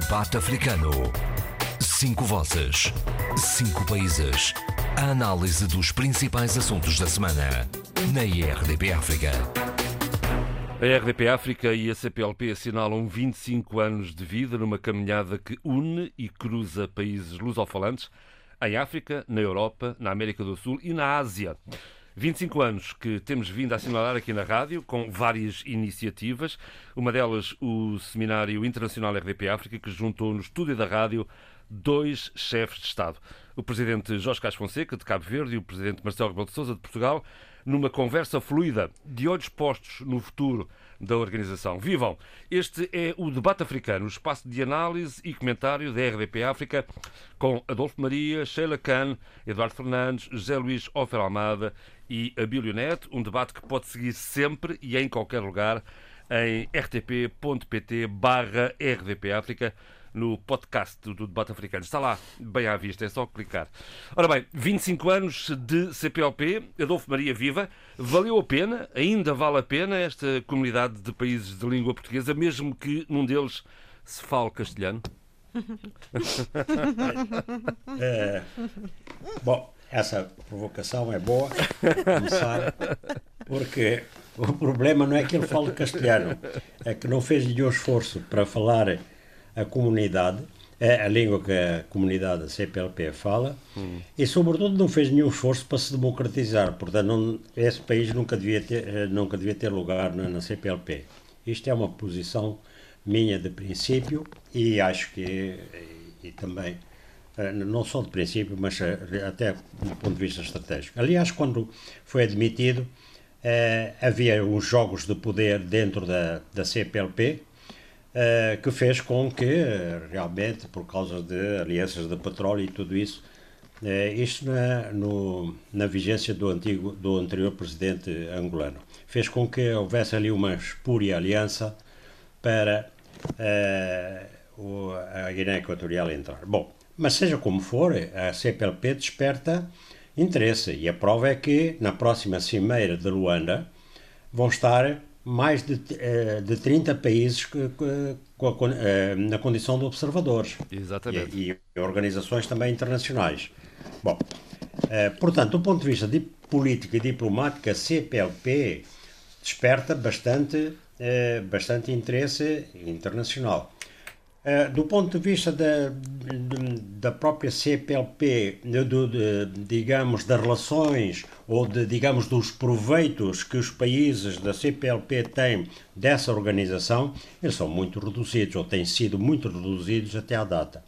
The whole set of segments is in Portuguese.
Debate Africano. Cinco vozes. Cinco países. A análise dos principais assuntos da semana. Na IRDP África. A RDP África e a CPLP assinalam 25 anos de vida numa caminhada que une e cruza países lusofalantes em África, na Europa, na América do Sul e na Ásia. 25 anos que temos vindo a assinalar aqui na rádio, com várias iniciativas. Uma delas, o Seminário Internacional RDP África, que juntou no estúdio da rádio dois chefes de Estado. O presidente Jorge Cás Fonseca, de Cabo Verde, e o presidente Marcelo Rebelo de Sousa, de Portugal, numa conversa fluida, de olhos postos no futuro da organização. Vivam! Este é o Debate Africano, o espaço de análise e comentário da RDP África, com Adolfo Maria, Sheila Khan, Eduardo Fernandes, José Luís Ofer Almada e Abílio Neto. Um debate que pode seguir sempre e em qualquer lugar em rtp.pt barra RDP África no podcast do Debate Africano. Está lá, bem à vista, é só clicar. Ora bem, 25 anos de CPLP, Adolfo Maria Viva, valeu a pena, ainda vale a pena esta comunidade de países de língua portuguesa, mesmo que num deles se fale castelhano? é, bom, essa provocação é boa, começar, porque o problema não é que ele fale castelhano, é que não fez nenhum esforço para falar a comunidade, é a língua que a comunidade CPLP fala, hum. e sobretudo não fez nenhum esforço para se democratizar. Portanto, não, esse país nunca devia ter, eh, nunca devia ter lugar na, na CPLP. Isto é uma posição minha de princípio e acho que e, e também não só de princípio, mas eh, até do ponto de vista estratégico. Aliás, quando foi admitido, eh, havia uns jogos de poder dentro da, da CPLP, que fez com que, realmente, por causa de alianças de petróleo e tudo isso, isto na, no, na vigência do, antigo, do anterior presidente angolano, fez com que houvesse ali uma espúria aliança para a Guiné Equatorial entrar. Bom, mas seja como for, a CPLP desperta interesse e a prova é que na próxima cimeira de Luanda vão estar mais de, eh, de 30 países eh, na condição de observadores. Exatamente. E, e organizações também internacionais. Bom, eh, portanto, do ponto de vista de política e diplomática, a CPLP desperta bastante, bastante interesse internacional. Uh, do ponto de vista da, da própria CPLP, do, de, digamos, das relações ou de, digamos, dos proveitos que os países da CPLP têm dessa organização, eles são muito reduzidos, ou têm sido muito reduzidos até à data.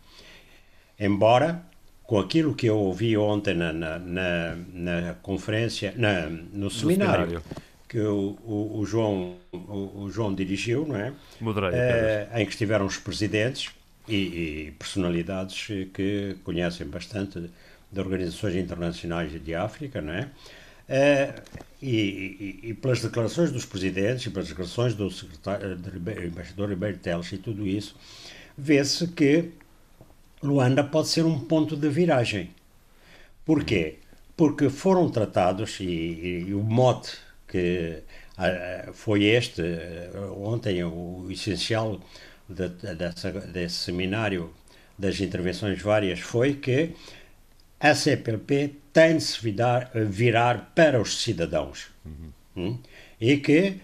Embora, com aquilo que eu ouvi ontem na, na, na, na conferência, na, no, seminário, seminário que o, o, o João, o, o, João dirigiu, não é? Moderei, é, em que estiveram os presidentes e, e, personalidades que conhecem bastante de organizações internacionais de África, não é? é e, e, e, pelas declarações dos presidentes e pelas declarações do secretário, do embaixador Ribeiro Teles e tudo isso, vê-se que Luanda pode ser um ponto de viragem. Porquê? Porque foram tratados, e, e o mote que uh, foi este, uh, ontem, o essencial de, dessa, desse seminário das intervenções várias foi que a CPLP tem de se virar, virar para os cidadãos. Uhum. Hum? E que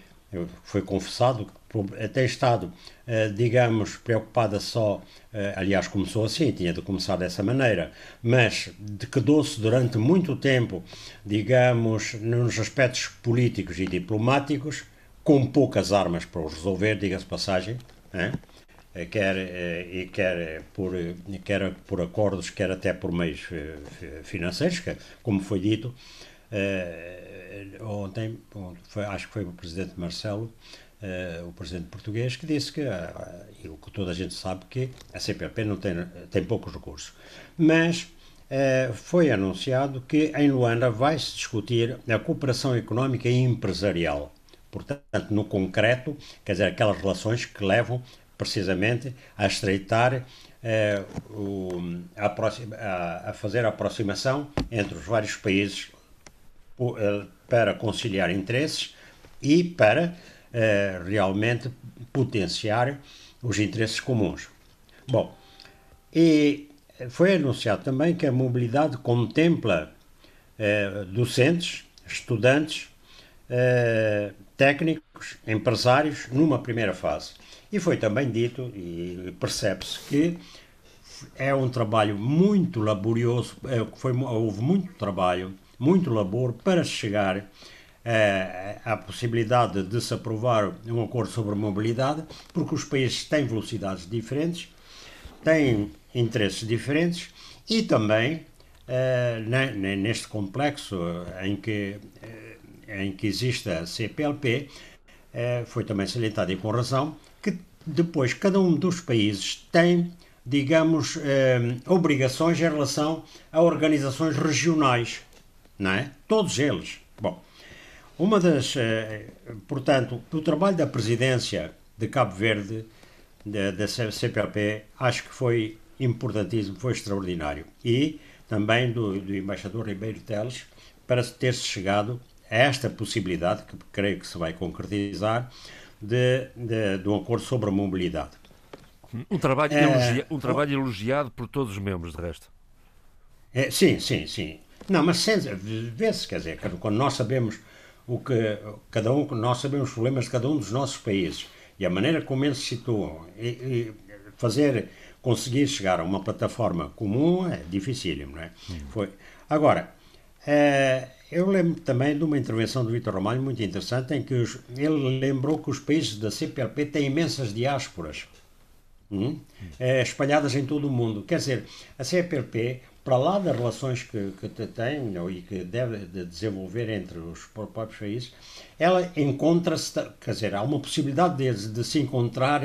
foi confessado tem estado, eh, digamos, preocupada só, eh, aliás, começou assim, tinha de começar dessa maneira, mas quedou-se durante muito tempo, digamos, nos aspectos políticos e diplomáticos, com poucas armas para os resolver, diga-se passagem, né? quer, e quer por, quer por acordos, quer até por meios financeiros, como foi dito, ontem, acho que foi o Presidente Marcelo, uh, o presidente português, que disse que, uh, e o que toda a gente sabe, que a CPLP não tem, tem poucos recursos. Mas uh, foi anunciado que em Luanda vai-se discutir a cooperação económica e empresarial. Portanto, no concreto, quer dizer, aquelas relações que levam precisamente a estreitar o, a, a, a, fazer a aproximação entre os vários países para conciliar interesses e para realmente potenciar os interesses comuns. Bom, e foi anunciado também que a mobilidade contempla eh, docentes, estudantes, eh, técnicos, empresários, numa primeira fase. E foi também dito, e percebe-se que é um trabalho muito laborioso, é, foi, houve muito trabalho, muito labor para chegar à possibilidade de se aprovar um acordo sobre mobilidade, porque os países têm velocidades diferentes, têm interesses diferentes e também é, neste complexo em que, em que existe a CPLP, foi também salientado e com razão que depois cada um dos países tem digamos, eh, obrigações em relação a organizações regionais, não é? Todos eles. Bom, uma das, eh, portanto, o trabalho da presidência de Cabo Verde, da CPLP, acho que foi importantíssimo, foi extraordinário. E também do, do embaixador Ribeiro Teles, para ter-se chegado a esta possibilidade, que creio que se vai concretizar, de, de, de um acordo sobre a mobilidade. Um trabalho, é, elogia, um trabalho elogiado por todos os membros, de resto. É, sim, sim, sim. Não, mas vê-se, quer dizer, quando nós sabemos o que cada um, nós sabemos os problemas de cada um dos nossos países e a maneira como eles se situam e, e fazer conseguir chegar a uma plataforma comum é dificílimo, não é? Foi. Agora, é, eu lembro também de uma intervenção do Vitor Romário muito interessante em que os, ele lembrou que os países da CPLP têm imensas diásporas hum, é, espalhadas em todo o mundo. Quer dizer, a CPLP, para lá das relações que, que tem e que deve de desenvolver entre os próprios países, ela encontra-se, quer dizer, há uma possibilidade de, de se encontrar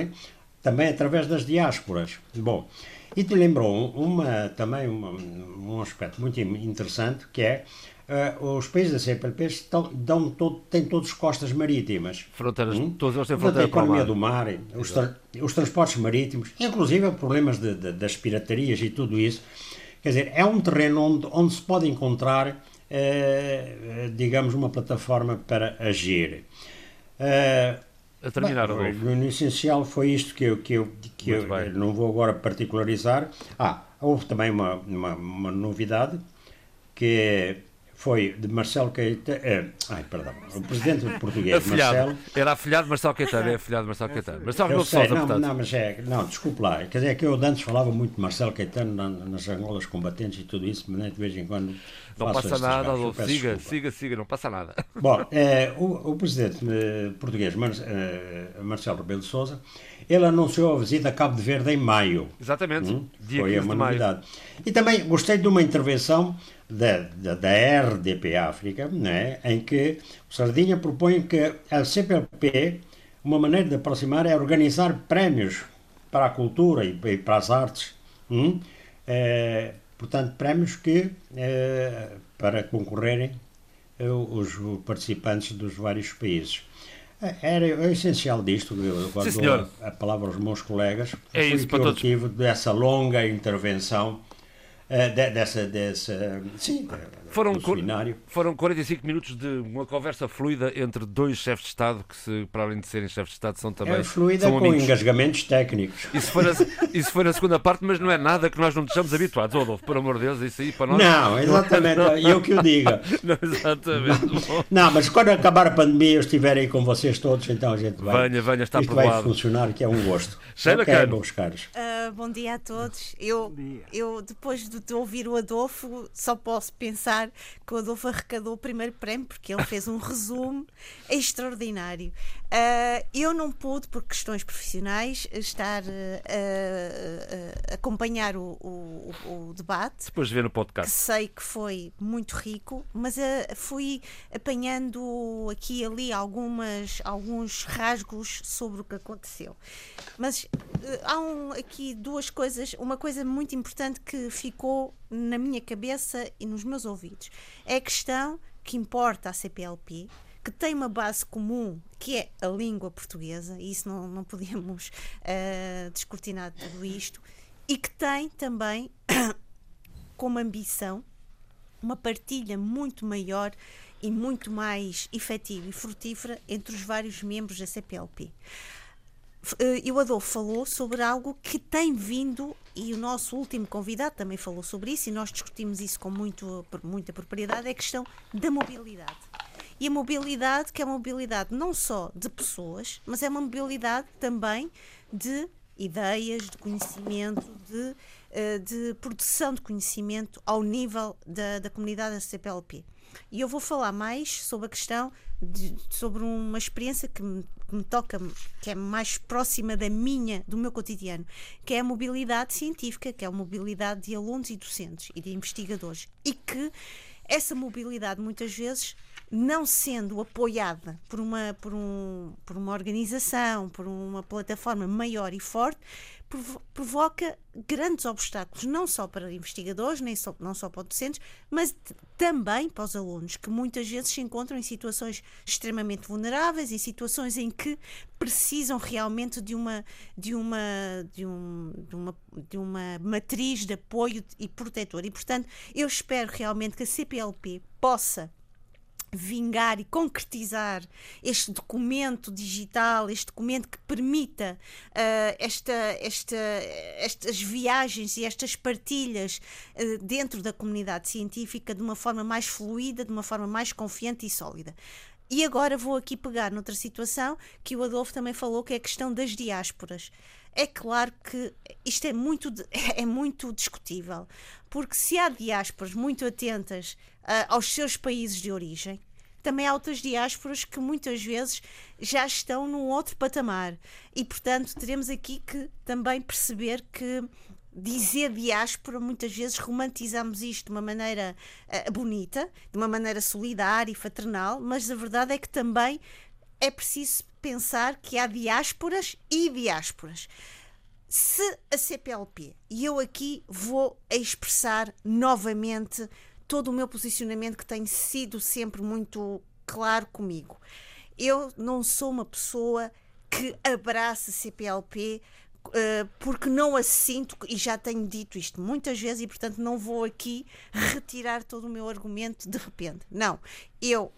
também através das diásporas. Bom, e te lembrou uma, também uma, um aspecto muito interessante que é uh, os países da CPLP estão, dão todo, têm todos costas marítimas. Fronteiras, hum? todos eles têm fronteiras A economia do mar, os, tra os, transportes marítimos, inclusive problemas de, de, das piratarias e tudo isso. Quer dizer, é um terreno onde, onde se pode encontrar, uh, digamos, uma plataforma para agir. Uh, a terminar, bem, No essencial foi isto que eu, que eu, que eu não vou agora particularizar. Ah, houve também uma, uma, uma novidade que foi de Marcelo Caetano. É, ai, perdão. O presidente português, afilhado. Marcelo. Era afilhado de Marcelo Caetano, é afilhado de Marcelo Caetano. Marcelo eu sei, Sousa, não, não, mas é. Não, desculpe lá. Quer dizer, é que eu antes falava muito de Marcelo Caetano nas Angolas combatentes e tudo isso, mas de vez em quando. Não passa nada, Adolfo. Siga, desculpa. siga, siga, não passa nada. Bom, é, o, o presidente eh, português, Mar, eh, Marcelo Rebelo de Souza, ele anunciou a visita a Cabo de Verde em maio. Exatamente. Hum? Foi uma novidade. E também gostei de uma intervenção da, da, da RDP África, né, em que o Sardinha propõe que a CPLP, uma maneira de aproximar é organizar prémios para a cultura e, e para as artes. Hum? É, portanto, prémios que, é, para concorrerem é, os participantes dos vários países. Era o essencial disto, eu Sim, dou a, palavra aos meus colegas, é foi isso, o motivo dessa longa intervenção uh, dessa, dessa, sim, foram, foram 45 minutos de uma conversa fluida entre dois chefes de Estado que, se, para além de serem chefes de Estado, são também. É fluida são com amigos. engasgamentos técnicos. Isso foi, na, isso foi na segunda parte, mas não é nada que nós não estejamos habituados, Rodolfo, por amor de Deus, isso aí para nós. Não, exatamente, não, eu que o diga. Não, exatamente. Não, mas quando acabar a pandemia eu estiver aí com vocês todos, então a gente vai. Venha, venha, está Isto vai funcionar, que é um gosto. Sheila okay, Cano. Uh, bom dia a todos. Eu, eu, depois de ouvir o Adolfo, só posso pensar que o Adolfo arrecadou o primeiro prémio porque ele fez um resumo extraordinário. Uh, eu não pude, por questões profissionais, estar uh, a acompanhar o, o, o, debate. Depois de ver no podcast. Que sei que foi muito rico, mas fui apanhando aqui e ali algumas, alguns rasgos sobre o que aconteceu. Mas há um, aqui duas coisas. Uma coisa muito importante que ficou na minha cabeça e nos meus ouvidos é a questão que importa à CPLP, que tem uma base comum que é a língua portuguesa, e isso não, não podemos uh, descortinar tudo isto, e que tem também como ambição uma partilha muito maior e muito mais efetiva e frutífera entre os vários membros da CPLP e o Adolfo falou sobre algo que tem vindo, e o nosso último convidado também falou sobre isso, e nós discutimos isso com muito, muita propriedade, é a questão da mobilidade. E a mobilidade, que é uma mobilidade não só de pessoas, mas é uma mobilidade também de ideias, de conhecimento, de, uh, de produção de conhecimento ao nível da, da comunidade da CPLP. E eu vou falar mais sobre a questão de, sobre uma experiência que me, que me, toca, que é mais próxima da minha, do meu cotidiano, que é a mobilidade científica, que é a mobilidade de alunos e docentes e de investigadores. E que essa mobilidade muitas vezes não sendo apoiada por uma, por, um, por uma organização, por uma plataforma maior e forte, provoca grandes obstáculos, não só para investigadores, nem só, não só para docentes, mas também para os alunos, que muitas vezes se encontram em situações extremamente vulneráveis, em situações em que precisam realmente de uma, de uma, de um, de uma, de uma matriz de apoio e protetor. E, portanto, eu espero realmente que a CPLP possa vingar e concretizar este documento digital, este documento que permita uh, esta, esta, estas viagens e estas partilhas uh, dentro da comunidade científica de uma forma mais fluida, de uma forma mais confiante e sólida. E agora vou aqui pegar noutra situação que o Adolfo também falou, que é a questão das diásporas. É claro que isto é muito, é muito discutível, porque se há diásporas muito atentas aos seus países de origem, também há outras diásporas que muitas vezes já estão num outro patamar. E, portanto, teremos aqui que também perceber que dizer diáspora, muitas vezes romantizamos isto de uma maneira uh, bonita, de uma maneira solidária e fraternal, mas a verdade é que também é preciso pensar que há diásporas e diásporas. Se a CPLP, e eu aqui vou expressar novamente todo o meu posicionamento que tem sido sempre muito claro comigo. Eu não sou uma pessoa que abraça CPLP uh, eh, porque não a sinto, e já tenho dito isto muitas vezes, e portanto não vou aqui retirar todo o meu argumento de repente. Não. Eu uh,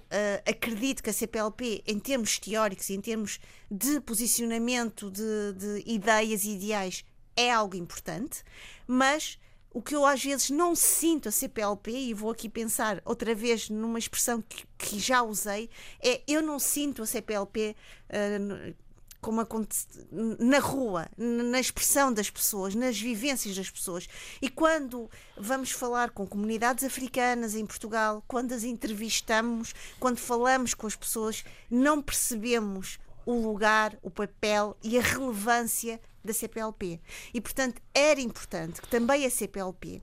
acredito que a CPLP, em termos teóricos e em termos de posicionamento de, de ideias e ideais, é algo importante, mas o que eu às vezes não sinto a CPLP, e vou aqui pensar outra vez numa expressão que, que já usei, é eu não sinto a CPLP uh, como na rua, na expressão das pessoas, nas vivências das pessoas. E quando vamos falar com comunidades africanas em Portugal, quando as entrevistamos, quando falamos com as pessoas, não percebemos o lugar, o papel e a relevância da CPLP. E, portanto, era importante que também a CPLP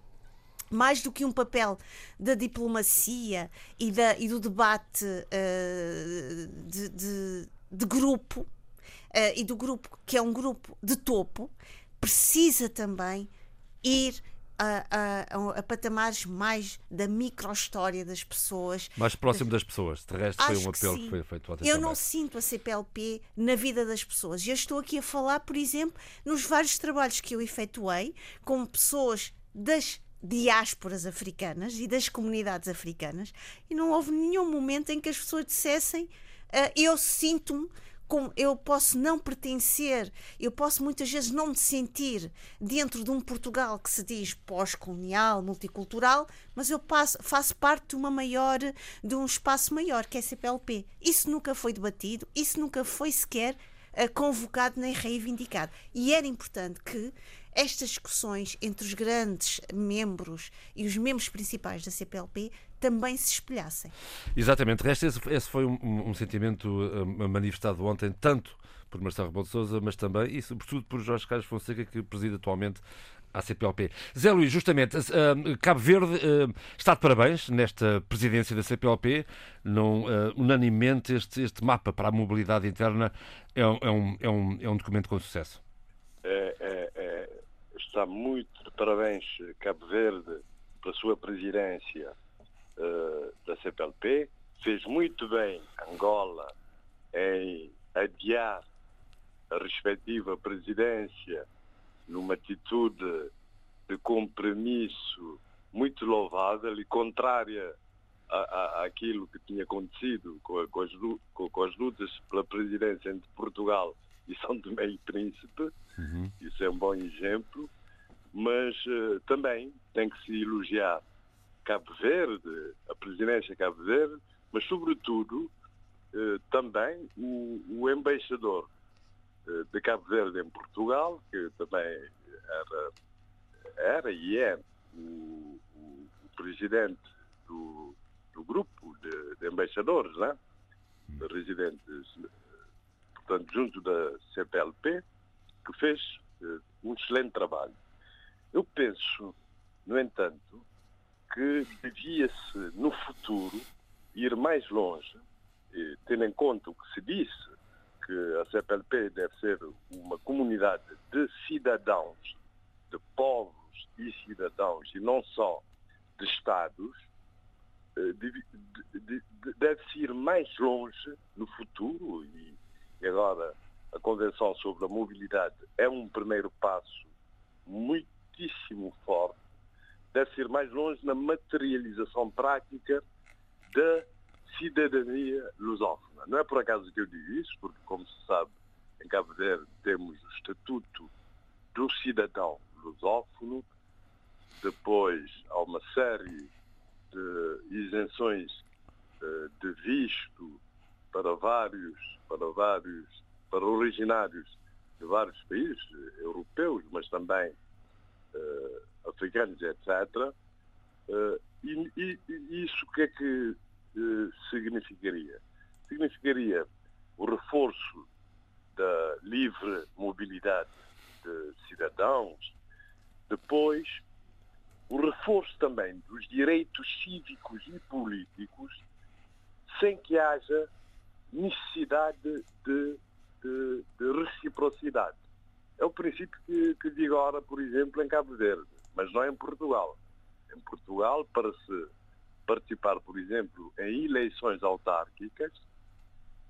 mais do que um papel da diplomacia e, da, e do debate uh, de, de, de, grupo, uh, e do grupo que é um grupo de topo, precisa também ir a, a, a, patamares mais da micro-história das pessoas. Mais próximo das pessoas. De resto, foi um apelo que, que, foi feito ontem. Eu também. não sinto a CPLP na vida das pessoas. Eu estou aqui a falar, por exemplo, nos vários trabalhos que eu efetuei com pessoas das diásporas africanas e das comunidades africanas e não houve nenhum momento em que as pessoas dissessem uh, eu sinto-me como eu posso não pertencer, eu posso muitas vezes não me sentir dentro de um Portugal que se diz pós-colonial, multicultural, mas eu passo, faço parte de uma maior, de um espaço maior, que é a CPLP. Isso nunca foi debatido, isso nunca foi sequer uh, convocado nem reivindicado. E era importante que estas discussões entre os grandes membros e os membros principais da CPLP também se espelhassem. Exatamente. Resta esse, esse foi um, um sentimento uh, manifestado ontem, tanto por Marcelo Rebelo de Sousa, mas também e sobretudo por Jorge Carlos Fonseca, que preside atualmente a CPLP. Zé Luís, justamente, uh, Cabo Verde uh, está de parabéns nesta presidência da CPLP. Não, uh, unanimemente, este, este mapa para a mobilidade interna é um, é um, é um, é um documento com sucesso. É, é, é, está muito de parabéns Cabo Verde pela sua presidência uh, da CPLP. Fez muito bem Angola em adiar a respectiva presidência numa atitude de compromisso muito louvável e contrária a, a, àquilo que tinha acontecido com, a, com, as, com, com, as lutas pela presidência entre Portugal e São Tomé e Príncipe, uhum. isso é um bom exemplo, mas uh, também tem que se elogiar Cabo Verde, a presidência Cabo Verde, mas sobretudo uh, também o, o embaixador uh, de Cabo Verde em Portugal, que também era, era e é o, o, o presidente do, do grupo de, de embaixadores, né? de residentes, portanto, junto da CPLP, que fez uh, um excelente trabalho. Eu penso, no entanto, que devia-se, no futuro, ir mais longe, tendo em conta o que se disse, que a CPLP deve ser uma comunidade de cidadãos, de povos e cidadãos, e não só de Estados, eh, deve-se ir mais longe no futuro e agora a Convenção sobre a Mobilidade é um primeiro passo muitíssimo forte, deve-se ir mais longe na materialização prática da cidadania lusófona. Não é por acaso que eu digo isso, porque, como se sabe, em Cabo Verde temos o Estatuto do Cidadão Lusófono, depois há uma série de isenções eh, de visto para vários, para vários, para originários de vários países europeus, mas também africanos, etc. Uh, e, e, e, isso o que é que uh, significaria? Significaria o reforço da livre mobilidade de cidadãos, depois o reforço também dos direitos cívicos e políticos sem que haja necessidade de, de, de reciprocidade. É o princípio que, que vigora, por exemplo, em Cabo Verde, mas não em Portugal. Em Portugal, para se participar, por exemplo, em eleições autárquicas,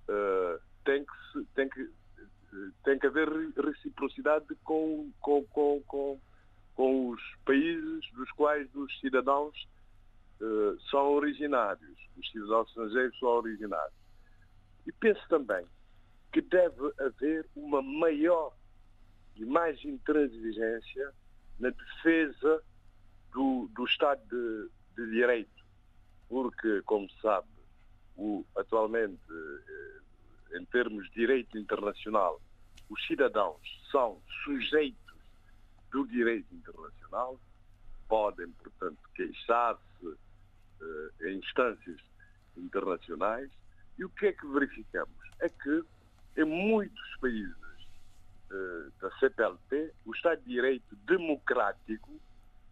uh, tem, que se, tem, que, tem que haver reciprocidade com, com, com, com com os países dos quais os cidadãos uh, são originários, os cidadãos estrangeiros são originários. E penso também que deve haver uma maior e mais intransigência na defesa do, do Estado de, de, Direito, porque, como se sabe, o, atualmente, eh, em termos de direito internacional, os cidadãos são sujeitos do direito internacional, podem, portanto, queixar-se uh, em instâncias internacionais. E o que é que verificamos? É que em muitos países da CPLP, o Estado de Direito democrático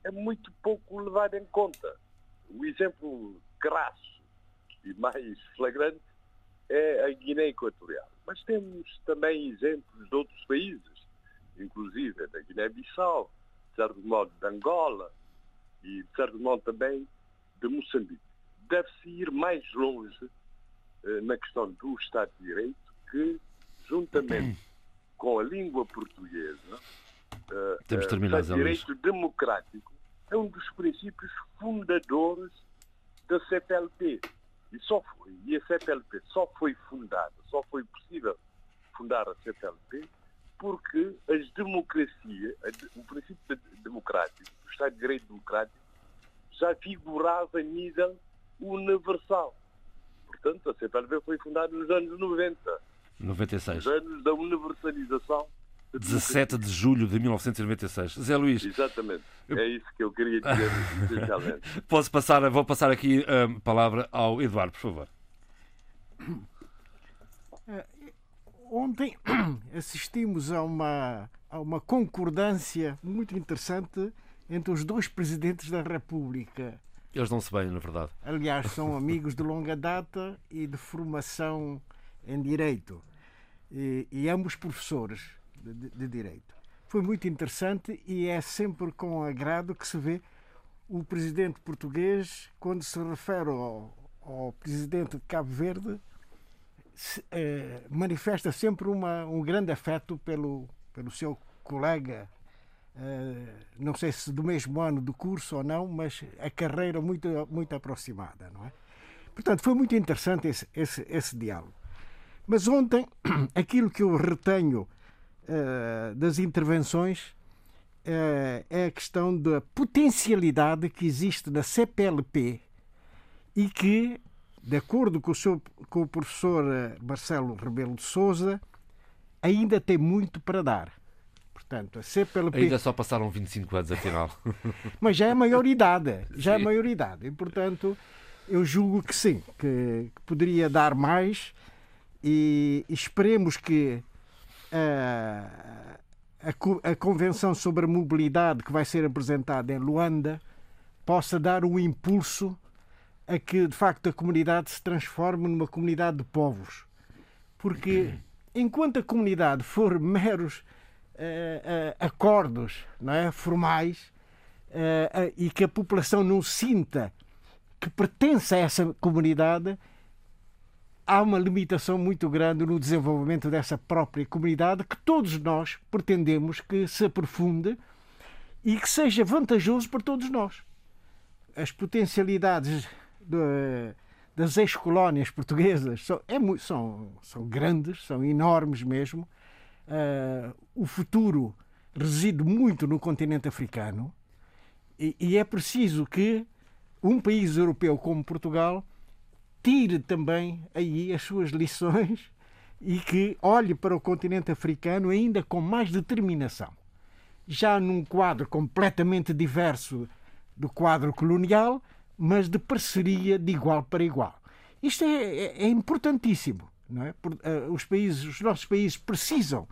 é muito pouco levado em conta. O exemplo crasso e mais flagrante é a Guiné Equatorial. Mas temos também exemplos de outros países inclusive da Guiné-Bissau, de certo modo de Angola e, de certo modo, também de Moçambique. Deve-se ir mais longe eh, na questão do Estado de Direito, que, juntamente com a língua portuguesa, eh, Temos eh, o Estado de Direito democrático é um dos princípios fundadores da CPLP. E, só foi, e a CPLP só foi fundada, só foi possível fundar a CPLP porque as democracias, o princípio democrático, o Estado de Direito Democrático, já figurava a nível universal. Portanto, a CPLP foi fundada nos anos 90. 96. Nos anos da universalização. 17 de julho de 1996. Zé Luís. Exatamente. É isso que eu queria dizer. Posso passar, vou passar aqui a palavra ao Eduardo, por favor. É, ontem assistimos a uma, a uma concordância muito interessante entre os dois presidentes da República. Eles não se bem, na verdade. Aliás, são amigos de longa data e de formação em Direito. E, e ambos professores de, de, de Direito. Foi muito interessante e é sempre com agrado que se vê o presidente português, quando se refere ao, ao presidente de Cabo Verde, eh, manifesta sempre uma, um grande afeto pelo, pelo seu colega, eh, não sei se do mesmo ano do curso ou não, mas a carreira muito, muito aproximada, não é? Portanto, foi muito interessante esse, esse, esse diálogo. Mas ontem, aquilo que eu retenho uh, das intervenções uh, é a questão da potencialidade que existe na CPLP e que, de acordo com o, seu, com o professor Marcelo Rebelo de Souza, ainda tem muito para dar. Portanto, a CPLP... Ainda só passaram 25 anos, afinal. Mas já é maioridade, já é maioridade. E, portanto, eu julgo que sim, que, que poderia dar mais e esperemos que a, a, a, Convenção sobre a Mobilidade que vai ser apresentada em Luanda possa dar um impulso a que, de facto, a comunidade se transforme numa comunidade de povos. Porque enquanto a comunidade for meros uh, uh, acordos não é, formais uh, e que a população não sinta que pertence a essa comunidade, há uma limitação muito grande no desenvolvimento dessa própria comunidade que todos nós pretendemos que se aprofunde e que seja vantajoso para todos nós. As potencialidades de, das ex-colónias portuguesas são, é, são, são grandes, são enormes mesmo. Uh, o futuro reside muito no continente africano e, e é preciso que um país europeu como Portugal tire também aí as suas lições e que olhe para o continente africano ainda com mais determinação. Já num quadro completamente diverso do quadro colonial, mas de parceria de igual para igual. Isto é, é, é importantíssimo. Não é? uh, os, países, os nossos países precisam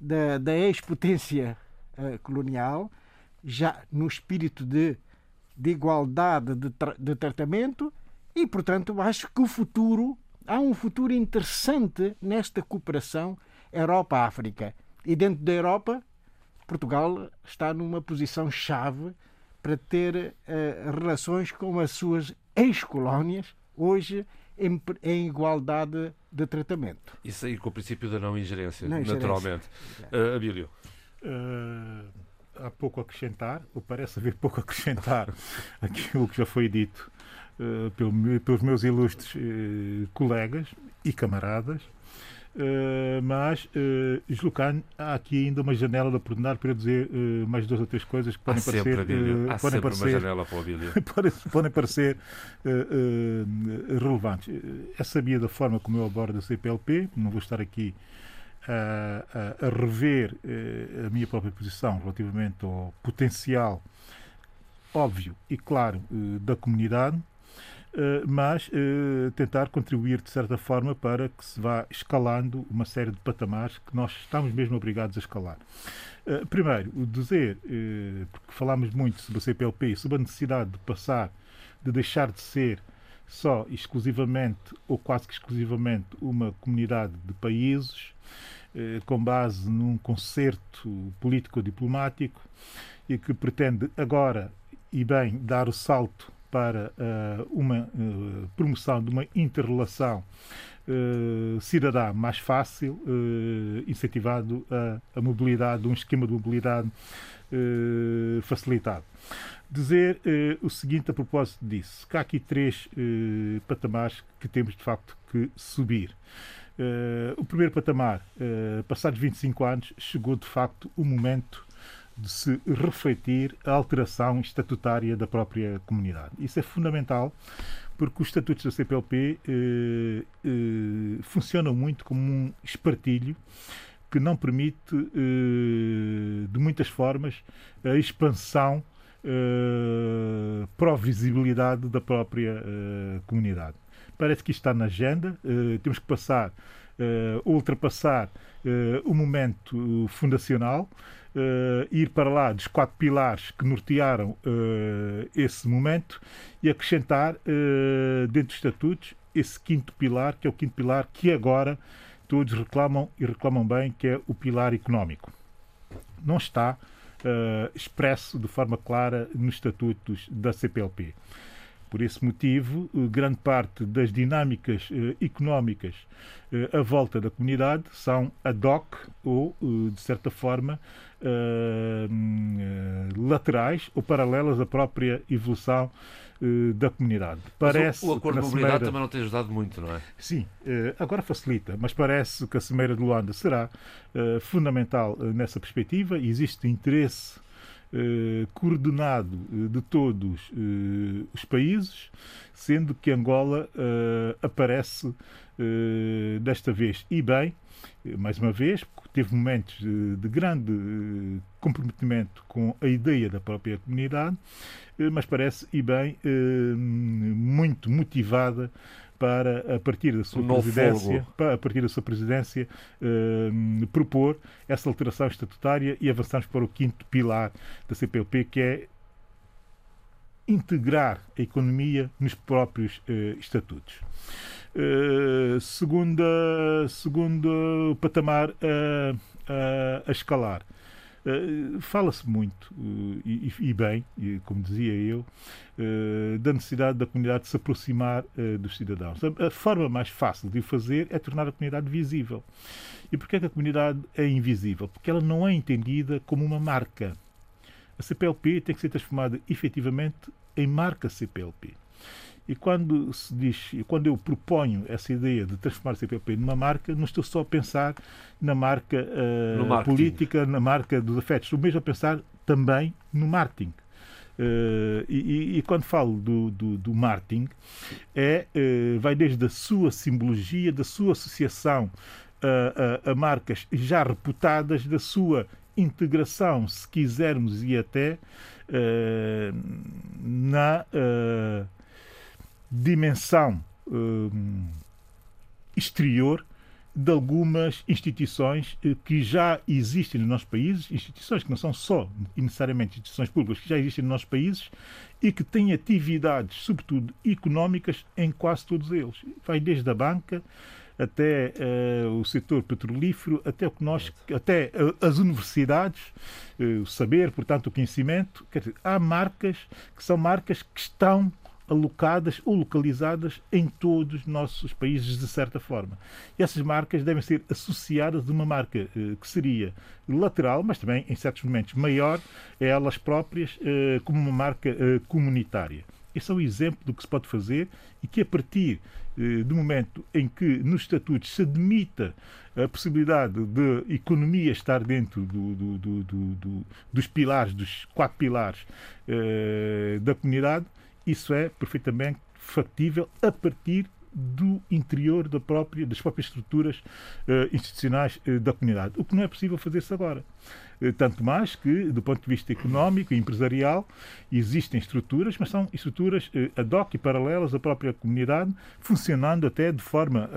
da, da ex-potência uh, colonial, já no espírito de de igualdade de, tra de tratamento e, portanto, acho que o futuro, há um futuro interessante nesta cooperação Europa-África. E dentro da Europa, Portugal está numa posição chave para ter uh, relações com as suas ex-colónias, hoje em, em, igualdade de tratamento. Isso aí com o princípio da não ingerência, não naturalmente. Uh, Abílio. Uh há pouco a acrescentar, ou parece haver pouco a acrescentar aquilo que já foi dito uh, pelo, pelos meus ilustres uh, colegas e camaradas, uh, mas uh, deslocando, há aqui ainda uma janela de oportunidade para dizer mais duas ou três coisas que podem há parecer. Há podem parecer, podem, podem parecer relevantes. É sabia da forma como eu abordo a CPLP, não vou estar aqui a, a, a rever eh, a minha própria posição relativamente ao potencial óbvio e claro eh, da comunidade, eh, mas tentar contribuir de certa forma para que se vá escalando uma série de patamares que nós estamos mesmo obrigados a escalar. Primeiro, dizer, porque falámos muito sobre a CPLP, sobre a necessidade de passar, de deixar de ser só exclusivamente ou quase que exclusivamente uma comunidade de países eh, com base num concerto político-diplomático e que pretende agora e bem dar o salto para uh, uma uh, promoção de uma interrelação uh, cidadã mais fácil, incentivado a, a, mobilidade, um esquema de mobilidade facilitado. Dizer o seguinte a propósito disso, que há aqui três patamares que temos de facto que subir. Uh, o primeiro patamar, uh, passados 25 anos, chegou de facto o momento de se refletir a alteração estatutária da própria comunidade. Isso é fundamental porque os estatutos da CPLP uh, eh, funcionam muito como um espartilho que não permite, de muitas formas, a expansão uh, pró-visibilidade da própria comunidade parece que isto está na agenda, uh, temos que passar, uh, ultrapassar o momento fundacional, ir para lá dos quatro pilares que nortearam esse momento e acrescentar dentro dos estatutos esse quinto pilar, que é o quinto pilar que agora todos reclamam e reclamam bem, que é o pilar económico. Não está expresso de forma clara nos estatutos da CPLP. Por esse motivo, eh, grande parte das dinâmicas eh, económicas eh, à volta da comunidade são ad hoc ou, de certa forma, laterais ou paralelas à própria evolução da comunidade. Parece o acordo de mobilidade cimeira... também não tem ajudado muito, não é? Sim, agora facilita, mas parece que a Cimeira de Luanda será fundamental nessa perspectiva. Existe interesse coordenado de todos os países, sendo que Angola aparece desta vez. E bem, mais uma vez, teve momentos de, de grande eh, comprometimento com a ideia da própria comunidade, eh, mas parece, e bem, eh, muito motivada para, a partir da sua presidência, para, a partir da sua presidência, propor essa alteração estatutária e avançarmos para o quinto pilar da CPLP, que é integrar a economia nos próprios estatutos. Uh, segunda, segundo patamar a, a, a escalar. Uh, Fala-se muito, uh, e, e, bem, e, como dizia eu, da necessidade da comunidade de se aproximar dos cidadãos. A, a, forma mais fácil de o fazer é tornar a comunidade visível. E porquê é que a comunidade é invisível? Porque ela não é entendida como uma marca. A CPLP tem que ser transformada efetivamente em marca CPLP. E quando se diz, quando eu proponho essa ideia de transformar o CPP numa marca, não estou só a pensar na marca uh, política, na marca dos afetos, estou mesmo a pensar também no marketing. Uh, e, e, quando falo do, do, do marketing, é, uh, vai desde a sua simbologia, da sua associação a, a, a marcas já reputadas, da sua integração, se quisermos, e até na dimensão hum, exterior de algumas instituições eh, que já existem nos nossos países, instituições que não são só necessariamente instituições públicas, que já existem nos nossos países e que têm atividades, sobretudo económicas, em quase todos eles. Vai desde a banca até uh, o setor petrolífero, até o que nós, até uh, as universidades, uh, o saber, portanto, o conhecimento. Dizer, há marcas que são marcas que estão alocadas ou localizadas em todos os nossos países, de certa forma. E essas marcas devem ser associadas a uma marca eh, que seria lateral, mas também, em certos momentos, maior, a elas próprias, eh, como uma marca eh, comunitária. Esse é o exemplo do que se pode fazer e que, a partir do momento em que nos estatutos se admita a possibilidade de economia estar dentro do, do, do, dos pilares, dos quatro pilares eh, da comunidade, isso é perfeitamente factível a partir do interior da própria, das próprias estruturas uh, institucionais uh, da comunidade, o que não é possível fazer-se agora. Uh, tanto mais que, do ponto de vista económico e empresarial, existem estruturas, mas são estruturas ad hoc e paralelas à própria comunidade, funcionando até de forma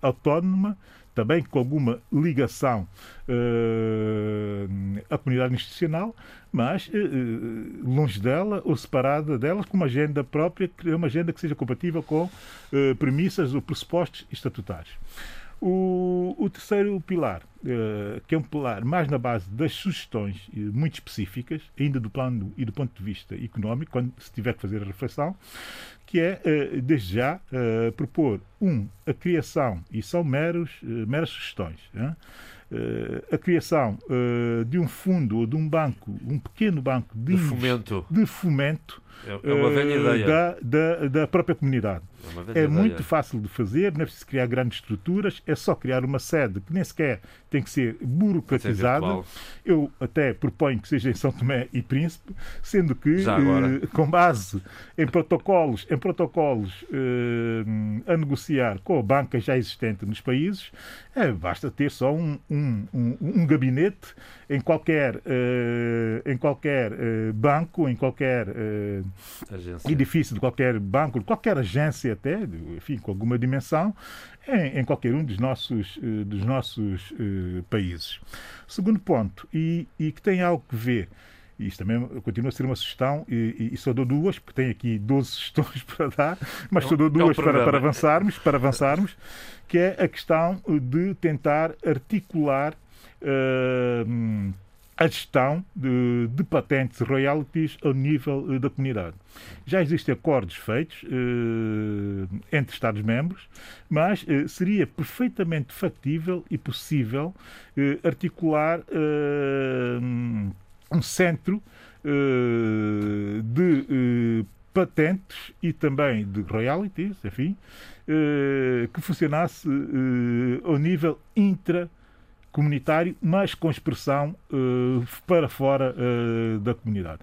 autónoma, também com alguma ligação uh, à comunidade institucional, mas uh, longe dela ou separada dela, com uma agenda própria, uma agenda que seja compatível com uh, premissas ou pressupostos estatutários. O, o terceiro pilar, uh, que é um pilar mais na base das sugestões uh, muito específicas, ainda do plano e do ponto de vista económico, quando se tiver que fazer a reflexão, que é, uh, desde já, propor, um, a criação, e são meros, meras sugestões, a criação de um fundo ou de um banco, um pequeno banco de, de fomento, de fomento é, é uma velha ideia. Da, da, da própria comunidade. É, é muito fácil de fazer, não é preciso criar grandes estruturas, é só criar uma sede que nem sequer tem que ser burocratizada. Eu até proponho que seja em São Tomé e Príncipe, sendo que, eh, com base em protocolos, em protocolos eh, a negociar com a banca já existente nos países, é, basta ter só um, um, um, um gabinete em qualquer, eh, em qualquer eh, banco, em qualquer eh, edifício de qualquer banco, de qualquer agência até, enfim, com alguma dimensão, em, em qualquer um dos nossos, eh, dos nossos uh, países. Segundo ponto, e, e que tem algo que ver e isto também continua a ser uma sugestão, e, e, só dou duas, porque tenho aqui 12 sugestões para dar, mas só dou duas para, para, avançarmos, para avançarmos, que é a questão de tentar articular uh, a gestão de, de, patentes royalties ao nível uh, da comunidade. Já existem acordos feitos uh, entre Estados-membros, mas uh, seria perfeitamente factível e possível articular um centro de patentes e também de royalties, enfim, que funcionasse ao nível intracomunitário, mas com expressão para fora da comunidade.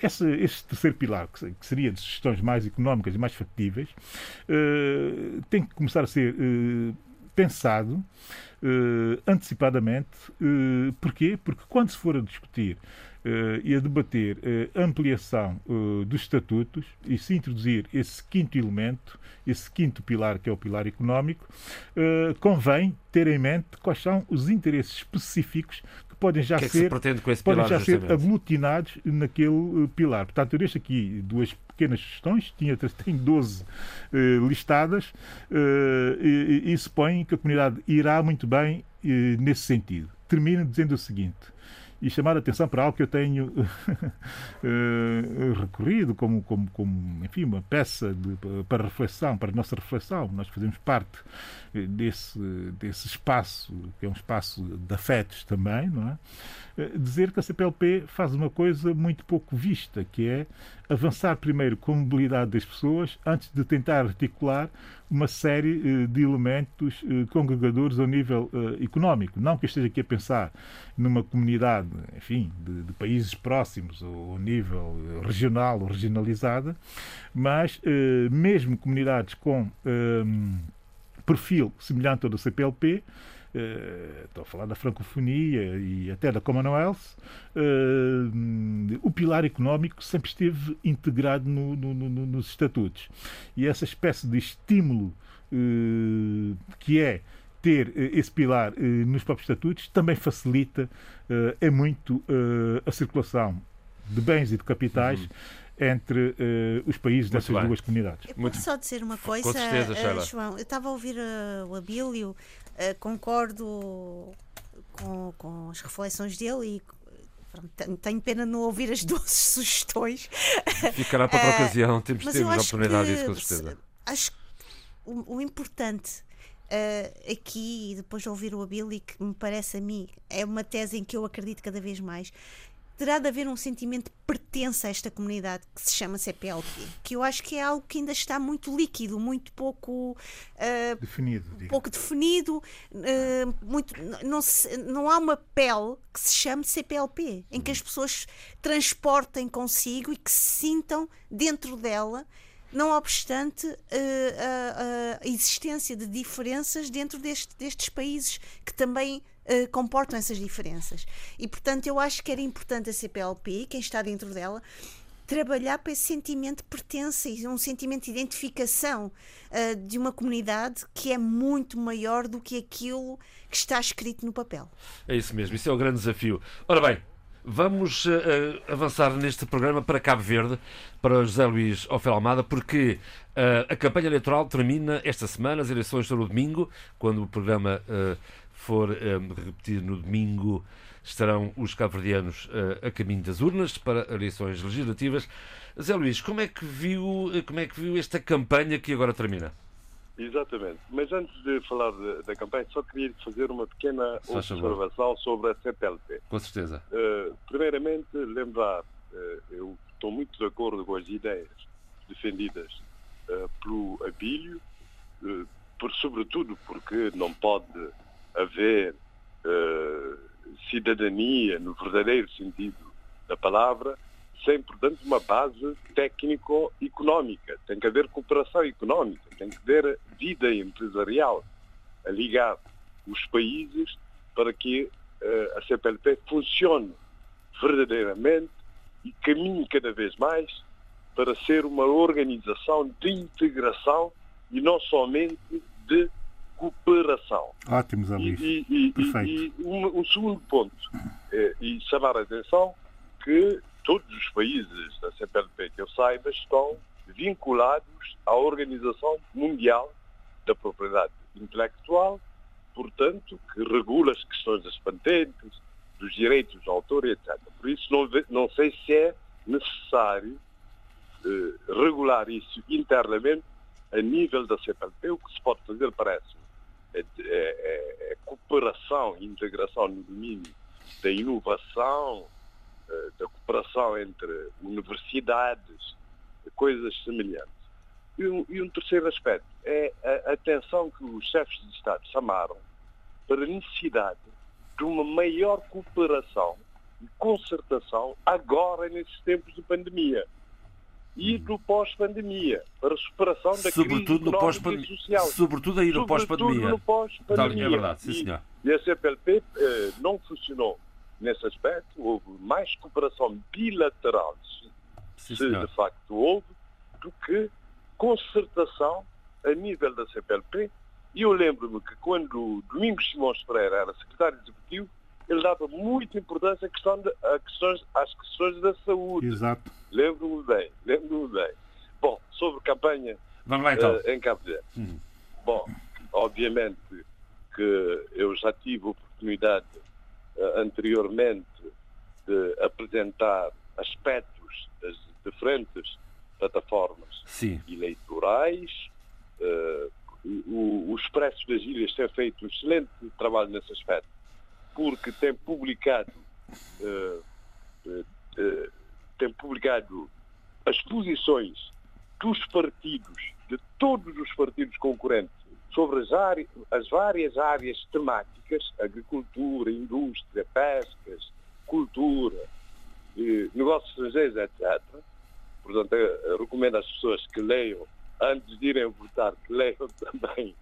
Esse, esse, terceiro pilar, que, seria de gestões mais económicas e mais factíveis, tem que começar a ser pensado antecipadamente. porquê? Porque quando se for a discutir uh, e a debater a ampliação uh, dos estatutos e se introduzir esse quinto elemento, esse quinto pilar, que é o pilar económico, uh, convém ter em mente quais são os interesses específicos que podem já, que é ser, se podem já ser aglutinados naquele pilar. Portanto, eu deixo aqui duas pequenas questões, tinha, tenho 12 listadas, e, e, e supõe que a comunidade irá muito bem nesse sentido. Termino dizendo o seguinte e chamar a atenção para algo que eu tenho uh, recorrido como, como, como, enfim, uma peça de, para reflexão, para nossa reflexão. Nós fazemos parte eh, desse, desse espaço, que é um espaço de afetos também, não é? Eh, dizer que a CPLP faz uma coisa muito pouco vista, que é avançar primeiro com a mobilidade das pessoas antes de tentar articular uma série eh, de elementos eh, congregadores ao nível económico. Não que eu esteja aqui a pensar numa comunidade, enfim, de, de países próximos ou ao nível regional ou regionalizada, mas mesmo comunidades com perfil semelhante ao do CPLP, estou a falar da francofonia e até da Commonwealth, uh, o pilar económico sempre esteve integrado no, no, no, nos estatutos. E essa espécie de estímulo uh, que é ter esse pilar nos próprios estatutos também facilita é muito a circulação de bens e de capitais. Uhum entre uh, os países Muito dessas bem. duas comunidades. Eu posso só dizer uma coisa, Com certeza, uh, João. Eu estava a ouvir uh, o Abílio Uh, concordo com, com as reflexões dele e tenho pena de não ouvir as 12 sugestões. Ficará para outra uh, ocasião, temos, temos a oportunidade disso, com certeza. Acho que o, o importante uh, aqui, depois de ouvir o Abili, que me parece a mim, é uma tese em que eu acredito cada vez mais, terá de haver um sentimento de pertença a esta comunidade que se chama CPLP, que eu acho que é algo que ainda está muito líquido, muito pouco uh, definido, pouco definido, uh, muito não, se, não há uma pele que se chame CPLP, em que as pessoas transportem consigo e que se sintam dentro dela não obstante uh, a, a, existência de diferenças dentro deste, destes países que também uh, comportam essas diferenças. E, portanto, eu acho que era importante a CPLP, quem está dentro dela, trabalhar para esse sentimento de pertença e um sentimento de identificação uh, de uma comunidade que é muito maior do que aquilo que está escrito no papel. É isso mesmo, isso é o grande desafio. Ora bem, Vamos uh, avançar neste programa para Cabo Verde, para José Luís Ofel Almada, porque uh, a campanha eleitoral termina esta semana, as eleições são no domingo, quando o programa for um, repetido no domingo, estarão os cabo-verdianos a caminho das urnas para eleições legislativas. José Luís, como é que viu, como é que viu esta campanha que agora termina? Exatamente. Mas antes de falar de, da campanha, só queria fazer uma pequena observação sobre a CPLP. Com certeza. Uh, primeiramente, lembrar, uh, eu estou muito de acordo com as ideias defendidas uh, pelo Abílio, por, sobretudo porque não pode haver cidadania no verdadeiro sentido da palavra sem, portanto, uma base técnico-económica. Tem que haver cooperação económica, tem que haver vida empresarial a ligar os países para que uh, a CPLP funcione verdadeiramente e caminhe cada vez mais para ser uma organização de integração e não somente de cooperação. Ótimo, Zé E, e, Perfeito. e, e um, um, segundo ponto, é, e chamar a atenção que todos os países da CPLP que eu saiba estão vinculados à Organização Mundial da Propriedade Intelectual, portanto, que regula as questões das patentes, dos direitos de autor, etc. Por isso, não, não sei se é necessário eh, regular isso internamente a nível da CPLP. O que se pode fazer, parece é, é, é cooperação e integração no domínio da inovação, eh, da cooperação entre universidades, coisas semelhantes. E um, e um terceiro aspecto é a atenção que os chefes de Estado chamaram para a necessidade de uma maior cooperação e concertação agora nesses tempos de pandemia e do pós-pandemia, para a superação da sobretudo crise no pós económica e social. Sobretudo aí no pós-pandemia. no pós-pandemia. É verdade, sim E- senhor. E a CPLP eh, não funcionou nesse aspecto. Houve mais cooperação bilateral, se, Sim, se senhor. de facto houve, do que concertação a nível da CPLP. E eu lembro-me que quando Domingos Simões Pereira era secretário executivo, ele dava muita importância à questão de- a questões, às questões da saúde. Exato. Lembro-me bem, lembro-me bem. Bom, sobre campanha Vamos lá então. eh, em Cabo Verde. Hum. Bom, obviamente que eu já tive oportunidade eh, anteriormente de apresentar aspectos das diferentes plataformas Sim. eleitorais. Eh, o, o Expresso das Ilhas tem feito um excelente trabalho nesse aspecto, porque tem publicado, eh, eh, tem publicado as posições dos partidos, de todos os partidos concorrentes, sobre as, áreas, as várias áreas temáticas, agricultura, indústria, pescas, cultura, negócios estrangeiros, etc. Portanto, eu, recomendo às pessoas que leiam, antes de irem votar, que leiam também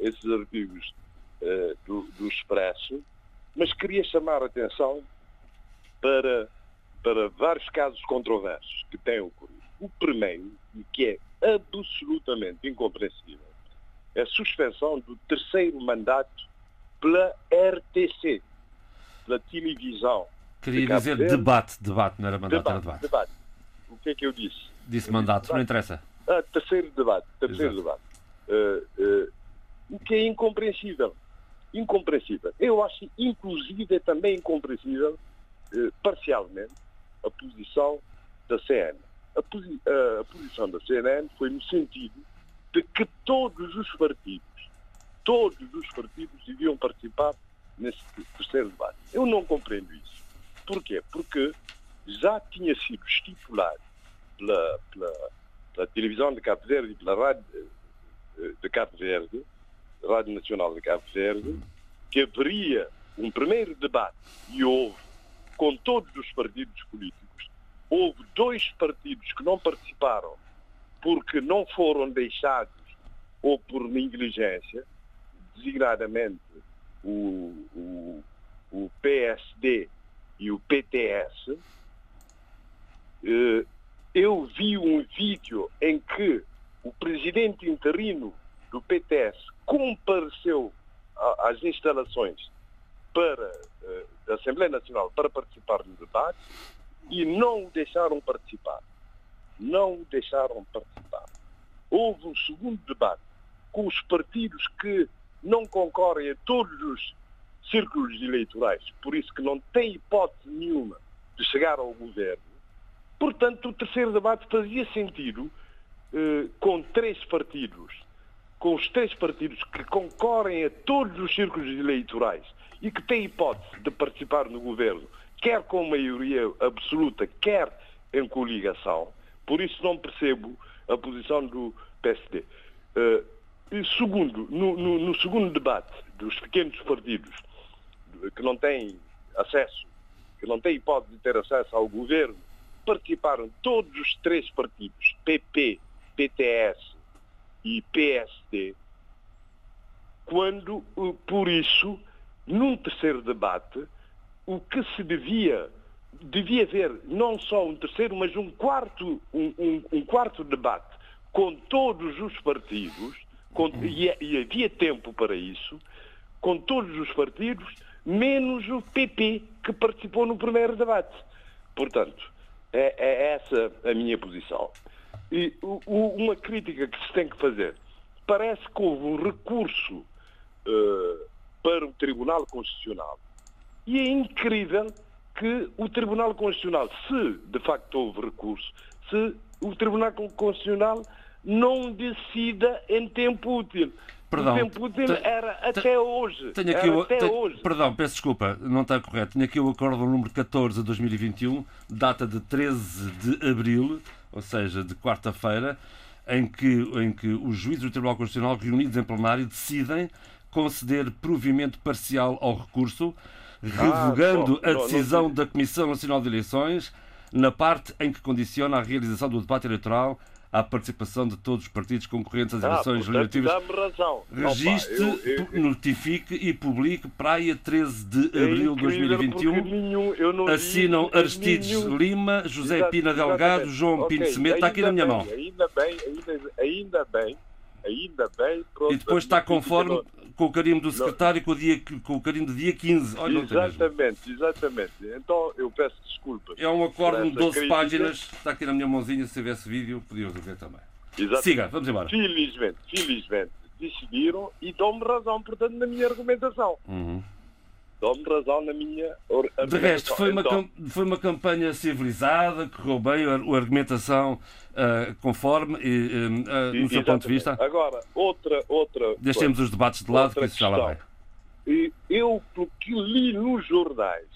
esses artigos eh, do, do Expresso. Mas queria chamar a atenção para, para vários casos controversos que têm ocorrido. O primeiro, e que é absolutamente incompreensível, é a suspensão do terceiro mandato pela RTC, pela televisão. Queria de dizer Verde. debate, debate, não era mandato, era Debate, debate. debate. O que é que eu disse? Disse Eu mandato, disse não debate. interessa. Ah, terceiro debate. Terceiro debate. Eh, eh, o que é incompreensível. Incompreensível. Eu acho, inclusive, também incompreensível, eh, parcialmente, a posição da CNN. A, posi- a- a posição da CNN foi no sentido de que todos os partidos, todos os partidos deviam participar nesse terceiro debate. Eu não compreendo isso. Porquê? Porque já tinha sido estipulado pela, pela, pela televisão de Cabo Verde e pela rádio eh, de Cabo Verde, Rádio Nacional de Cabo Verde, que haveria um primeiro debate, e houve, com todos os partidos políticos. Houve dois partidos que não participaram porque não foram deixados ou por negligência, designadamente o, o, o PSD e o PTS. Eh, eu vi um vídeo em que o presidente interino do PTS compareceu às instalações para, eh, da Assembleia Nacional para participar no debate e não o deixaram participar. Não o deixaram participar. Houve um segundo debate com os partidos que não concorrem a todos os círculos eleitorais, por isso que não têm hipótese nenhuma de chegar ao governo. Portanto, o terceiro debate fazia sentido eh, com três partidos, com os três partidos que concorrem a todos os círculos eleitorais e que têm hipótese de participar no governo, quer com maioria absoluta, quer em coligação. Por isso não percebo a posição do PSD. Eh, e segundo, no, no- no segundo debate dos pequenos partidos que não têm acesso, que não têm hipótese de ter acesso ao governo, participaram todos os três partidos, PP, PTS e PSD, quando, eh, por isso, num terceiro debate, o que se devia, devia haver não só um terceiro, mas um quarto, um, um- um quarto debate com todos os partidos, com- e, e havia tempo para isso, com todos os partidos, menos o PP, que participou no primeiro debate. Portanto, é, é essa a minha posição. E uma crítica que se tem que fazer. Parece que houve um recurso eh, para o Tribunal Constitucional. E é incrível que o Tribunal Constitucional, se de facto houve recurso, se o Tribunal Constitucional não decida em tempo útil. Perdão, o tempo útil era até hoje. Tenho aqui o, até hoje. Perdão, peço desculpa, não está correto. Tenho aqui o acordo número 14 de 2021, data de 13 de abril, ou seja, de quarta-feira, em que, em que os juízes do Tribunal Constitucional, reunidos em plenário, decidem conceder provimento parcial ao recurso, revogando bom, a não- decisão não- da Comissão Nacional de Eleições na parte em que condiciona a realização do debate eleitoral à participação de todos os partidos concorrentes às Ah, eleições portanto, legislativas. razão. Registre, Opa, eu- eu- notifique e publique praia 13 de é abril de incrível 2021. porque nenhum- Assinam Aristides nenhum- Lima, José Exato, Pina exatamente. Delgado, João Ok, Pinto Cimento. Está aqui na minha bem, mão. Ainda bem, ainda, ainda bem, ainda bem. pronto, E depois está conforme com o carimbo do secretário com o, dia, com o carimbo de dia 15. Olha, não tem mesmo. Exatamente, exatamente. Então eu peço desculpas. É um acordo de por essa 12 crítica. páginas. Está aqui na minha mãozinha. Se tivesse vídeo, podia ver também. Exatamente. Siga, vamos embora. Felizmente, felizmente, decidiram e dão-me razão, portanto, na minha argumentação. Uhum. Dão-me razão na minha De resto, foi uma, Então, foi uma campanha civilizada, correu bem a, argumentação ah, conforme, e, ah, no seu ponto de vista. Agora, outra, outra Deixemos os debates de lado, que isso já lá vai. E eu, li nos jornais,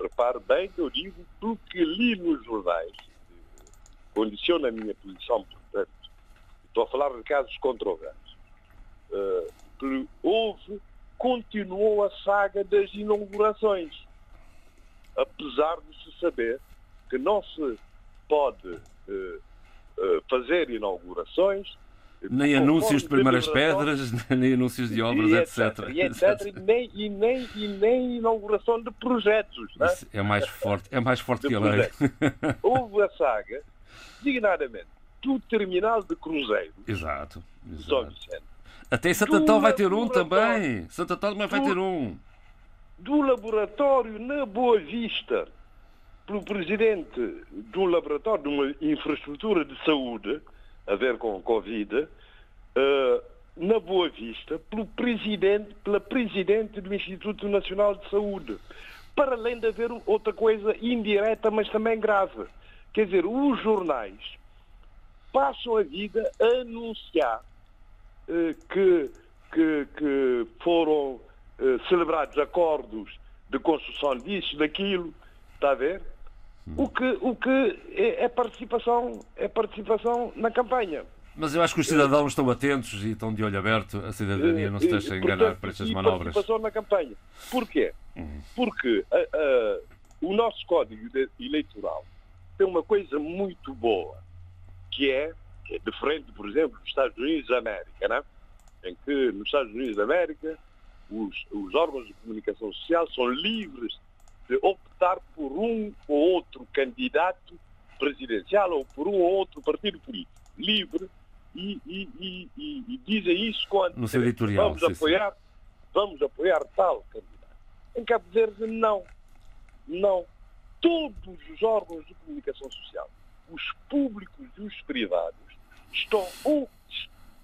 repare bem que eu digo pelo que li nos jornais, condiciona a minha posição, portanto, estou a falar de casos controversos, eh, que houve, continuou a saga das inaugurações, apesar de se saber que não se pode eh, eh, fazer inaugurações Nem conforme anúncios de primeiras pedras, nem anúncios de obras, e etc. E, etc. E, nem, e, nem, e nem inauguração de projetos. né? Isso é mais forte, é mais forte De que a lei. Houve a saga, designadamente, do terminal de Cruzeiro, Exato. de São exato. Vicente, Até Santa Do Tal vai ter um também. Santa Tal também vai ter um. do laboratório na Boa Vista, pelo presidente do laboratório de uma infraestrutura de saúde, a ver com Covid, eh, na Boa Vista, pelo presidente, pela presidente do Instituto Nacional de Saúde. Para além de haver outra coisa indireta, mas também grave. Quer dizer, os jornais passam a vida a anunciar que, que, que foram eh, celebrados acordos de construção disso, daquilo, está a ver? O que, o que é, é participação, é participação na campanha. Mas eu acho que os cidadãos estão atentos e estão de olho aberto. A cidadania não se Eh, deixa eh, enganar portanto, por estas manobras. Uhum. participação na campanha. Porquê? Porque ah, ah, o nosso código eleitoral tem uma coisa muito boa, que é, é diferente, por exemplo, dos Estados Unidos da América, né? em que nos Estados Unidos da América os, os órgãos de comunicação social são livres de optar por um ou outro candidato presidencial ou por um ou outro partido político. Livre e, e- e- e- dizem isso com No seu editorial, Vamos sim, sim. apoiar, vamos apoiar tal candidato. Em Cabo Verde, não. Não. Todos os órgãos de comunicação social, os públicos e os privados, estão, ou-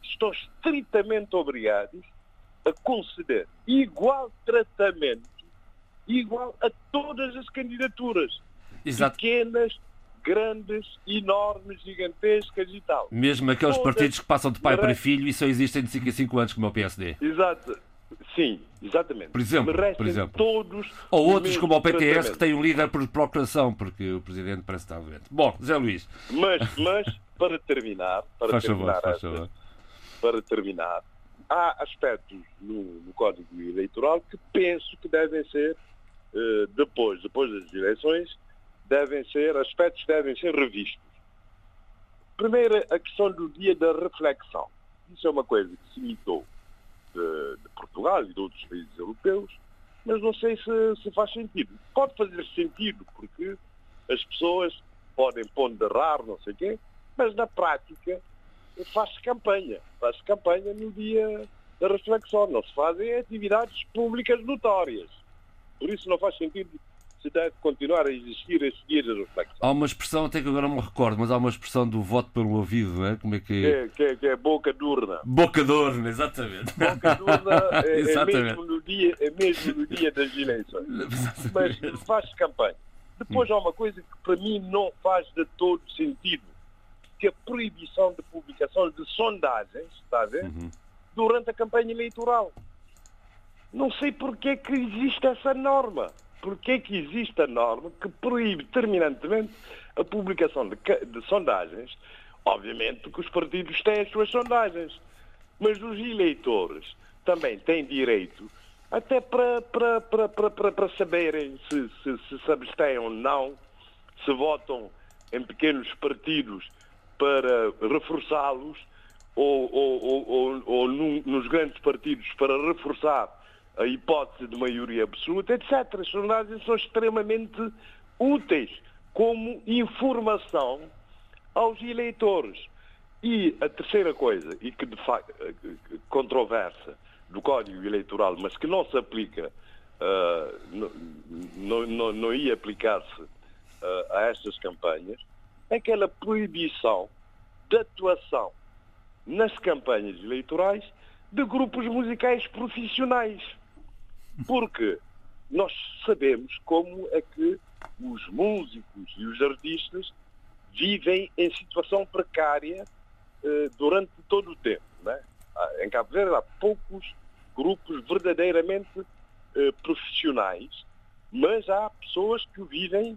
estão estritamente obrigados a conceder igual tratamento, igual a todas as candidaturas. Exato. Pequenas, grandes, enormes, gigantescas e tal. Mesmo aqueles Todas partidos que passam de pai para filho e só existem de 5 em 5 anos, como é o PSD. Exato. Sim, exatamente. Por exemplo, por exemplo. todos Ou outros, como o PTS, que tem um líder por procuração, porque o presidente parece estar doente. Bom, Zé Luís, Mas, mas para terminar, para faz favor, terminar, faz esta- favor. para terminar, há aspectos no, no Código Eleitoral que penso que devem ser, eh, depois, depois das eleições, devem ser, aspectos que devem ser revistos. Primeiro, a questão do dia da reflexão. Isso é uma coisa que se imitou de, de Portugal e de outros países europeus, mas não sei se, se faz sentido. Pode fazer sentido, porque as pessoas podem ponderar, não sei o quê, mas na prática faz-se campanha. Faz-se campanha no dia da reflexão. Não se fazem atividades públicas notórias. Por isso não faz sentido se deve continuar a existir esse dia da reflexão. Há uma expressão, até que agora não me recordo, mas há uma expressão do voto pelo ouvido, não é? Como é que Que é? é, que é, que é boca de urna. Boca de urna, exatamente. Boca de urna é, é, Exatamente. mesmo no dia, é mesmo no dia das eleições. Mas faz campanha. Depois há uma coisa que para mim não faz de todo sentido, que a proibição de publicação de sondagens, está a ver? Uhum. Durante a campanha eleitoral. Não sei porque é que existe essa norma. porque é que existe a norma que proíbe terminantemente a publicação de, de sondagens. Obviamente que os partidos têm as suas sondagens, mas os eleitores também têm direito até para, para, para, para, para saberem se, se, se se abstêm ou não, se votam em pequenos partidos para reforçá-los ou, ou, ou, ou, nos grandes partidos para reforçar a hipótese de maioria absoluta, etc. As sondagens são extremamente úteis como informação aos eleitores. E a terceira coisa, e que de facto controversa do Código Eleitoral, mas que não se aplica, uh, não, não, não, ia aplicar-se uh, a estas campanhas, aquela proibição de atuação nas campanhas eleitorais de grupos musicais profissionais. Porque nós sabemos como é que os músicos e os artistas vivem em situação precária eh, durante todo o tempo. Né? Em Cabo Verde há poucos grupos verdadeiramente eh, profissionais, mas há pessoas que vivem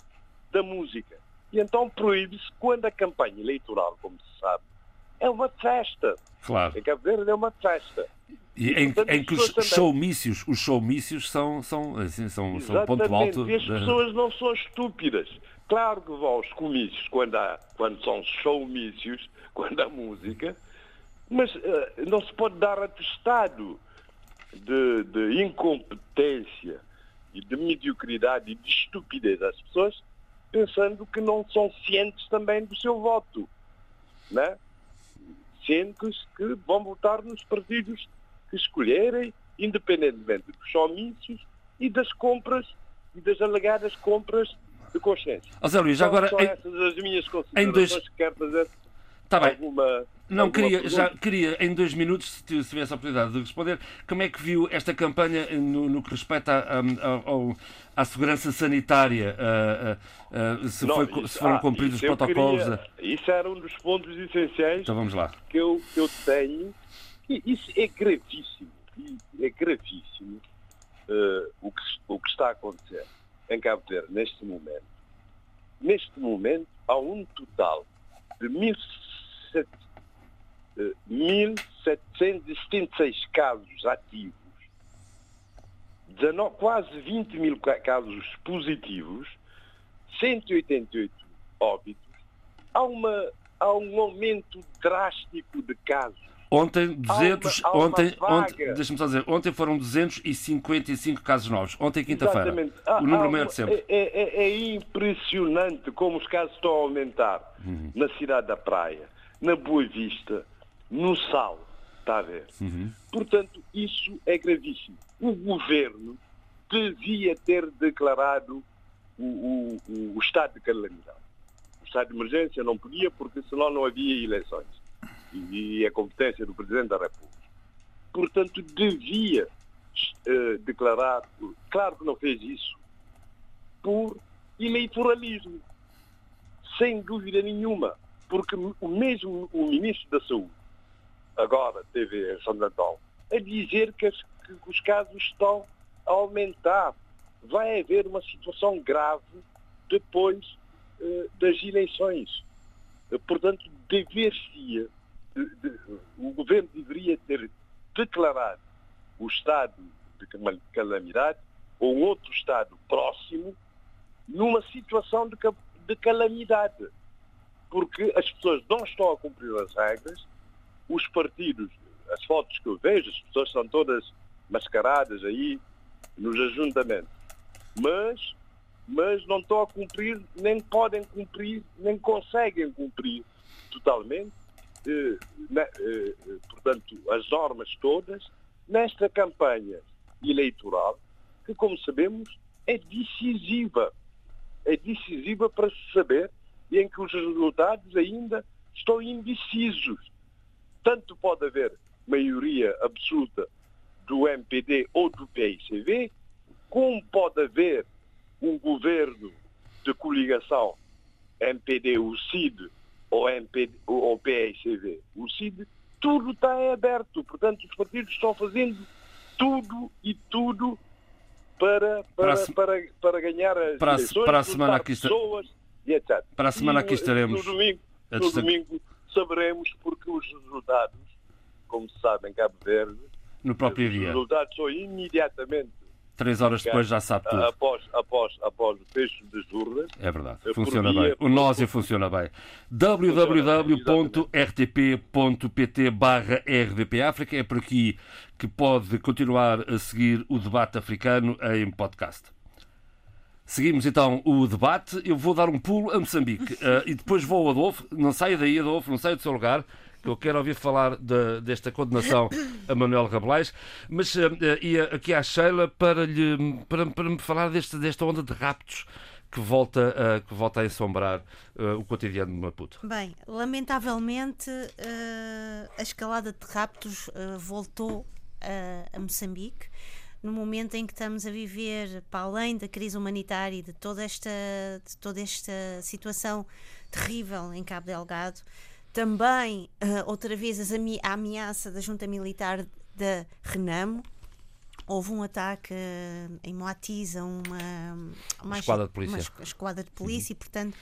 da música. E então proíbe-se quando a campanha eleitoral, como se sabe, é uma festa. Claro. Em Cabo Verde é uma festa. E em, portanto, em que os também... showmícios, os showmícios são, são, assim, são, são ponto alto. E as da... pessoas não são estúpidas. Claro que vão aos comícios quando, há, quando são showmícios, quando há música, mas uh, não se pode dar atestado de, de incompetência e de mediocridade e de estupidez às pessoas pensando que não são cientes também do seu voto. Né? Cientes que vão votar nos partidos que escolherem, independentemente dos comícios e das compras e das alegadas compras de consciência. José Luís, já agora. São em, essas as minhas considerações em dois... que quero fazer Tá bem. Não, queria, já, queria, em dois minutos, se tivesse a oportunidade de responder, como é que viu esta campanha no, no que respeita à, à segurança sanitária? Uh, uh, se, não, foi, se, foram ah, cumpridos os protocolos? Queria, isso era um dos pontos essenciais então vamos lá. Que, eu, que eu tenho. E isso é gravíssimo. É gravíssimo uh, o, que, o que está a acontecer em Cabo Verde neste momento. Neste momento, há um total de 1.776 casos ativos, 19, quase 20 mil casos positivos, 188 óbitos, há, uma, há um aumento drástico de casos Ontem, 200, há uma, há ontem, ontem deixa-me só dizer, ontem foram 255 casos novos. Ontem, quinta-feira. O número há, maior de sempre. É, é, é, impressionante como os casos estão a aumentar uhum. na cidade da Praia, na Boa Vista, no Sal. Está a ver? Uhum. Portanto, isso é gravíssimo. O governo devia ter declarado o, o, o, o estado de calamidade. O estado de emergência não podia, porque senão não havia eleições e é competência do Presidente da República. Portanto, devia uh, declarar, claro que não fez isso, por eleitoralismo, sem dúvida nenhuma, porque o mesmo o Ministro da Saúde, agora teve em São Natal, a dizer que, que os casos estão a aumentar. Vai haver uma situação grave depois uh, das eleições. Uh, portanto, dever-se de, de, o governo deveria ter declarado o estado de calamidade ou outro estado próximo numa situação de, de calamidade. Porque as pessoas não estão a cumprir as regras, os partidos, as fotos que eu vejo, as pessoas são todas mascaradas aí nos ajuntamentos. Mas, mas não estão a cumprir, nem podem cumprir, nem conseguem cumprir totalmente eh, eh, portanto, as normas todas nesta campanha eleitoral, que, como sabemos, é decisiva. É decisiva para se saber em que os resultados ainda estão indecisos. Tanto pode haver maioria absoluta do MPD ou do PICV, como pode haver um governo de coligação MPD-UCID ou, MPD, ou PSV, o CID, tudo está aberto. Portanto, os partidos estão fazendo tudo e tudo para, para, para, para, para ganhar as para eleições, para a semana aqui está... pessoas e etc. Para a semana e, aqui estaremos. No domingo, no domingo saberemos porque os resultados, como se sabe em Cabo Verde, no próprio os dia. Os resultados são imediatamente Três horas depois já sabe tudo. Após, após, após o fecho das urnas. É verdade. Funciona bem. O Nósia funciona bem. www.rtp.pt barra RDP África é por aqui que pode continuar a seguir o debate africano em podcast. Seguimos então o debate. Eu vou dar um pulo a Moçambique uh, e depois vou ao Adolfo. Não saia daí, Adolfo, não saia do seu lugar que eu quero ouvir falar de, desta condenação a Manuel Rabelais, mas uh, ia aqui à Sheila para, lhe, para, para me falar deste, desta onda de raptos que volta, uh, que volta a ensombrar uh, o cotidiano de Maputo. Bem, lamentavelmente a escalada de raptos voltou a Moçambique no momento em que estamos a viver, para além da crise humanitária e de toda esta, de toda esta situação terrível em Cabo Delgado, também, uh, outra vez, a ameaça da junta militar da Renamo. Houve um ataque uh, em Moatiza, uma, uma esquadra de polícia. Uma esquadra de polícia, uhum. e, portanto,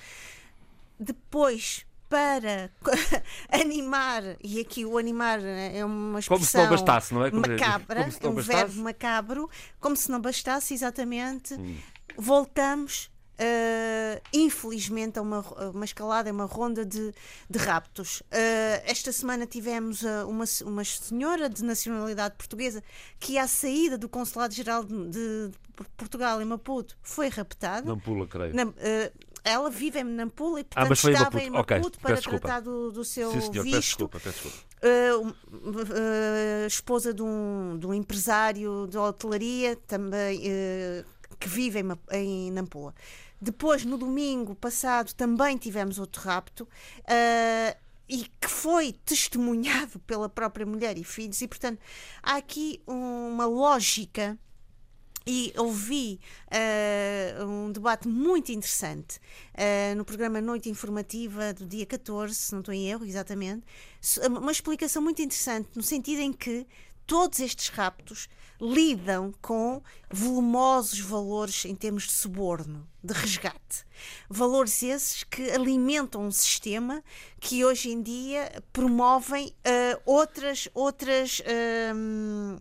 depois para animar, e aqui o animar é uma expressão como se não bastasse, não é? Como macabra, como se não um bastasse. verbo macabro, como se não bastasse, exatamente, hum. voltamos Uh, infelizmente, a uma, uma escalada, uma ronda de, de raptos. Uh, esta semana tivemos uh, uma, uma senhora de nacionalidade portuguesa que, à saída do Consulado-Geral de, de, Portugal em Maputo, foi raptada. Nampula, creio. Na, ela vive em Nampula e, portanto, ah, mas foi estava em Maputo, okay. para tratar do, do seu Sim, senhor. visto. Peço desculpa, peço desculpa. esposa de um, de um empresário de hotelaria também que vive em, em Nampula. Depois, no domingo passado, também tivemos outro rapto. Uh, e que foi testemunhado pela própria mulher e filhos, e portanto há aqui uma lógica. E ouvi uh, um debate muito interessante uh, no programa Noite Informativa do dia 14, se não estou em erro, exatamente. Uma explicação muito interessante, no sentido em que todos estes raptos lidam com volumosos valores em termos de suborno, de resgate. Valores esses que alimentam um sistema que hoje em dia promovem uh, outras, outras uh,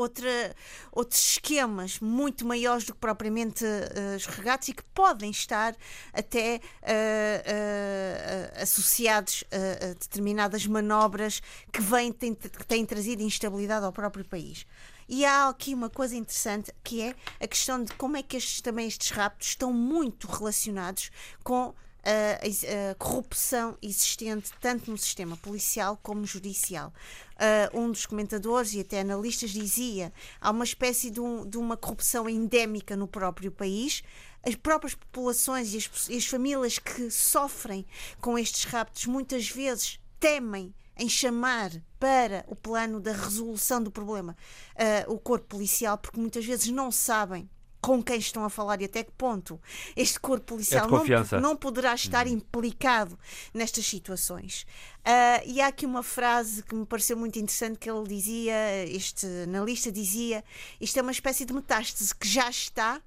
outra, outros esquemas muito maiores do que propriamente uh, os regatos e que podem estar até uh, uh, associados a, a, determinadas manobras que, vêm, têm, que têm trazido instabilidade ao próprio país. E há aqui uma coisa interessante que é a questão de como é que estes, também estes raptos estão muito relacionados com a, a, corrupção existente tanto no sistema policial como judicial. Uh, um dos comentadores e até analistas dizia há uma espécie de, um, de uma corrupção endémica no próprio país. As próprias populações e as, e as famílias que sofrem com estes raptos muitas vezes temem em chamar para o plano da resolução do problema uh, o corpo policial, porque muitas vezes não sabem com quem estão a falar e até que ponto este corpo policial é não, não, poderá estar uhum. implicado nestas situações. Uh, e há aqui uma frase que me pareceu muito interessante que ele dizia, este analista dizia, isto é uma espécie de metástase que já está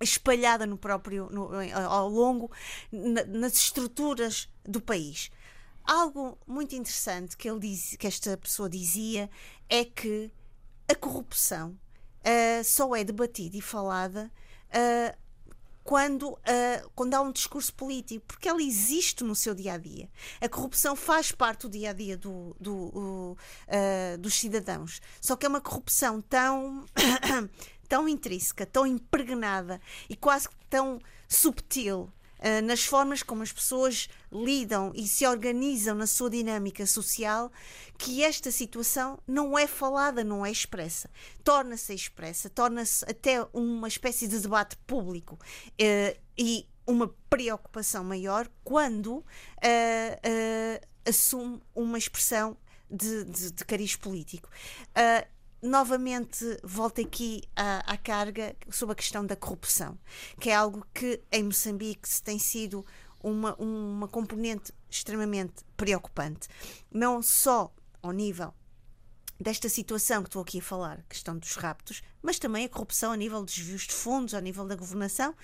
espalhada no próprio no, ao longo na, nas estruturas do país. Algo muito interessante que ele diz, que esta pessoa dizia é que a corrupção uh, só é debatida e falada uh, quando, uh, quando há um discurso político, porque ela existe no seu dia a dia. A corrupção faz parte do dia a dia do, do, uh, dos cidadãos. Só que é uma corrupção tão, tão intrínseca, tão impregnada e quase tão subtil nas formas como as pessoas lidam e se organizam na sua dinâmica social, que esta situação não é falada, não é expressa. Torna-se expressa, torna-se até uma espécie de debate público uh, e uma preocupação maior quando uh, assume uma expressão de, de, de cariz político. Uh, novamente volto aqui à, à, carga sobre a questão da corrupção, que é algo que em Moçambique tem sido uma, uma componente extremamente preocupante, não só ao nível desta situação que estou aqui a falar, questão dos raptos, mas também a corrupção a nível dos desvios de fundos, a nível da governação.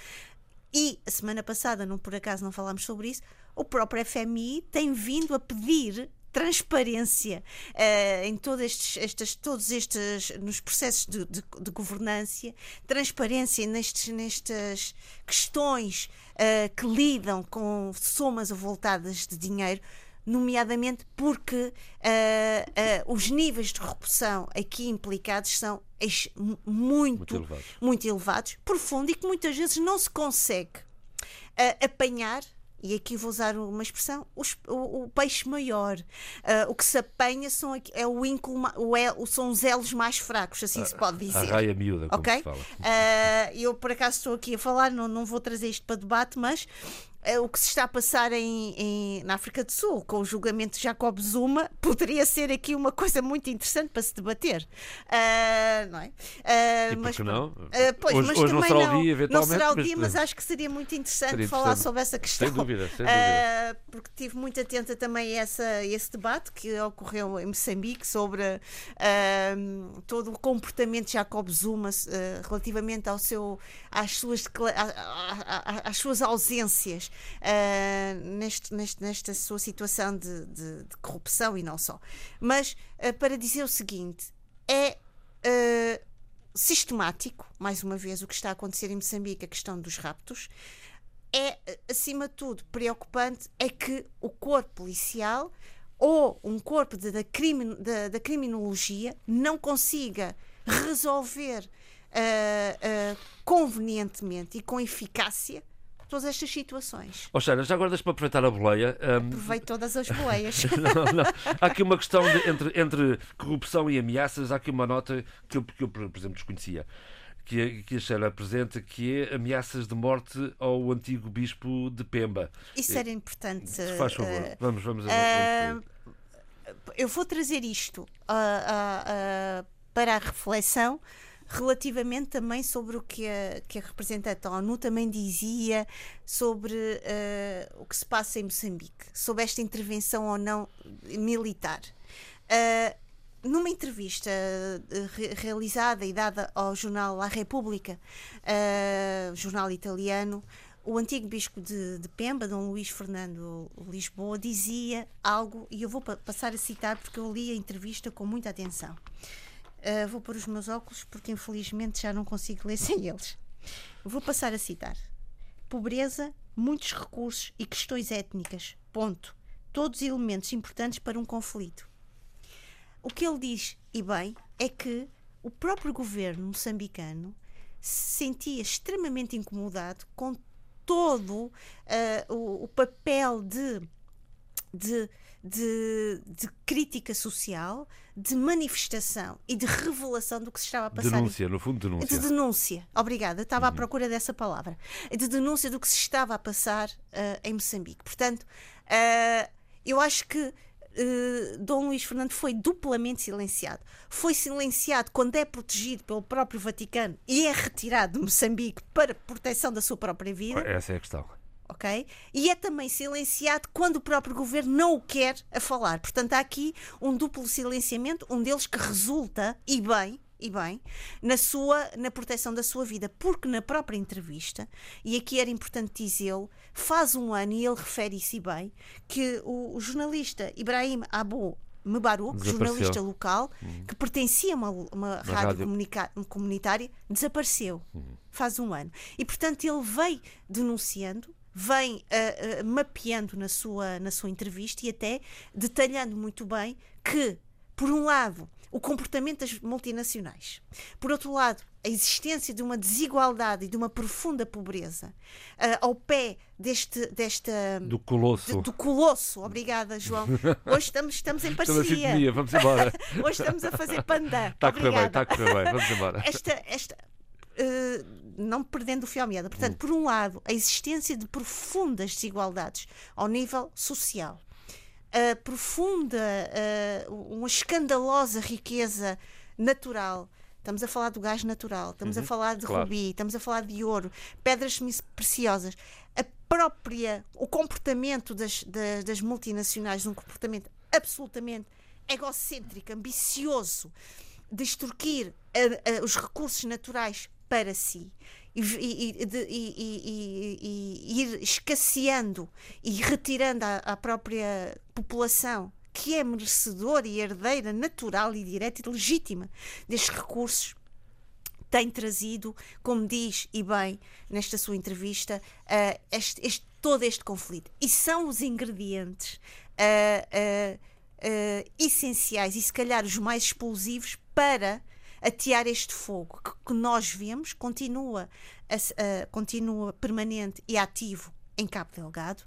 E a semana passada, não por acaso não falámos sobre isso, o próprio FMI tem vindo a pedir transparência uh, em todos estes, estes, todos estes nos processos de, de, de governança, transparência nestes, nestas questões uh, que lidam com somas avultadas de dinheiro nomeadamente porque uh, os níveis de corrupção aqui implicados são muito, muito elevados. muito elevados, profundo e que muitas vezes não se consegue apanhar e aqui vou usar uma expressão, os, o, o, peixe maior. Uh, o que se apanha são, é o ínculo, o el, são os elos mais fracos, assim se pode dizer. A raia miúda, como okay? se fala. Uh, eu, por acaso, estou aqui a falar, não, não vou trazer isto para debate, mas é o que se está a passar em, em, na África do Sul com o julgamento de Jacob Zuma poderia ser aqui uma coisa muito interessante para se debater. Uh, não é? Uh, mas, não? Uh, pois, hoje, mas hoje não será o dia, eventualmente. Não será o dia, mas, mas acho que seria muito interessante, seria falar interessante. sobre essa questão. Sem dúvida, sem dúvida. porque estive muito atenta também a essa, esse debate que ocorreu em Moçambique sobre todo o comportamento de Jacob Zuma relativamente ao seu, às, suas, às suas ausências uh, neste, neste, nesta sua situação de, de, de, corrupção e não só. Mas uh, para dizer o seguinte, é uh, sistemático, mais uma vez, o que está a acontecer em Moçambique, a questão dos raptos. É, acima de tudo, preocupante é que o corpo policial ou um corpo de, da, da, da criminologia não consiga resolver uh, uh, convenientemente e com eficácia todas estas situações. Oh, Xana, já agora deixa-me aproveitar a boleia. Um... Aproveito todas as boleias. não, não. Há aqui uma questão de, entre, entre corrupção e ameaças, há aqui uma nota que eu, que eu por exemplo, desconhecia. Que, que a Sheila apresenta, que é ameaças de morte ao antigo bispo de Pemba. Isso era importante. Se faz favor, uh, vamos, vamos, uh, vamos Eu vou trazer isto uh, para a reflexão relativamente também sobre o que a, que a representante da ONU também dizia sobre uh, o que se passa em Moçambique, sobre esta intervenção ou não militar. Uh, numa entrevista uh, realizada e dada ao jornal La República, jornal italiano, o antigo bispo de, de, Pemba, Dom Luís Fernando Lisboa, dizia algo, e eu vou pa passar a citar porque eu li a entrevista com muita atenção. Uh, vou pôr os meus óculos porque infelizmente já não consigo ler sem eles. Vou passar a citar: pobreza, muitos recursos e questões étnicas. Ponto. Todos elementos importantes para um conflito. O que ele diz, e bem, é que o próprio governo moçambicano se sentia extremamente incomodado com todo uh, o, o, papel de, de de, de, crítica social, de manifestação e de revelação do que se estava a passar. Denúncia, no fundo, denúncia. De denúncia, obrigada, estava uhum. à procura dessa palavra. De denúncia do que se estava a passar uh, em Moçambique. Portanto, uh, eu acho que Uh, Dom Luís Fernando foi duplamente silenciado. Foi silenciado quando é protegido pelo próprio Vaticano e é retirado de Moçambique para proteção da sua própria vida. Essa é a questão ok? E é também silenciado quando o próprio governo não o quer a falar. Portanto, há aqui um duplo silenciamento, um deles que resulta, e bem, e bem, na sua na proteção da sua vida, porque na própria entrevista, e aqui era importante dizê-lo, faz um ano, e ele refere isso e bem, que o, o jornalista Ibrahim Abu Mebarouk, jornalista local, uhum. que pertencia a uma, uma rádio, rádio. comunitária, desapareceu. Uhum. Faz um ano. E, portanto, ele veio denunciando vem uh, uh, mapeando na sua, na sua entrevista e até detalhando muito bem que, por um lado, o comportamento das multinacionais, por outro lado, a existência de uma desigualdade e de uma profunda pobreza uh, ao pé deste desta do colosso. de, do colosso. Obrigada João. Hoje estamos estamos em parceria. vamos embora. Hoje estamos a fazer pandan. Está a correr bem está a correr bem vamos embora. Esta esta não perdendo o fio à meada. Portanto, hum. por um lado, a existência de profundas desigualdades ao nível social, a profunda, uh, uma escandalosa riqueza natural. Estamos a falar do gás natural, estamos uhum, a falar de claro. rubi, estamos a falar de ouro, pedras preciosas. A própria, o comportamento das, das, das multinacionais, um comportamento absolutamente egocêntrico, ambicioso, de extorquir a, a, os recursos naturais para si e, e, e, e ir escasseando e retirando à própria população que é merecedora e herdeira natural e direta e legítima destes recursos tem trazido, como diz e bem nesta sua entrevista, uh, este, este, todo este conflito. E são os ingredientes uh, uh, essenciais e, se calhar, os mais explosivos para atear este fogo que, que nós vemos continua, a, continua permanente e ativo em Cabo Delgado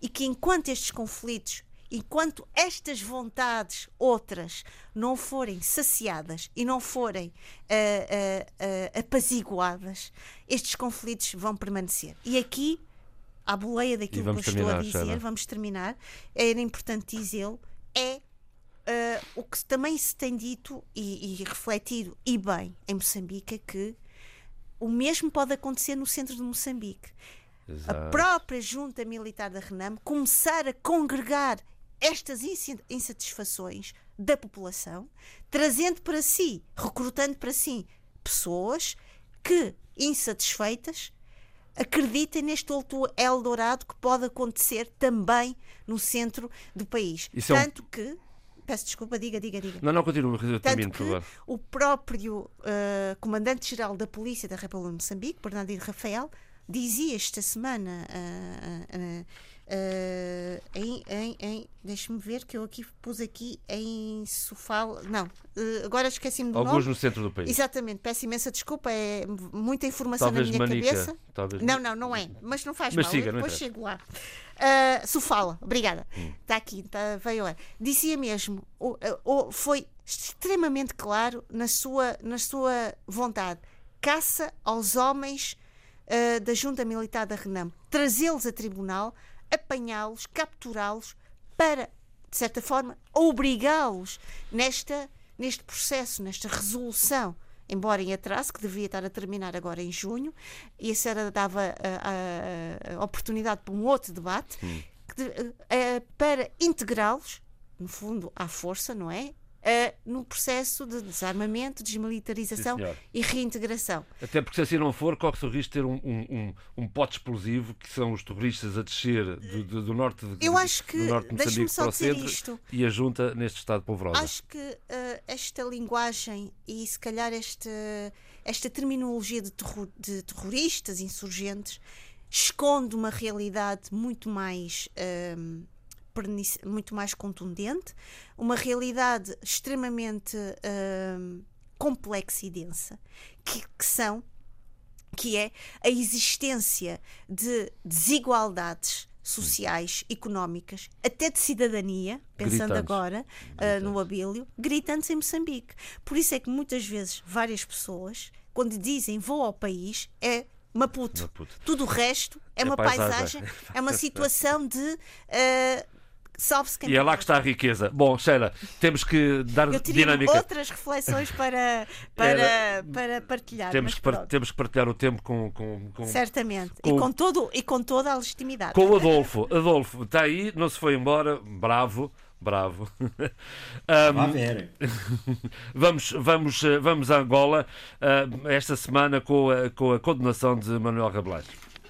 e que, enquanto estes conflitos enquanto estas vontades outras não forem saciadas e não forem uh, uh, uh, apaziguadas, estes conflitos vão permanecer. E aqui, à boleia daquilo que eu estou a dizer, vamos terminar, era importante dizê-lo, é o que também se tem dito e, e refletido, e bem, em Moçambique, é que o mesmo pode acontecer no centro de Moçambique. Exato. A própria junta militar da Renam começar a congregar estas insatisfações da população, trazendo para si, recrutando para si pessoas que, insatisfeitas, acreditem neste outro Eldorado que pode acontecer também no centro do país. Isso Tanto é um... que. Peço desculpa, diga, diga, diga. Não, não, continua, termino, por favor. O próprio uh, Comandante-Geral da Polícia da República de Moçambique, Bernardino Rafael, dizia esta semana uh, uh, em, em, em deixa-me ver que eu aqui pus aqui em Sofal. Não, agora esqueci-me do Alguns nome. no centro do país. Exatamente, peço imensa desculpa, é muita informação talvez na minha manica, cabeça. Talvez não, não, não é, mas não faz mas mal, siga, depois chego lá. Uh, Sofala, obrigada. Está hum. Aqui, tá, veio lá. Dizia mesmo, ou, ou, foi extremamente claro na sua, na sua vontade. Caça aos homens uh, da junta militar da Renam, trazê-los a tribunal apanhá-los, capturá-los para, de certa forma, obrigá-los nesta, neste processo, nesta resolução embora em atraso, que devia estar a terminar agora em junho, e isso era, dava a, a, a oportunidade para um outro debate, hum. que, a, para integrá-los, no fundo, à força, não é? Uh, no processo de desarmamento, desmilitarização Sim, e reintegração. Até porque se assim não for, corre-se o risco de ter um, um, um, um pote explosivo que são os terroristas a descer do, do, do norte de Eu acho que, do norte de Moçambique para o centro isto. e a junta neste estado polvorosa. Acho que uh, esta linguagem e se calhar esta, esta terminologia de, terror, de terroristas insurgentes esconde uma realidade muito mais uh, muito mais contundente, uma realidade extremamente uh, complexa e densa, que, que são que é a existência de desigualdades sociais, económicas, até de cidadania, pensando gritantes. agora uh, no Abílio, gritantes em Moçambique. Por isso é que muitas vezes várias pessoas, quando dizem vou ao país, é Maputo. Maputo. Tudo o resto é, é uma paisagem, paisagem, é uma situação de uh, salve-se quem E é lá que está a riqueza. Bom, Sheila, temos que dar Eu dinâmica. outras reflexões para, para, Era, para partilhar. Temos que, par, temos que partilhar o tempo com. com, com Certamente. Com, e, com todo, e com toda a legitimidade. Com o Adolfo. Adolfo, está aí, não se foi embora. Bravo. Bravo. um, ver. vamos, vamos, vamos a Angola uh, esta semana com a, com a condenação de Manuel Rabelais.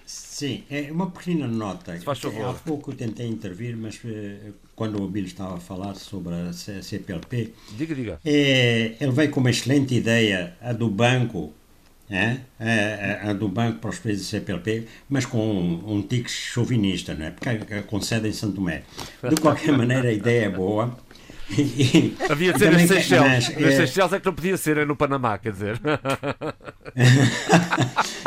Sim, é uma pequena nota. Se faz favor. Há pouco tentei intervir, mas eh, quando o Abílio estava a falar sobre a CPLP, diga, diga. É, ele veio com uma excelente ideia, a do banco, é? a, a, a do banco para os países da CPLP, mas com um, um tique chauvinista, não é? porque concede em Santo Tomé. De qualquer maneira, a ideia é boa. Havia de ser nas Seychelles. Nas é... Seychelles é que não podia ser, é no Panamá, quer dizer.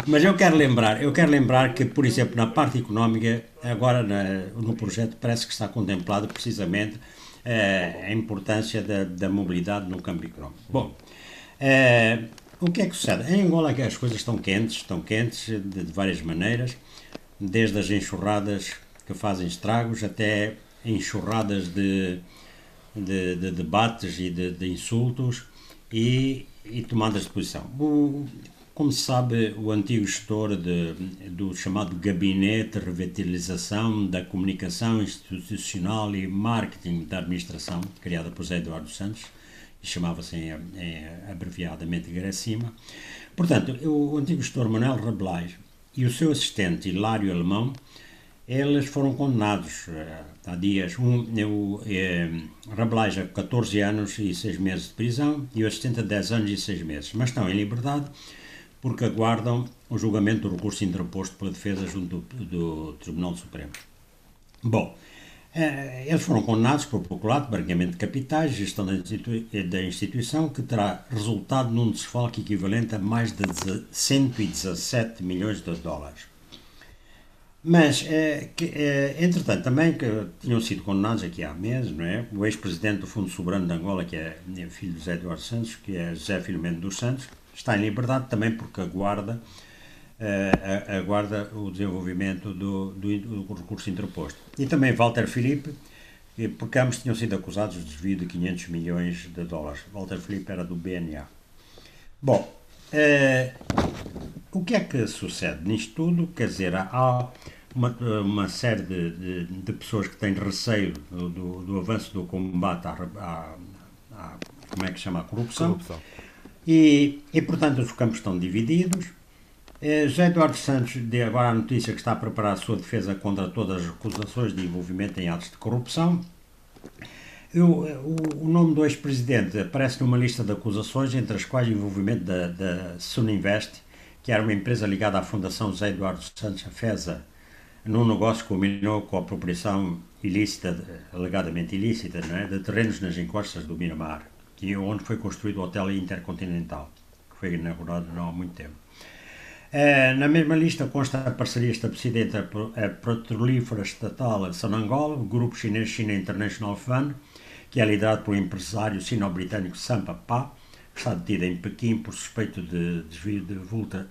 mas eu quero lembrar, eu quero lembrar que, por exemplo, na parte económica, agora na, no projeto parece que está contemplado precisamente eh, a importância da, da, mobilidade no campo económico. Bom, eh, o que é que sucede? Em Angola as coisas estão quentes, estão quentes de, de várias maneiras, desde as enxurradas que fazem estragos até enxurradas de de, de debates e de, de insultos e, e, tomadas de posição. O, como se sabe, o antigo gestor de, do chamado Gabinete de Revitalização da Comunicação Institucional e Marketing da Administração, criada por José Eduardo Santos, chamava-se abreviadamente Gracima. Portanto, o antigo gestor Manuel Rabelais e o seu assistente Hilário Alemão, eles foram condenados uh, há dias. Um, o eh, Rabelais a 14 anos e 6 meses de prisão e o assistente a 10 anos e 6 meses, mas estão em liberdade porque aguardam o julgamento do recurso interposto pela defesa junto do, do Tribunal Supremo. Bom, eh, eles foram condenados por procurado, branqueamento de capitais, gestão da, da, instituição, que terá resultado num desfalque equivalente a mais de 117 milhões de dólares. Mas, é, que, é, entretanto, também que tinham sido condenados aqui há meses, não é? O ex-presidente do Fundo Soberano de Angola, que é filho de José Eduardo Santos, que é José Filomeno dos Santos, está em liberdade também porque aguarda, uh, aguarda o desenvolvimento do, do, do, recurso interposto. E também Walter Filipe, porque ambos tinham sido acusados de desvio de 500 milhões de dólares. Walter Filipe era do BNA. Bom, o que é que sucede nisto tudo? Quer dizer, há uma, uma série de, de, de, pessoas que têm receio do, do, do avanço do combate à, à, à, como é que chama, a corrupção. corrupção e, e portanto, os campos estão divididos. Eh, José Eduardo Santos deu agora a notícia que está a preparar a sua defesa contra todas as acusações de envolvimento em atos de corrupção. Eu, o, o, nome do ex-presidente aparece numa lista de acusações, entre as quais o envolvimento da, da Suninvest, que era uma empresa ligada à Fundação José Eduardo Santos Afesa, num negócio que culminou com a apropriação ilícita, alegadamente ilícita, é, de terrenos nas encostas do Miramar que é onde foi construído o Hotel Intercontinental, que foi inaugurado não há muito tempo. É, na mesma lista consta a parceria estabelecida entre a petrolífera estatal Sonangol, o grupo chinês China International Fund, que é liderado pelo empresário sino-britânico Sampa Pa, que está detido em Pequim por suspeito de desvio de, vulta,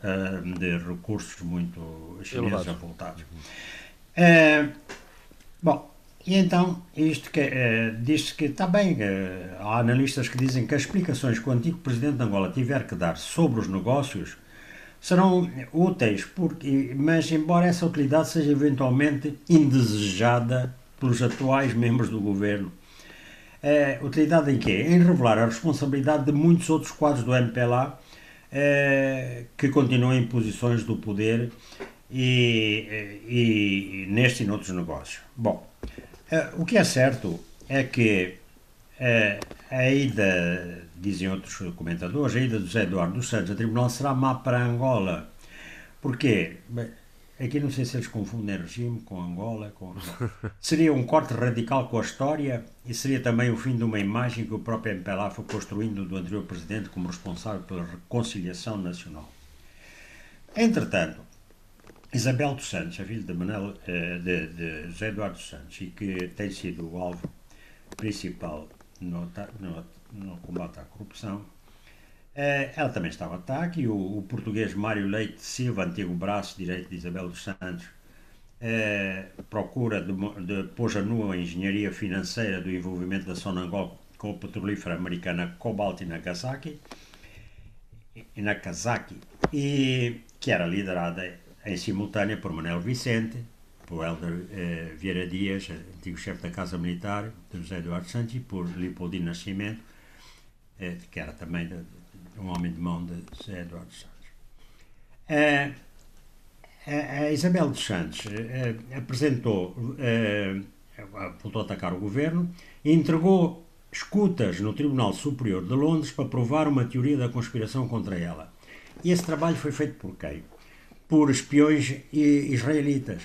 de recursos muito chineses avultados. É, bom, e então, isto que, uh, diz que está bem, uh, há analistas que dizem que as explicações que o antigo presidente de Angola tiver que dar sobre os negócios serão úteis, porque, mas embora essa utilidade seja eventualmente indesejada pelos atuais membros do governo. Uh, utilidade em quê? Em revelar a responsabilidade de muitos outros quadros do MPLA que continuam em posições do poder e, e, e neste e noutros negócios. Bom, Uh, o que é certo é que a ida, dizem outros comentadores, a ida do José Eduardo dos Santos a tribunal será má para Angola. Porquê? Bem, aqui não sei se eles confundem regime com Angola. Com... seria um corte radical com a história e seria também o fim de uma imagem que o próprio MPLA foi construindo do anterior presidente como responsável pela reconciliação nacional. Entretanto, Isabel dos Santos, a filha de, Manel, eh, de, de José Eduardo Santos, e que tem sido o alvo principal no, no, no combate à corrupção, ela também está ao ataque o, o, português Mário Leite Silva, antigo braço direito de Isabel dos Santos, eh, procura de, de pôs a nua a engenharia financeira do envolvimento da Sonangol com a petrolífera americana Cobalt e Nagasaki, e Nagasaki e que era liderada em simultânea por Manuel Vicente, por Helder eh, Vieira Dias, antigo chefe da Casa Militar, de José Eduardo Santos, e por Leopoldino Nascimento, eh, que era também de, um homem de mão de José Eduardo Santos. Eh, a Isabel dos Santos eh, apresentou, eh, voltou a atacar o governo e entregou escutas no Tribunal Superior de Londres para provar uma teoria da conspiração contra ela. E esse trabalho foi feito por quem? por espiões israelitas.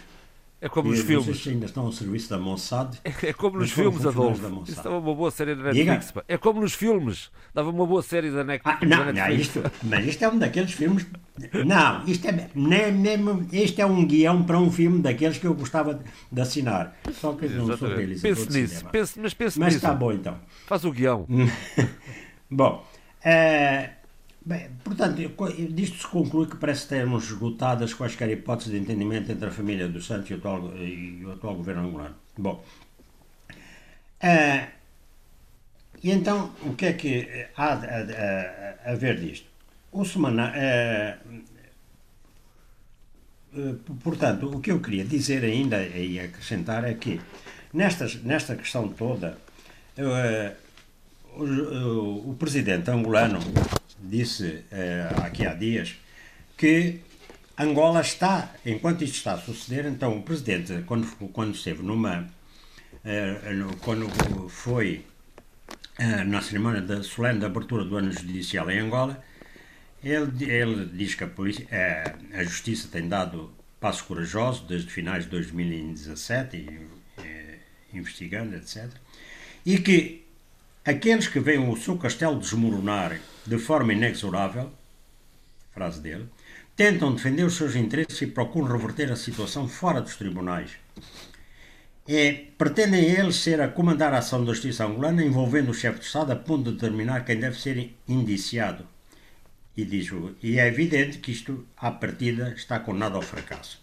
É como nos filmes. Se ainda estão ao serviço da Mossad. É como nos filmes, Adolfo. Isso dava uma boa série da Netflix. É como nos filmes. Dava uma boa série da Netflix. Ah, não, não isto, mas isto é um daqueles filmes. Não, isto é, nem, nem, este é um guião para um filme daqueles que eu gostava de assinar. Só que não sou realizador. Pense nisso. Pense, mas pense mas nisso. está bom então. Faz o guião. bom. Uh, Bem, portanto, disto se conclui que parece termos esgotadas quaisquer hipóteses de entendimento entre a família dos Santos e o atual, e o atual governo angolano. Bom, uh, e então, o que é que há a, a, a, ver disto? o semana, eh, eh, portanto, o que eu queria dizer ainda e acrescentar é que nestas, nesta questão toda, eh, o, o presidente angolano disse eh, aqui há dias que Angola está, enquanto isto está a suceder, então o presidente, quando, quando esteve numa. eh, no- quando foi eh, na cerimónia da solene abertura do ano judicial em Angola, ele, ele diz que a, polícia, eh, a justiça tem dado passos corajosos desde finais de 2017, e, investigando, etc. E que aqueles que veem o seu castelo desmoronar de forma inexorável, frase dele, tentam defender os seus interesses e procuram reverter a situação fora dos tribunais. É, pretendem eles ser a comandar a ação da justiça angolana envolvendo o chefe de Estado a ponto de determinar quem deve ser indiciado. E, diz, o- e é evidente que isto, à partida, está condenado ao fracasso.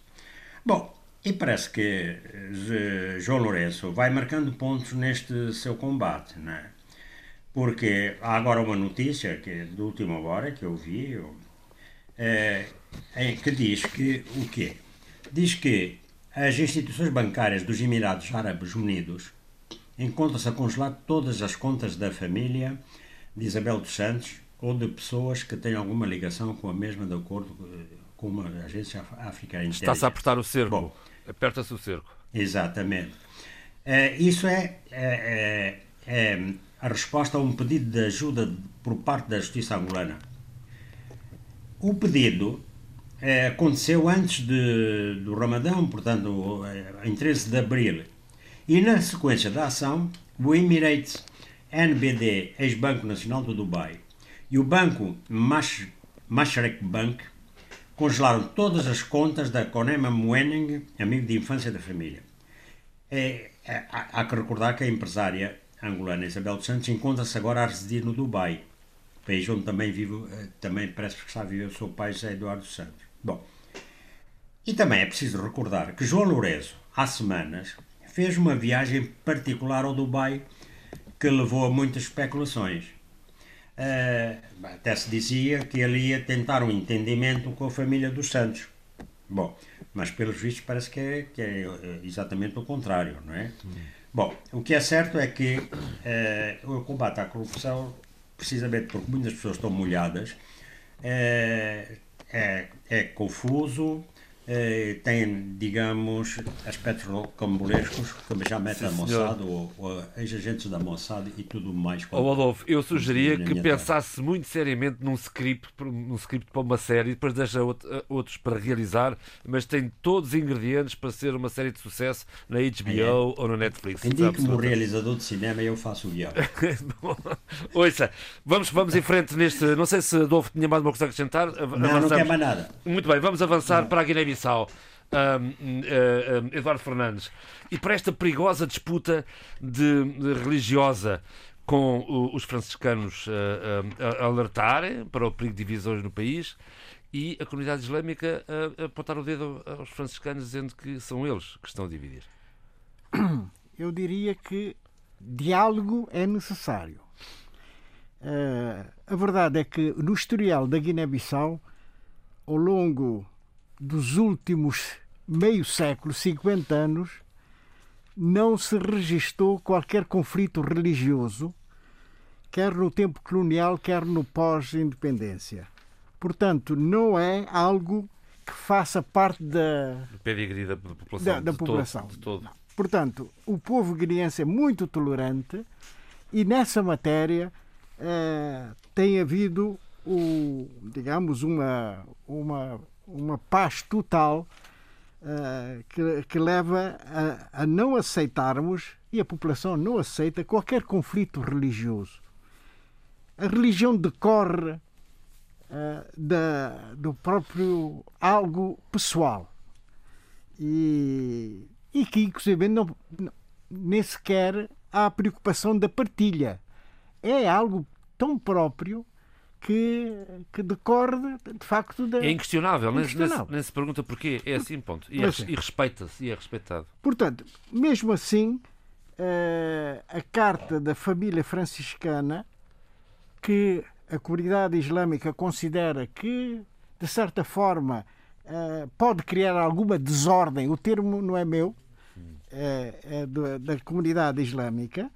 Bom, e parece que eh, João Lourenço vai marcando pontos neste seu combate, não é? Porque há agora uma notícia que é de última hora que eu vi, eu- eh, em que diz que o quê? Diz que as instituições bancárias dos Emirados Árabes Unidos encontram-se a congelar todas as contas da família de Isabel dos Santos ou de pessoas que têm alguma ligação com a mesma, de acordo com uma agência af- africana Está-se a apertar o cerco. Aperta-se o cerco. Exatamente. Eh, isso é, é- é- é a resposta a um pedido de ajuda por parte da Justiça angolana. O pedido eh, aconteceu antes de- do Ramadão, portanto, eh, em 13 de abril. E na sequência da ação, o Emirates NBD, ex-Banco Nacional do Dubai, e o banco Mash- Bank congelaram todas as contas da Konema Mweneng, amigo de infância da família. É, é, há que recordar que a empresária angolana Isabel dos Santos encontra-se agora a residir no Dubai, país onde também vive, eh, também parece que está a viver o seu pai José Eduardo Santos. Bom, e também é preciso recordar que João Lourenço, há semanas, fez uma viagem particular ao Dubai que levou a muitas especulações. Eh, até se dizia que ele ia tentar um entendimento com a família dos Santos. Bom, mas pelos vistos parece que é, que é eh, exatamente o contrário, não é? Bom, o que é certo é que eh, o combate à corrupção, precisamente porque muitas pessoas estão molhadas, eh, é, é confuso, eh, tem, digamos, aspectos rocambolescos, como já mete a Mossad, ou, ou ex-agentes da Mossad e tudo mais. Ó Adolfo, eu sugeria que minha terra. pensasse muito seriamente num script, num script para uma série, depois deixa out- outros para realizar, mas tem todos os ingredientes para ser uma série de sucesso na HBO ou na Netflix. Indique-me o Absolutamente. realizador de cinema e eu faço o guião. Ouça, vamos, vamos em frente neste. Não sei se Adolfo tinha mais uma coisa a acrescentar. Não, não quer mais nada. Muito bem, vamos avançar para a Guiné-Bissau. Ahm, eh, ahm, Eduardo Fernandes. E para esta perigosa disputa de, de religiosa com o- os franciscanos eh, ah, a alertarem para o perigo de divisões no país e a comunidade islâmica a apontar o dedo aos franciscanos dizendo que são eles que estão a dividir. Eu diria que diálogo é necessário. Eh, a verdade é que no historial da Guiné-Bissau, ao longo dos últimos meio século, 50 anos, não se registou qualquer conflito religioso, quer no tempo colonial, quer no pós-independência. Portanto, não é algo que faça parte da, O pedigree da população. da, da de todo- população. de todo. Portanto, o povo guineense é muito tolerante e nessa matéria eh, tem havido, o, digamos, uma, uma, uma paz total eh, que, que leva a, a não aceitarmos, e a população não aceita, qualquer conflito religioso. A religião decorre eh, da, do próprio algo pessoal. E, e que, inclusive, não, não- nem sequer há a preocupação da partilha. É algo tão próprio que, que decorre, de facto, da. É inquestionável, nem, nem se- Inquestionável. nem se pergunta porquê. É assim, ponto. E, é, e respeita-se, e é respeitado. Portanto, mesmo assim, eh, a carta da família franciscana, que a comunidade islâmica considera que, de certa forma, uh, pode criar alguma desordem, o termo não é meu, é, é da comunidade islâmica,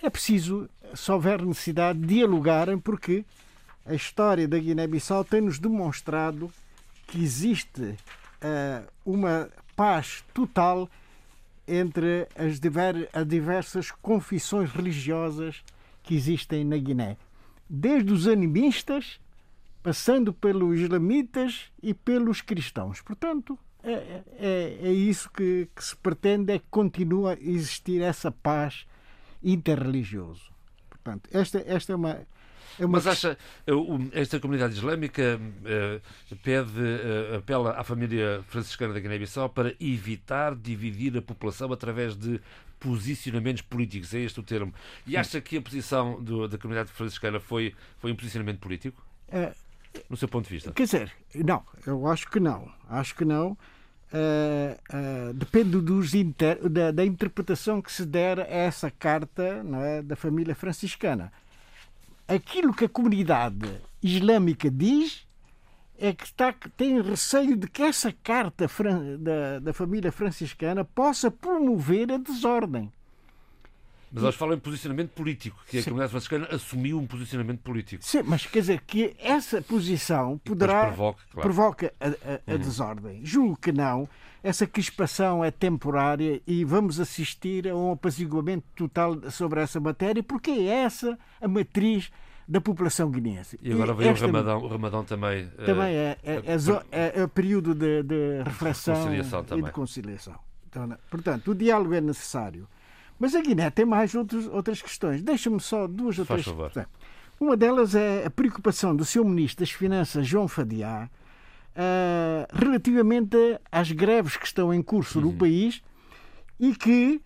é preciso, se houver necessidade, dialogarem, porque a história da Guiné-Bissau tem-nos demonstrado que existe uh, uma paz total entre as, diver, as diversas confissões religiosas que existem na Guiné. Desde os animistas, passando pelos islamitas e pelos cristãos. Portanto, é, é, é isso que, que, se pretende, é que continue a existir essa paz interreligiosa. Portanto, esta, esta é uma é Mas acha, eh, esta comunidade islâmica uh, pede, uh, apela à família franciscana da Guiné-Bissau para evitar dividir a população através de posicionamentos políticos, é este o termo. E acha que a posição do, da comunidade franciscana foi, foi um posicionamento político? no seu ponto de vista? Quer dizer, não, eu acho que não. Acho que não. Uh, uh, depende dos inter... da, da, interpretação que se der a essa carta não é, da família franciscana aquilo que a comunidade islâmica diz é que está, tem receio de que essa carta da, da família franciscana possa promover a desordem. Mas eles falam em posicionamento político, que a comunidade franciscana assumiu um posicionamento político. Sim, mas quer dizer que essa posição poderá provoca, claro. provoca a, a, a uhum. desordem. Julgo que não. Essa crispação é temporária e vamos assistir a um apaziguamento total sobre essa matéria, porque é essa a matriz da população guineense. E agora vem esta... o Ramadão, o Ramadão também. Também é, é, é, é, é período de, de reflexão e de conciliação. Então, portanto, o diálogo é necessário. Mas a Guiné tem mais outros, outras questões. Deixa-me só duas ou três. questões. Uma delas é a preocupação do seu ministro das Finanças, João Fadiá, uh, relativamente às greves que estão em curso uhum. no país e que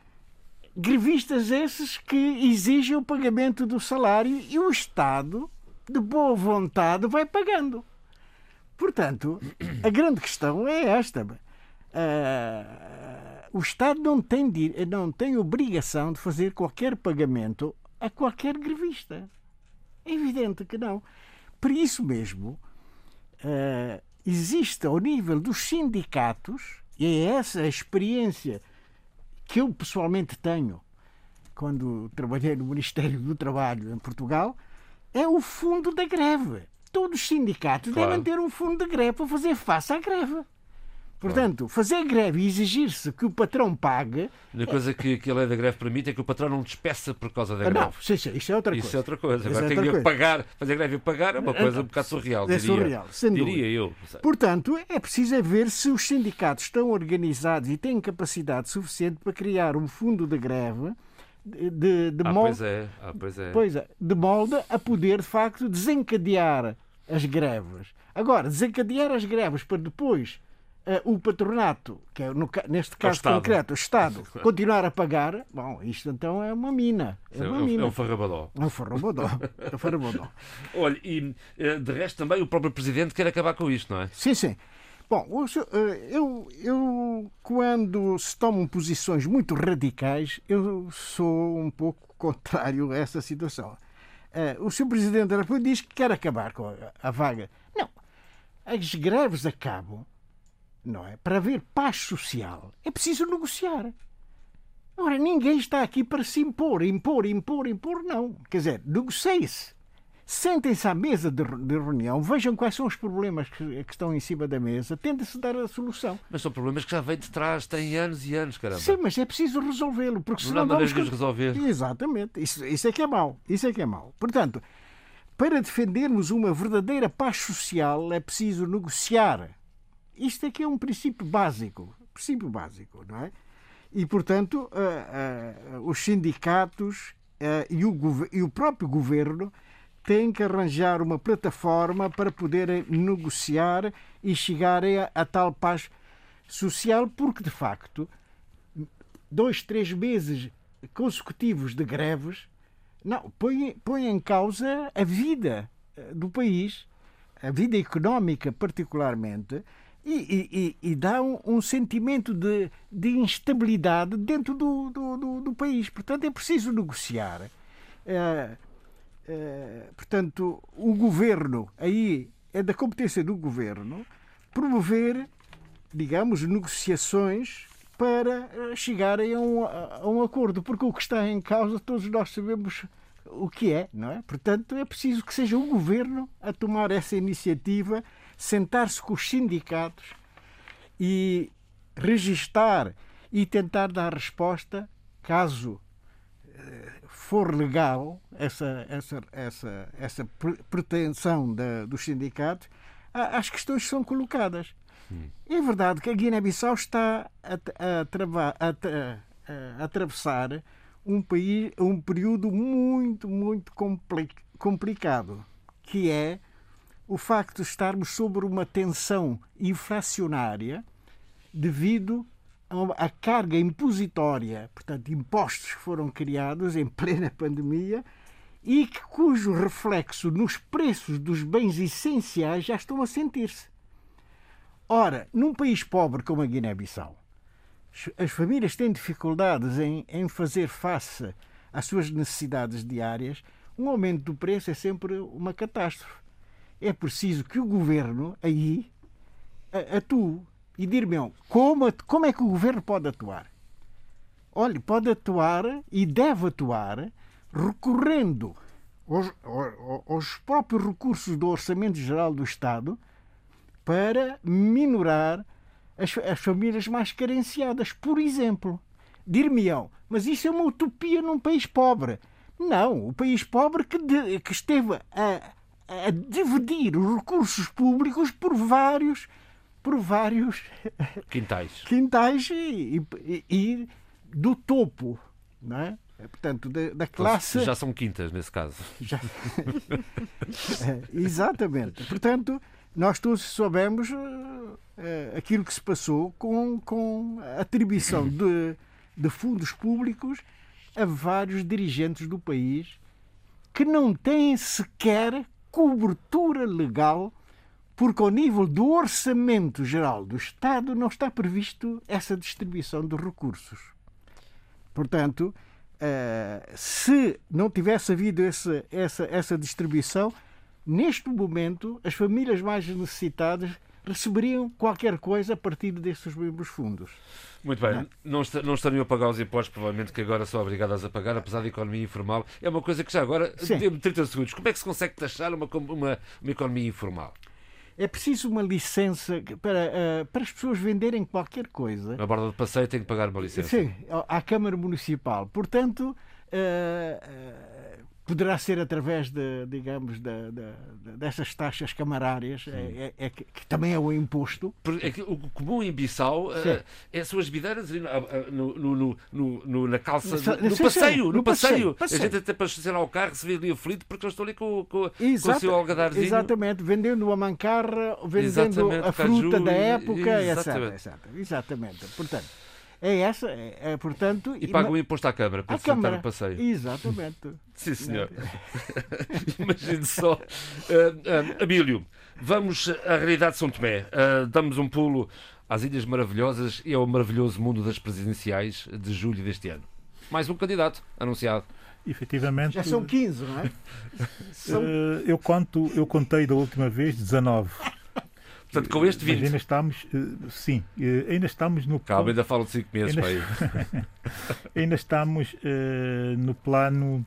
grevistas esses que exigem o pagamento do salário e o Estado, de boa vontade, vai pagando. Portanto, a grande questão é esta. Uh, o Estado não tem, não tem obrigação de fazer qualquer pagamento a qualquer grevista. É evidente que não. Por isso mesmo, uh, existe ao nível dos sindicatos, e é essa a experiência que eu pessoalmente tenho quando trabalhei no Ministério do Trabalho em Portugal, é o fundo da greve. Todos os sindicatos claro. devem ter um fundo de greve para fazer face à greve. Portanto, fazer greve e exigir-se que o patrão pague. A coisa que, que a lei da greve permite é que o patrão não despeça por causa da greve. Não, sim, sim, isso é outra coisa. Isso é outra coisa. Agora tem que pagar, fazer greve e pagar é uma coisa um bocado surreal. É diria, surreal, sem diria eu. Portanto, é preciso é ver se os sindicatos estão organizados e têm capacidade suficiente para criar um fundo de greve. De, de ah, molde, pois é. Ah, pois é. Pois é, de molde a poder, de facto, desencadear as greves. Agora, desencadear as greves para depois o patronato, que é no, neste caso o concreto, o Estado, continuar a pagar, bom, isto então é uma mina. É, uma é, mina. é um farrabadó. É um farrabadó. é um farrabadó. Olha, e eh, de resto também o próprio Presidente quer acabar com isto, não é? Sim, sim. Bom, eh, eu, eu quando se tomam posições muito radicais, eu sou um pouco contrário a essa situação. O Sr. Presidente da República diz que quer acabar com a, a vaga. Não. As greves acabam não é? Para haver paz social é preciso negociar. Ora, ninguém está aqui para se impor, impor, impor, impor, não. Quer dizer, negocie-se. Sentem-se à mesa de, de, reunião, vejam quais são os problemas que, que estão em cima da mesa, tentem-se dar a solução. Mas são problemas que já vêm de trás, têm anos e anos, caramba. Sim, mas é preciso resolvê-lo, porque senão não vamos... de resolver. Exatamente, isso, isso é que é mau, isso é que é mau. Portanto, para defendermos uma verdadeira paz social é preciso negociar isto aqui é um princípio básico, princípio básico, não é? E, portanto, uh, uh, os sindicatos uh, e, o e o próprio governo têm que arranjar uma plataforma para poderem negociar e chegarem a, a tal paz social, porque, de facto, dois, três meses consecutivos de greves não, põe, põe em causa a vida do país, a vida económica particularmente, e, e, e dá um, um, sentimento de, de instabilidade dentro do, do, do, do, país. Portanto, é preciso negociar. Uh, eh, portanto, o governo, aí é da competência do governo, promover, digamos, negociações para eh, chegarem a um, a um acordo, porque o que está em causa todos nós sabemos o que é, não é? Portanto, é preciso que seja o governo a tomar essa iniciativa, sentar-se com os sindicatos e registar e tentar dar resposta, caso eh, for legal essa, essa, essa, essa pretensão da, dos sindicatos, às questões que são colocadas. Hum. É verdade que a Guiné-Bissau está a, a, travar, a, a, atravessar um, país, um período muito, muito complicado, que é o facto de estarmos sobre uma tensão inflacionária devido a carga impositória, portanto, impostos que foram criados em plena pandemia e cujo reflexo nos preços dos bens essenciais já estão a sentir-se. Ora, num país pobre como a Guiné-Bissau, as famílias têm dificuldades em, em fazer face às suas necessidades diárias, um aumento do preço é sempre uma catástrofe. É preciso que o governo aí atue e dir-me como, como é que o governo pode atuar? Olha, pode atuar e deve atuar recorrendo aos, aos próprios recursos do Orçamento Geral do Estado para minorar as, as famílias mais carenciadas. Por exemplo, dir-me-ão, mas isso é uma utopia num país pobre. Não, o país pobre que, de, que esteve a, a dividir os recursos públicos por vários por vários quintais, quintais e, e, e do topo, não é? portanto, da, da classe. Já são quintas nesse caso. Já... é, exatamente. Portanto, nós todos soubemos uh, aquilo que se passou com, com a atribuição de, de fundos públicos a vários dirigentes do país que não têm sequer cobertura legal, porque ao nível do orçamento geral do Estado não está previsto essa distribuição de recursos. Portanto, uh, se não tivesse havido essa, essa, essa distribuição, neste momento, as famílias mais necessitadas receberiam qualquer coisa a partir desses mesmos fundos. Muito bem, não, não estariam a pagar os impostos, provavelmente que agora são obrigadas a pagar, apesar da economia informal. É uma coisa que já agora, dê-me 30 segundos, como é que se consegue taxar uma, uma, uma economia informal? É preciso uma licença para, uh, para as pessoas venderem qualquer coisa. Na borda do passeio tem que pagar uma licença. Sim, à Câmara Municipal. Portanto, uh, uh, poderá ser através de, digamos, de, de, dessas taxas camarárias, é, é, é que, que, também é o imposto. É o comum em Bissau é, são as videiras no, no, no, no, na calça, no, no passeio, no, passeio. A gente até para estacionar o carro se vê ali aflito porque eles estão ali com, com, Exato, com o seu algadarzinho. Exatamente, vendendo uma mancarra, vendendo exatamente, a fruta caju, da época, exatamente. etc. Exatamente. Portanto, é essa, é, é portanto. E paga o imposto à Câmara para sentar no passeio. Exatamente. Sim, senhor. Imagine só. Uh, uh, Abílio, vamos à realidade de São Tomé. Uh, damos um pulo às Ilhas Maravilhosas e ao maravilhoso mundo das presidenciais de julho deste ano. Mais um candidato anunciado. Efetivamente. Já são 15, não é? São... Eu, conto, eu contei da última vez 19. Portanto, com este 20. Mas ainda estamos, eh, sim, eh, ainda estamos no. Calma, ainda falam de 5 meses ainda, para aí. ainda estamos uh, no plano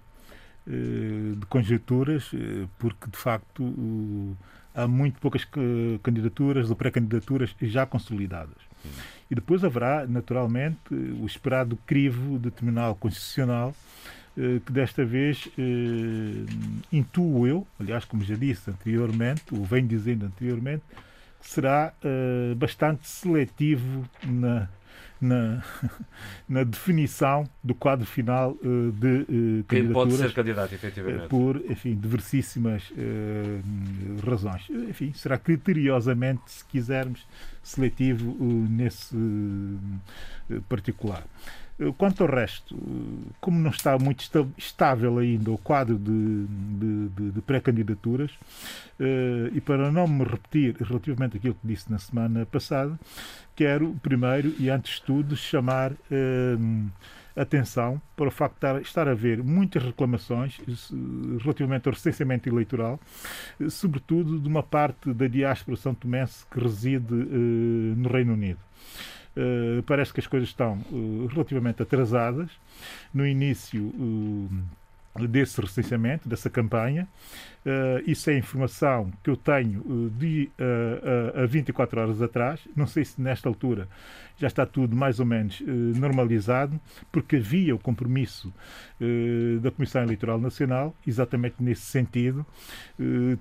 uh, de conjunturas, uh, porque de facto há muito poucas candidaturas ou pré-candidaturas já consolidadas. Hum. E depois haverá, naturalmente, o esperado crivo de Tribunal Constitucional que desta vez intuo eu, aliás, como já disse anteriormente, ou venho dizendo anteriormente, será uh, bastante seletivo na, na, na, definição do quadro final uh, de uh, Quem pode ser candidato, efetivamente. por, enfim, diversíssimas razões. Enfim, será criteriosamente, se quisermos, seletivo nesse particular. Quanto ao resto, como não está muito estável ainda o quadro de, de, de, pré-candidaturas, eh, e para não me repetir relativamente aquilo que disse na semana passada, quero primeiro e antes de tudo chamar eh, atenção para o facto de estar a haver muitas reclamações relativamente ao recenseamento eleitoral, sobretudo de uma parte da diáspora são tomense que reside no Reino Unido. Uh, parece que as coisas estão uh, relativamente atrasadas. No início uh, desse recenseamento, dessa campanha. Isso é informação que eu tenho de uh, a 24 horas atrás. Não sei se nesta altura já está tudo mais ou menos normalizado, porque havia o compromisso da Comissão Eleitoral Nacional, exatamente nesse sentido,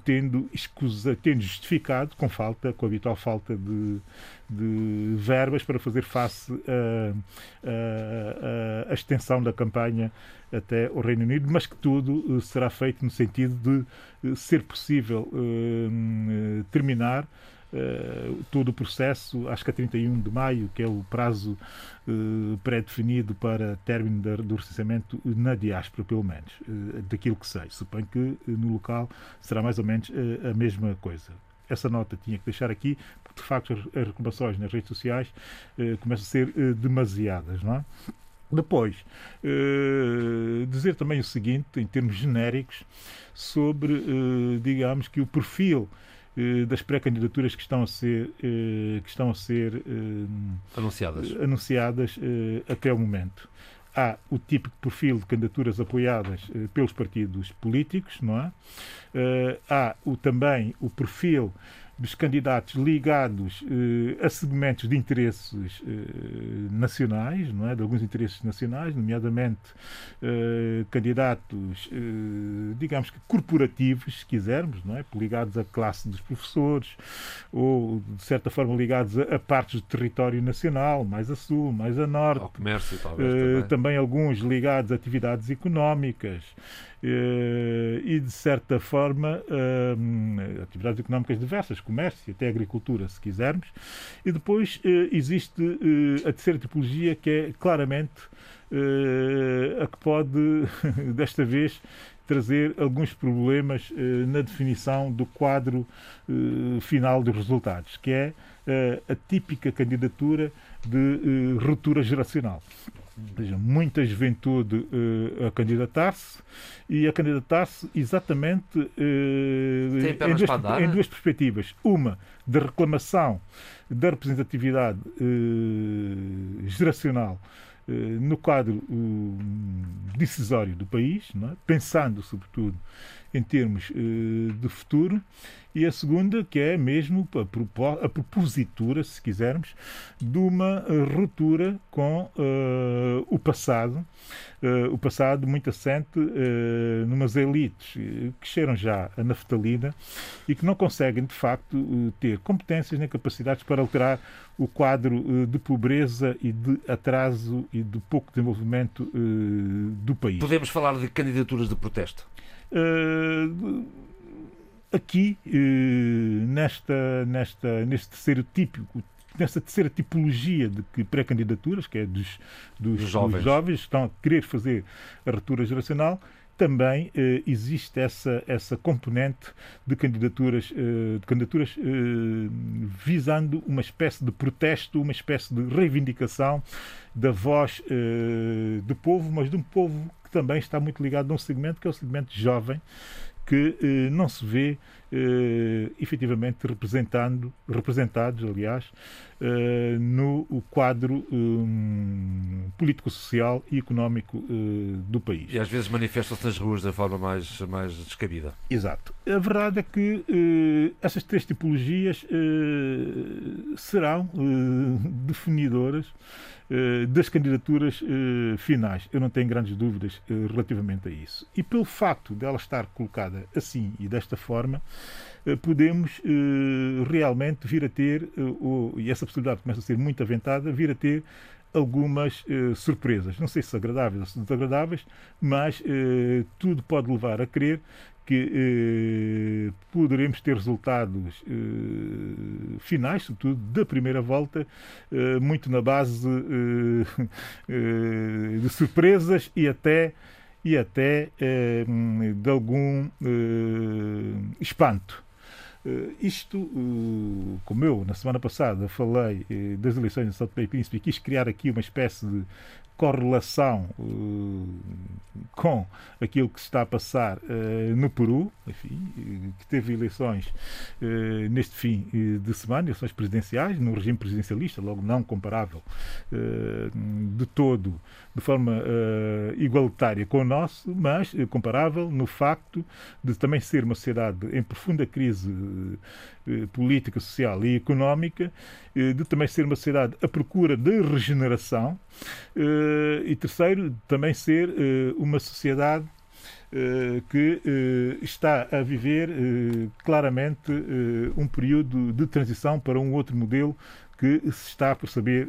tendo, escusa, tendo justificado, com falta, com a habitual falta de, de verbas para fazer face à extensão da campanha até o Reino Unido, mas que tudo uh, será feito no sentido de uh, ser possível uh, terminar todo o processo, acho que a 31 de maio, que é o prazo pré-definido para término do recenseamento na diáspora, pelo menos, daquilo que sei. Suponho que no local será mais ou menos a mesma coisa essa nota tinha que deixar aqui, porque de facto as reclamações nas redes sociais começam a ser demasiadas, não é? Depois, uh, dizer também o seguinte, em termos genéricos, sobre, uh, digamos, que o perfil uh, das pré-candidaturas que estão a ser, que estão a ser anunciadas, anunciadas até o momento. Há o tipo de perfil de candidaturas apoiadas pelos partidos políticos, não é? há o, também o perfil dos candidatos ligados eh, a segmentos de interesses eh, nacionais, não é? de alguns interesses nacionais, nomeadamente eh, candidatos, digamos que corporativos, se quisermos, não é? ligados à classe dos professores, ou de certa forma ligados a, a partes do território nacional, mais a sul, mais a norte. Ao comércio, talvez. Também. também alguns ligados a atividades económicas. Eh, e, de certa forma, eh, atividades económicas diversas, comércio, até agricultura, se quisermos. E depois eh, existe a terceira tipologia, que é claramente a que pode, desta vez, trazer alguns problemas na definição do quadro final dos resultados, que é a típica candidatura de ruptura geracional muita juventude uh, a candidatar-se e a candidatar-se exatamente uh, em, duas, em, duas, perspectivas. Uma, de reclamação da representatividade uh, geracional no quadro decisório do país, é? pensando, sobretudo, em termos de futuro e a segunda, que é mesmo a, propositura, se quisermos, de uma eh, ruptura com uh, o passado, o passado muito assente numas elites que cheiram já a naftalina e que não conseguem, de facto, ter competências nem capacidades para alterar o quadro de pobreza e de atraso e de pouco desenvolvimento do país. Podemos falar de candidaturas de protesto? Aqui, eh, nesta, nesta, neste terceiro tipo, nesta terceira tipologia de pré-candidaturas, que é dos, dos, dos, jovens. dos jovens que estão a querer fazer a ruptura geracional, também eh, existe essa, essa componente de candidaturas, eh, de candidaturas eh, visando uma espécie de protesto, uma espécie de reivindicação da voz eh, do povo, mas de um povo também está muito ligado a um segmento que é o segmento jovem, que eh, não se vê eh, efetivamente representando, representados, aliás, eh, no quadro um, político-social e económico eh, do país. E às vezes manifestam-se nas ruas da forma mais, mais descabida. Exato. A verdade é que eh, essas três tipologias serão definidoras das candidaturas finais. Eu não tenho grandes dúvidas relativamente a isso. E pelo facto dela estar colocada assim e desta forma, podemos realmente vir a ter, e essa possibilidade começa a ser muito aventada, vir a ter algumas surpresas. Não sei se agradáveis ou desagradáveis, mas tudo pode levar a crer que eh, poderemos ter resultados eh, finais, sobretudo da primeira volta, eh, muito na base eh, eh, de surpresas e até, e até eh, de algum espanto. Isto, como eu na semana passada falei das eleições de São Tomé e Príncipe quis criar aqui uma espécie de correlação com aquilo que se está a passar no Peru, enfim, que teve eleições neste fim de semana, eleições presidenciais, num regime presidencialista, logo não comparável de todo, de forma igualitária com o nosso, mas comparável no facto de também ser uma sociedade em profunda crise política, social e económica, de também ser uma sociedade à procura de regeneração e terceiro, também ser uma sociedade que está a viver claramente um período de transição para um outro modelo que se está por saber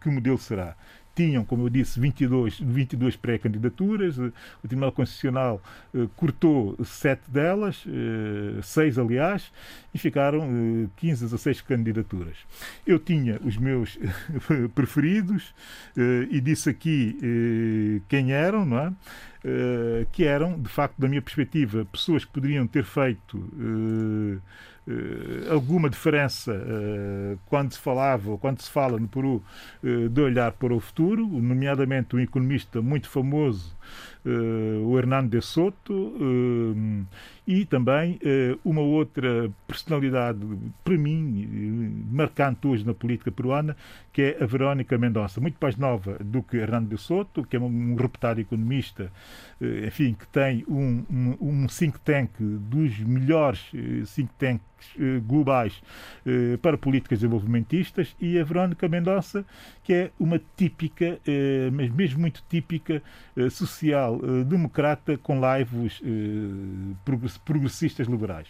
que modelo será tinham, como eu disse, 22, 22 pré-candidaturas. O Tribunal Constitucional eh, cortou sete delas, eh, seis aliás, e ficaram eh, 15 a 16 candidaturas. Eu tinha os meus preferidos eh, e disse aqui eh, quem eram, não é? Eh, que eram, de facto, da minha perspectiva, pessoas que poderiam ter feito alguma diferença uh, quando se falava ou quando se fala no Peru uh, de olhar para o futuro, nomeadamente um economista muito famoso, o Hernando de Soto, e também uma outra personalidade, para mim, marcante hoje na política peruana, que é a Verónica Mendonça, muito mais nova do que Hernando de Soto, que é um, reputado economista, enfim, que tem um, um, um think tank dos melhores think tanks eh, globais eh, para políticas desenvolvimentistas. E a Verónica Mendonça, que é uma típica, eh, mas mesmo muito típica, social-democrata com laivos progressistas liberais.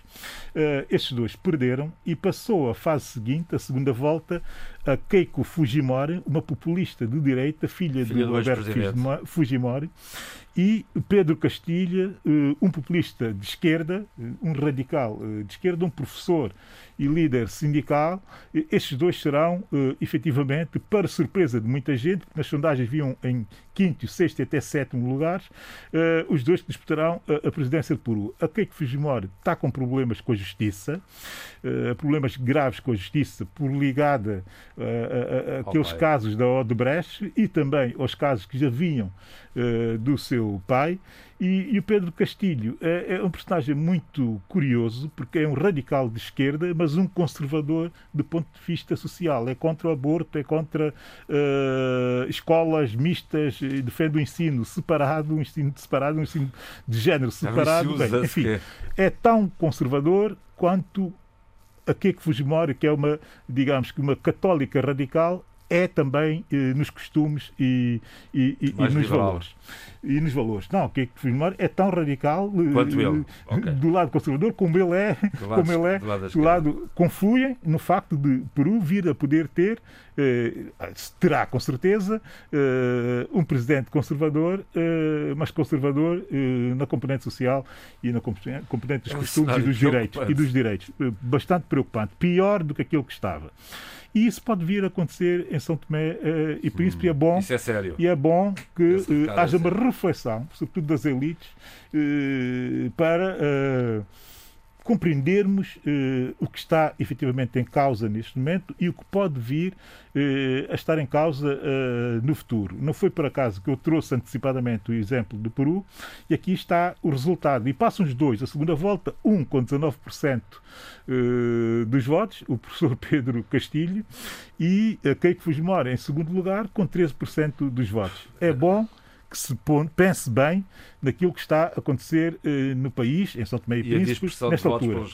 Estes dois perderam e passou a fase seguinte, a segunda volta, a Keiko Fujimori, uma populista de direita, filha, filha do Alberto Fujimori, e Pedro Castilha, um populista de esquerda, um radical de esquerda, um professor e líder sindical, estes dois serão, efetivamente, para surpresa de muita gente, que nas sondagens viam em quinto, sexto e até sétimo lugares, os dois que disputarão a, presidência de Peru. A Keiko Fujimori está com problemas com a justiça, problemas graves com a justiça, por ligada uh, aqueles oh, casos da Odebrecht e também aos casos que já vinham do seu pai. E, e, o Pedro Castilho é, é, um personagem muito curioso, porque é um radical de esquerda, mas um conservador do ponto de vista social. É contra o aborto, é contra uh, escolas mistas, defende o ensino separado, um ensino separado, um ensino de género separado. Bem, enfim, é tão conservador quanto a Keiko Fujimori, que é uma, digamos que uma católica radical, é também eh, nos costumes e, e, e, e nos valores. E nos valores. Não, o que é que Fujimori é tão radical eh, Quanto ele. Okay. do lado conservador como ele é, do lado, como ele é, do lado, do lado confluem no facto de Peru vir a poder ter, eh, terá com certeza, eh, um presidente conservador, eh, mas conservador eh, na componente social e na componente dos é um costumes e dos direitos. E dos direitos. bastante preocupante. Pior do que aquilo que estava. E isso pode vir a acontecer em São Tomé uh, e Príncipe. Hum, é bom. Isso é sério. E é bom que uh, haja uma reflexão, sobretudo das elites, uh, para compreendermos eh, o que está efetivamente em causa neste momento e o que pode vir eh, a estar em causa eh, no futuro. Não foi por acaso que eu trouxe antecipadamente o exemplo do Peru e aqui está o resultado. E passam os dois, a segunda volta, um com 19% eh, dos votos, o professor Pedro Castilho, e a Keiko Fujimori em segundo lugar com 13% dos votos. É bom que se pense bem naquilo que está a acontecer eh, no país, em São Tomé e, e Príncipe, nesta altura.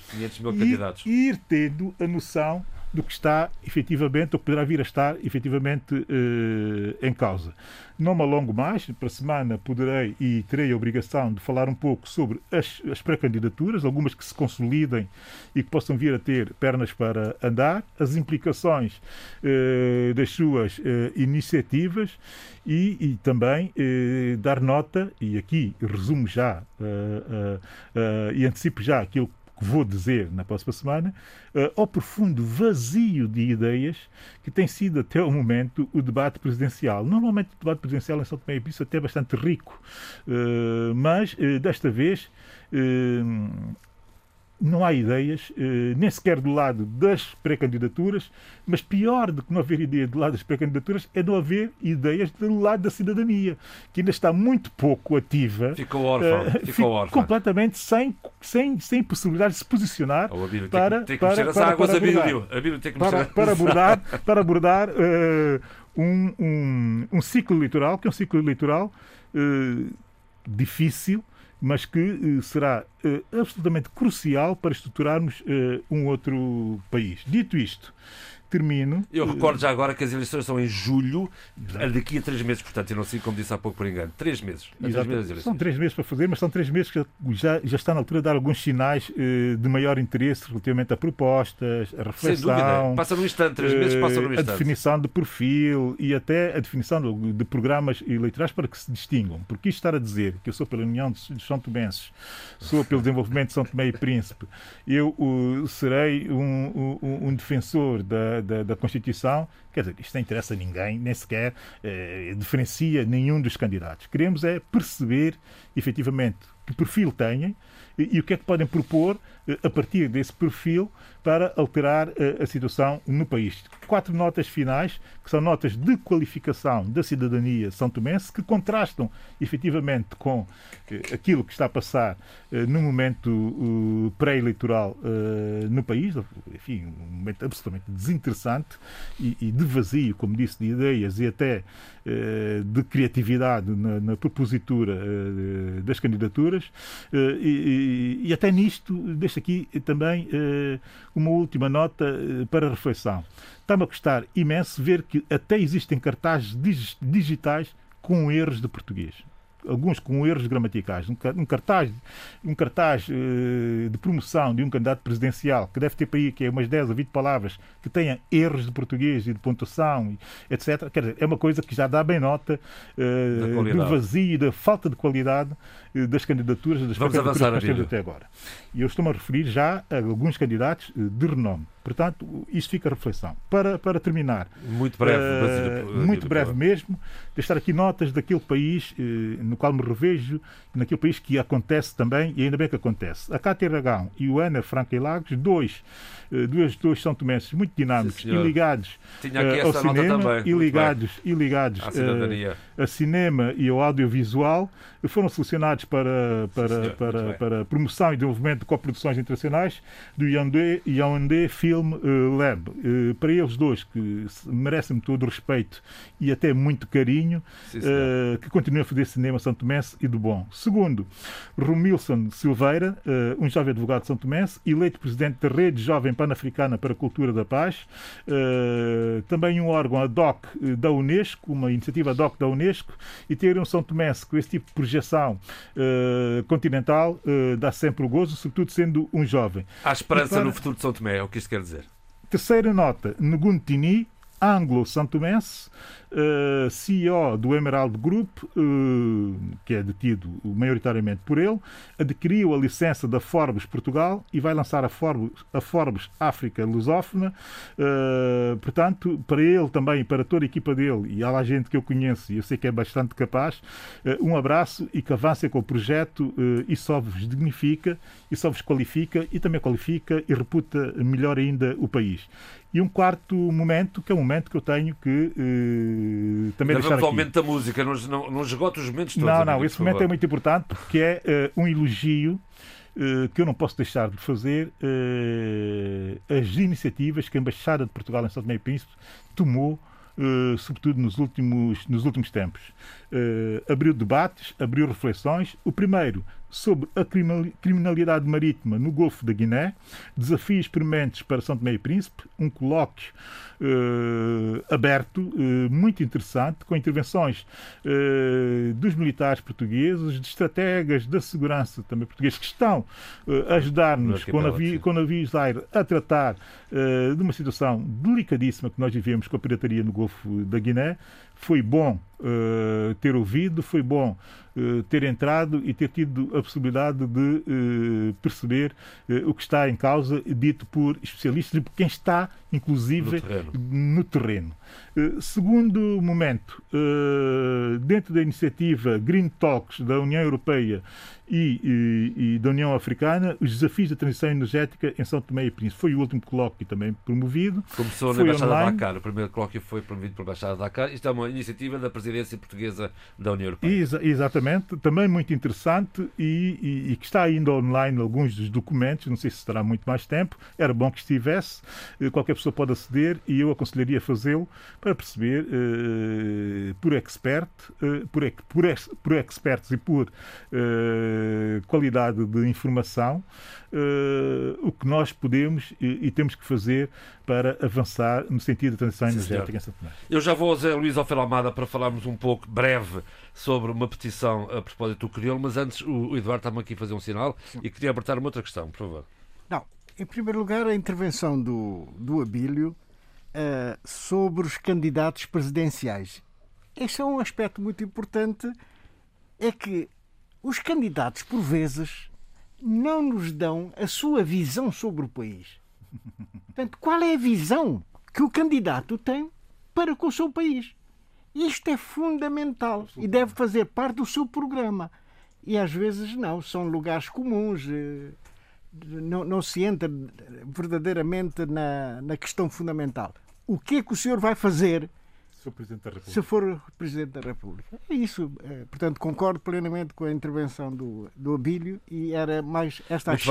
E ir tendo a noção do que está efetivamente, ou que poderá vir a estar efetivamente eh, em causa. Não me alongo mais, para a semana poderei e terei a obrigação de falar um pouco sobre as, as pré-candidaturas, algumas que se consolidem e que possam vir a ter pernas para andar, as implicações eh, das suas eh, iniciativas e, e também eh, dar nota, e aqui resumo já eh, eh, e antecipo já aquilo que vou dizer na próxima semana, uh, ao profundo vazio de ideias que tem sido até o momento o debate presidencial. Normalmente o debate presidencial em São Tomé e Príncipe é até bastante rico, uh, mas uh, desta vez não há ideias, eh, nem sequer do lado das pré-candidaturas, mas pior do que não haver ideia do lado das pré-candidaturas é não haver ideias do lado da cidadania, que ainda está muito pouco ativa. Ficou órfão. eh, ficou órfão. completamente sem, sem, sem possibilidade de se posicionar Bíblia tem para, tem que para, águas, para abordar A Bíblia tem que para, para abordar, para abordar eh, um, um, um ciclo eleitoral, que é um ciclo eleitoral eh, difícil, mas que eh, será eh, absolutamente crucial para estruturarmos eh, um outro país. Dito isto, termino. Eu recordo já agora que as eleições são em julho, daqui a três meses, portanto, eu não sei como disse há pouco por engano. Três meses. Três Exato. meses São três meses para fazer, mas são três meses que já, já está na altura de dar alguns sinais eh, de maior interesse relativamente a propostas, a Sem reflexão. dúvida. Passa num instante, três meses passa num eh, a instante. definição de perfil e até a definição de, de programas eleitorais para que se distingam. Porque isto estar a dizer que eu sou pela União dos dos São Tomenses, sou pelo desenvolvimento de São Tomé e Príncipe, eu uh, serei um, um- um defensor da, da, da Constituição, quer dizer, isto não interessa a ninguém, nem sequer eh, diferencia nenhum dos candidatos. Queremos é perceber efetivamente que perfil têm e, e o que é que podem propor a partir desse perfil para alterar eh, a situação no país. Quatro notas finais, que são notas de qualificação da cidadania são tomense, que contrastam efetivamente com eh, aquilo que está a passar eh, no momento pré-eleitoral no país, enfim, um momento absolutamente desinteressante e, de vazio, como disse, de ideias e até de criatividade na, propositura das candidaturas. E até nisto, deixo aqui também eh, uma última nota eh, para reflexão. Está-me a custar imenso ver que até existem cartazes dig- digitais com erros de português. Alguns com erros gramaticais. Um ca- cartaz, um cartaz eh, de promoção de um candidato presidencial que deve ter para aí que é umas 10 ou 20 palavras que tenha erros de português e de pontuação, etc. Quer dizer, é uma coisa que já dá bem nota eh, do vazio e da falta de qualidade eh, das candidaturas das Vamos pré-candidaturas avançar, que nós até agora. E eu estou-me a referir já a alguns candidatos eh, de renome. Portanto, isto fica a reflexão. Para, para terminar, Muito breve. eh, Basílio, muito breve mesmo, deixar aqui notas daquele país eh, no qual me revejo, naquele país que acontece também, e ainda bem que acontece. A Cátia Aragão e o Ana Franca e Lagos, dois, eh, dois, dois são tomenses muito dinâmicos e ligados eh, ao cinema e ligados, e ligados eh, a cinema e ao audiovisual. Foram selecionados para, para, para, para promoção e desenvolvimento de coproduções internacionais do Yaoundé, Yaoundé Film Lab. Para eles dois, que merecem todo o respeito e até muito carinho, que continuem a fazer cinema São Tomense e do bom. Segundo, Romilson Silveira, um jovem advogado de São Tomense, eleito presidente da Rede Jovem Pan-Africana para a Cultura da Paz, eh, também um órgão ad hoc eh, da Unesco, uma iniciativa ad hoc da Unesco, e ter um São Tomense com esse tipo de projeção eh, continental dá sempre o gozo, sobretudo sendo um jovem. Há esperança para- no futuro de São Tomé, é o que isto quer dizer. Terceira nota, Ngundo Tini, anglo-santomense, eh, CEO do Emerald Group, eh, que é detido maioritariamente por ele, adquiriu a licença da Forbes Portugal e vai lançar a Forbes, a Forbes África Lusófona. Eh, portanto, para ele também para toda a equipa dele, e há lá gente que eu conheço e eu sei que é bastante capaz, um abraço e que avancem com o projeto e só vos dignifica e só vos qualifica e também qualifica e reputa melhor ainda o país. E um quarto momento, que é um momento que eu tenho que também deixar aqui. momento da música, não, não, não esgote os momentos todos. Não, não, esse momento é favor. muito importante porque é eh, um elogio eh, que eu não posso deixar de fazer eh, as iniciativas que a Embaixada de Portugal em São Tomé e Príncipe tomou, eh, sobretudo nos últimos, nos últimos tempos. Eh, abriu debates, abriu reflexões. O primeiro sobre a criminal- criminalidade marítima no Golfo da Guiné, desafios prementes para São Tomé e Príncipe, um colóquio eh, aberto, eh, muito interessante, com intervenções eh, dos militares portugueses, de estrategas da segurança também portugueses, que estão a No ajudar-nos com, navi com navios de aire a tratar de uma situação delicadíssima que nós vivemos com a pirataria no Golfo da Guiné. Foi bom eh, ter ouvido, foi bom eh, ter entrado e ter tido a possibilidade de eh, perceber o que está em causa, dito por especialistas e por quem está inclusive No terreno. no terreno. Segundo momento, dentro da iniciativa Green Talks da União Europeia e, e- e da União Africana, os desafios da transição energética em São Tomé e Príncipe. Foi o último colóquio também promovido. Começou na Embaixada de online. Dakar. O primeiro colóquio foi promovido pela Embaixada Dakar. Isto é uma iniciativa da presidência portuguesa da União Europeia. Exa- exatamente, também muito interessante e, e- e que está ainda online alguns dos documentos, não sei se terá muito mais tempo, era bom que estivesse, eh, qualquer pessoa pode aceder e eu aconselharia fazê-lo para perceber eh, por expert, eh, por, ex- por, ex- por experts e por eh, qualidade de informação o que nós podemos e, e temos que fazer para avançar no sentido da transição Sim, energética. Eu já vou ao Zé Luís Alfer Almada para falarmos um pouco breve sobre uma petição a propósito do crioulo, mas antes o Eduardo está-me aqui a fazer um sinal e queria abertar uma outra questão, por favor. Não, em primeiro lugar, a intervenção do, do Abílio eh, sobre os candidatos presidenciais. Este é um aspecto muito importante, é que os candidatos, por vezes, não nos dão a sua visão sobre o país. Portanto, qual é a visão que o candidato tem para com o seu país? Isto é fundamental e deve fazer parte do seu programa. E às vezes não, são lugares comuns, eh, não, não se entra verdadeiramente na, na questão fundamental. O que é que o senhor vai fazer se for Presidente da República? É isso. eh, Portanto, concordo plenamente com a intervenção do, do Abílio e era mais esta a Muito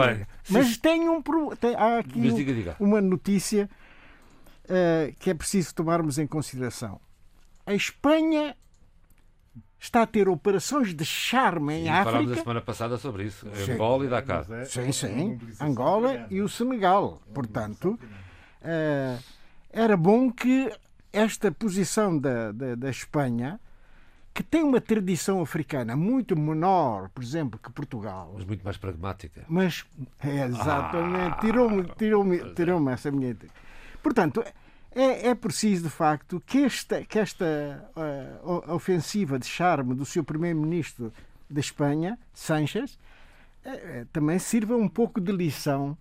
Mas tem um tem- há aqui diga, diga. uma notícia eh, que é preciso tomarmos em consideração. A Espanha está a ter operações de charme em E falámos África. a semana passada sobre isso. Sim. Angola e Dakar. É Sim, sim. Angola e o Senegal. Portanto, eh, era bom que esta posição da, da, da Espanha, que tem uma tradição africana muito menor, por exemplo, que Portugal, Mas muito mais pragmática. mas é exatamente, Ah, tirou-me tirou é. tirou essa minha. Portanto, é, é preciso de facto que esta, que esta o- ofensiva de charme do seu primeiro-ministro da Espanha, Sánchez, eh, eh, também sirva um pouco de lição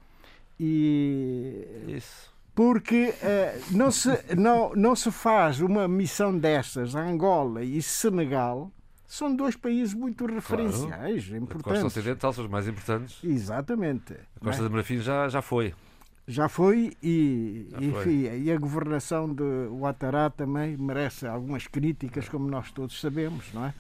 e Isso. porque eh, não, se, não, não se faz uma missão destas a Angola e Senegal são dois países muito referenciais, A costa importantes. ocidental são os mais importantes. Exatamente. A Costa da Marfim já, já foi. Já foi e, Já e, foi. enfim, e a governação de Ouattara também merece algumas críticas, como nós todos sabemos, não é?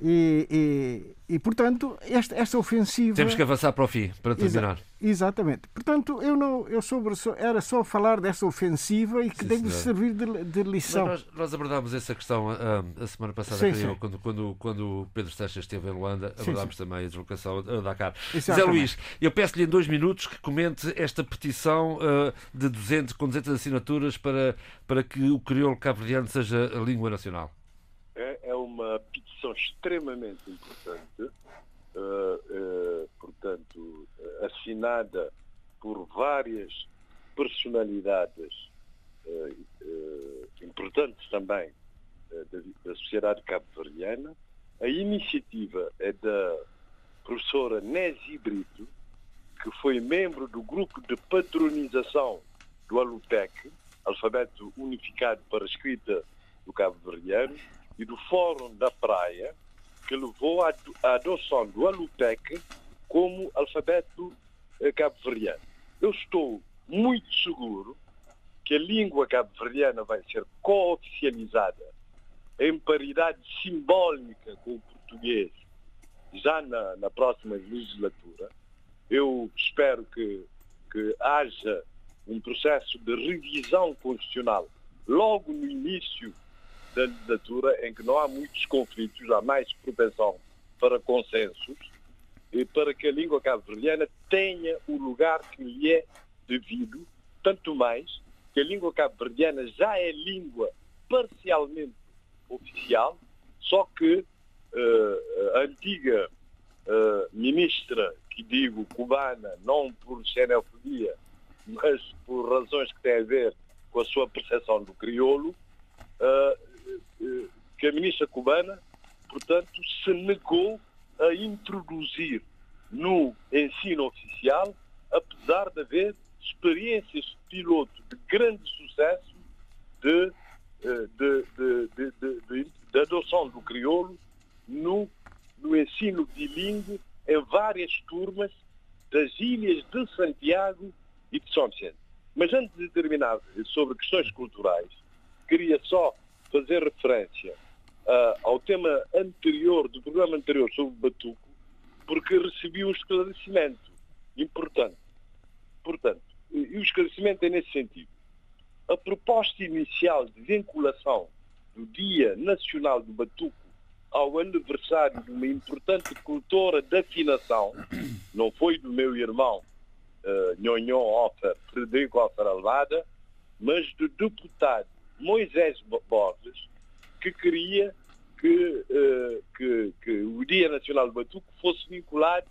E, e, e, portanto, esta, esta ofensiva. Temos que avançar para o fim, para Exa- terminar. Exatamente. Portanto, eu não, eu sobre, era só falar dessa ofensiva e que Sim, deve servir de, de lição. nós, nós abordámos essa questão ah, a semana passada, Sim, eu, sim. quando, quando, quando o Pedro Seixas esteve em Luanda, Sim, abordámos também a deslocação a Dakar. Zé Exatamente. Luís, eu peço-lhe em dois minutos que comente esta petição ah, de 200, com 200 assinaturas para, para que o crioulo cabo-verdiano seja a língua nacional. É, é uma petição extremamente importante, eh, eh, portanto, eh, assinada por várias personalidades eh, importantes também da, da sociedade cabo-verdiana. A iniciativa é da professora Nési Brito, que foi membro do grupo de patronização do Alutec, Alfabeto Unificado para a Escrita do Cabo-Verdiano, e do Fórum da Praia, que levou à ado- à adoção do Alutec como alfabeto eh, cabo-verdiano. Eu estou muito seguro que a língua cabo-verdiana vai ser cooficializada em paridade simbólica com o português já na, na próxima legislatura. Eu espero que, que haja um processo de revisão constitucional logo no início da legislatura, em que não há muitos conflitos, há mais propensão para consensos, e para que a língua cabo-verdiana tenha o lugar que lhe é devido, tanto mais que a língua cabo-verdiana já é língua parcialmente oficial, só que eh, a antiga eh, ministra, que digo cubana, não por xenofobia, mas por razões que têm a ver com a sua percepção do crioulo, eh, que a ministra cubana, portanto, se negou a introduzir no ensino oficial, apesar de haver experiências piloto de grande sucesso de, eh, de, de, de, de adoção do crioulo no, no ensino bilingue em várias turmas das ilhas de Santiago e de São Vicente. Mas antes de terminar sobre questões culturais, queria só fazer referência uh, ao tema anterior, do programa anterior sobre Batuco, porque recebi um esclarecimento importante. Portanto, e o esclarecimento é nesse sentido. A proposta inicial de vinculação do Dia Nacional do Batuco ao aniversário de uma importante cultora de afinação, não foi do meu irmão uh, Nhonhon Offer, Frederico Offer Alvada, mas do deputado Moisés Borges, que queria que, uh, que, que, o Dia Nacional do Batuco fosse vinculado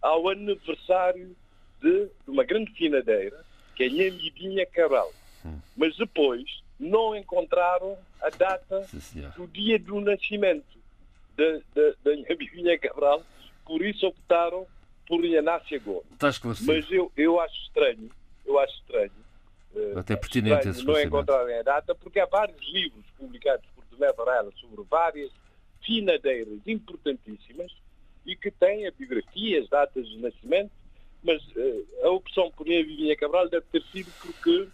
ao aniversário de, de uma grande finadeira, que é Nhambidinha Cabral. Hum. Mas depois não encontraram a data do dia do nascimento da, Bivinha Cabral, por isso optaram por Inácia Gomes. Mas eu, eu acho estranho, eu acho estranho, Até pertinente estranho não encontrarem a data, porque há vários livros publicados por Tomé Varela sobre várias finadeiras importantíssimas e que têm biografias, datas de nascimento, mas uh, a opção por Bivinha Cabral deve ter sido porque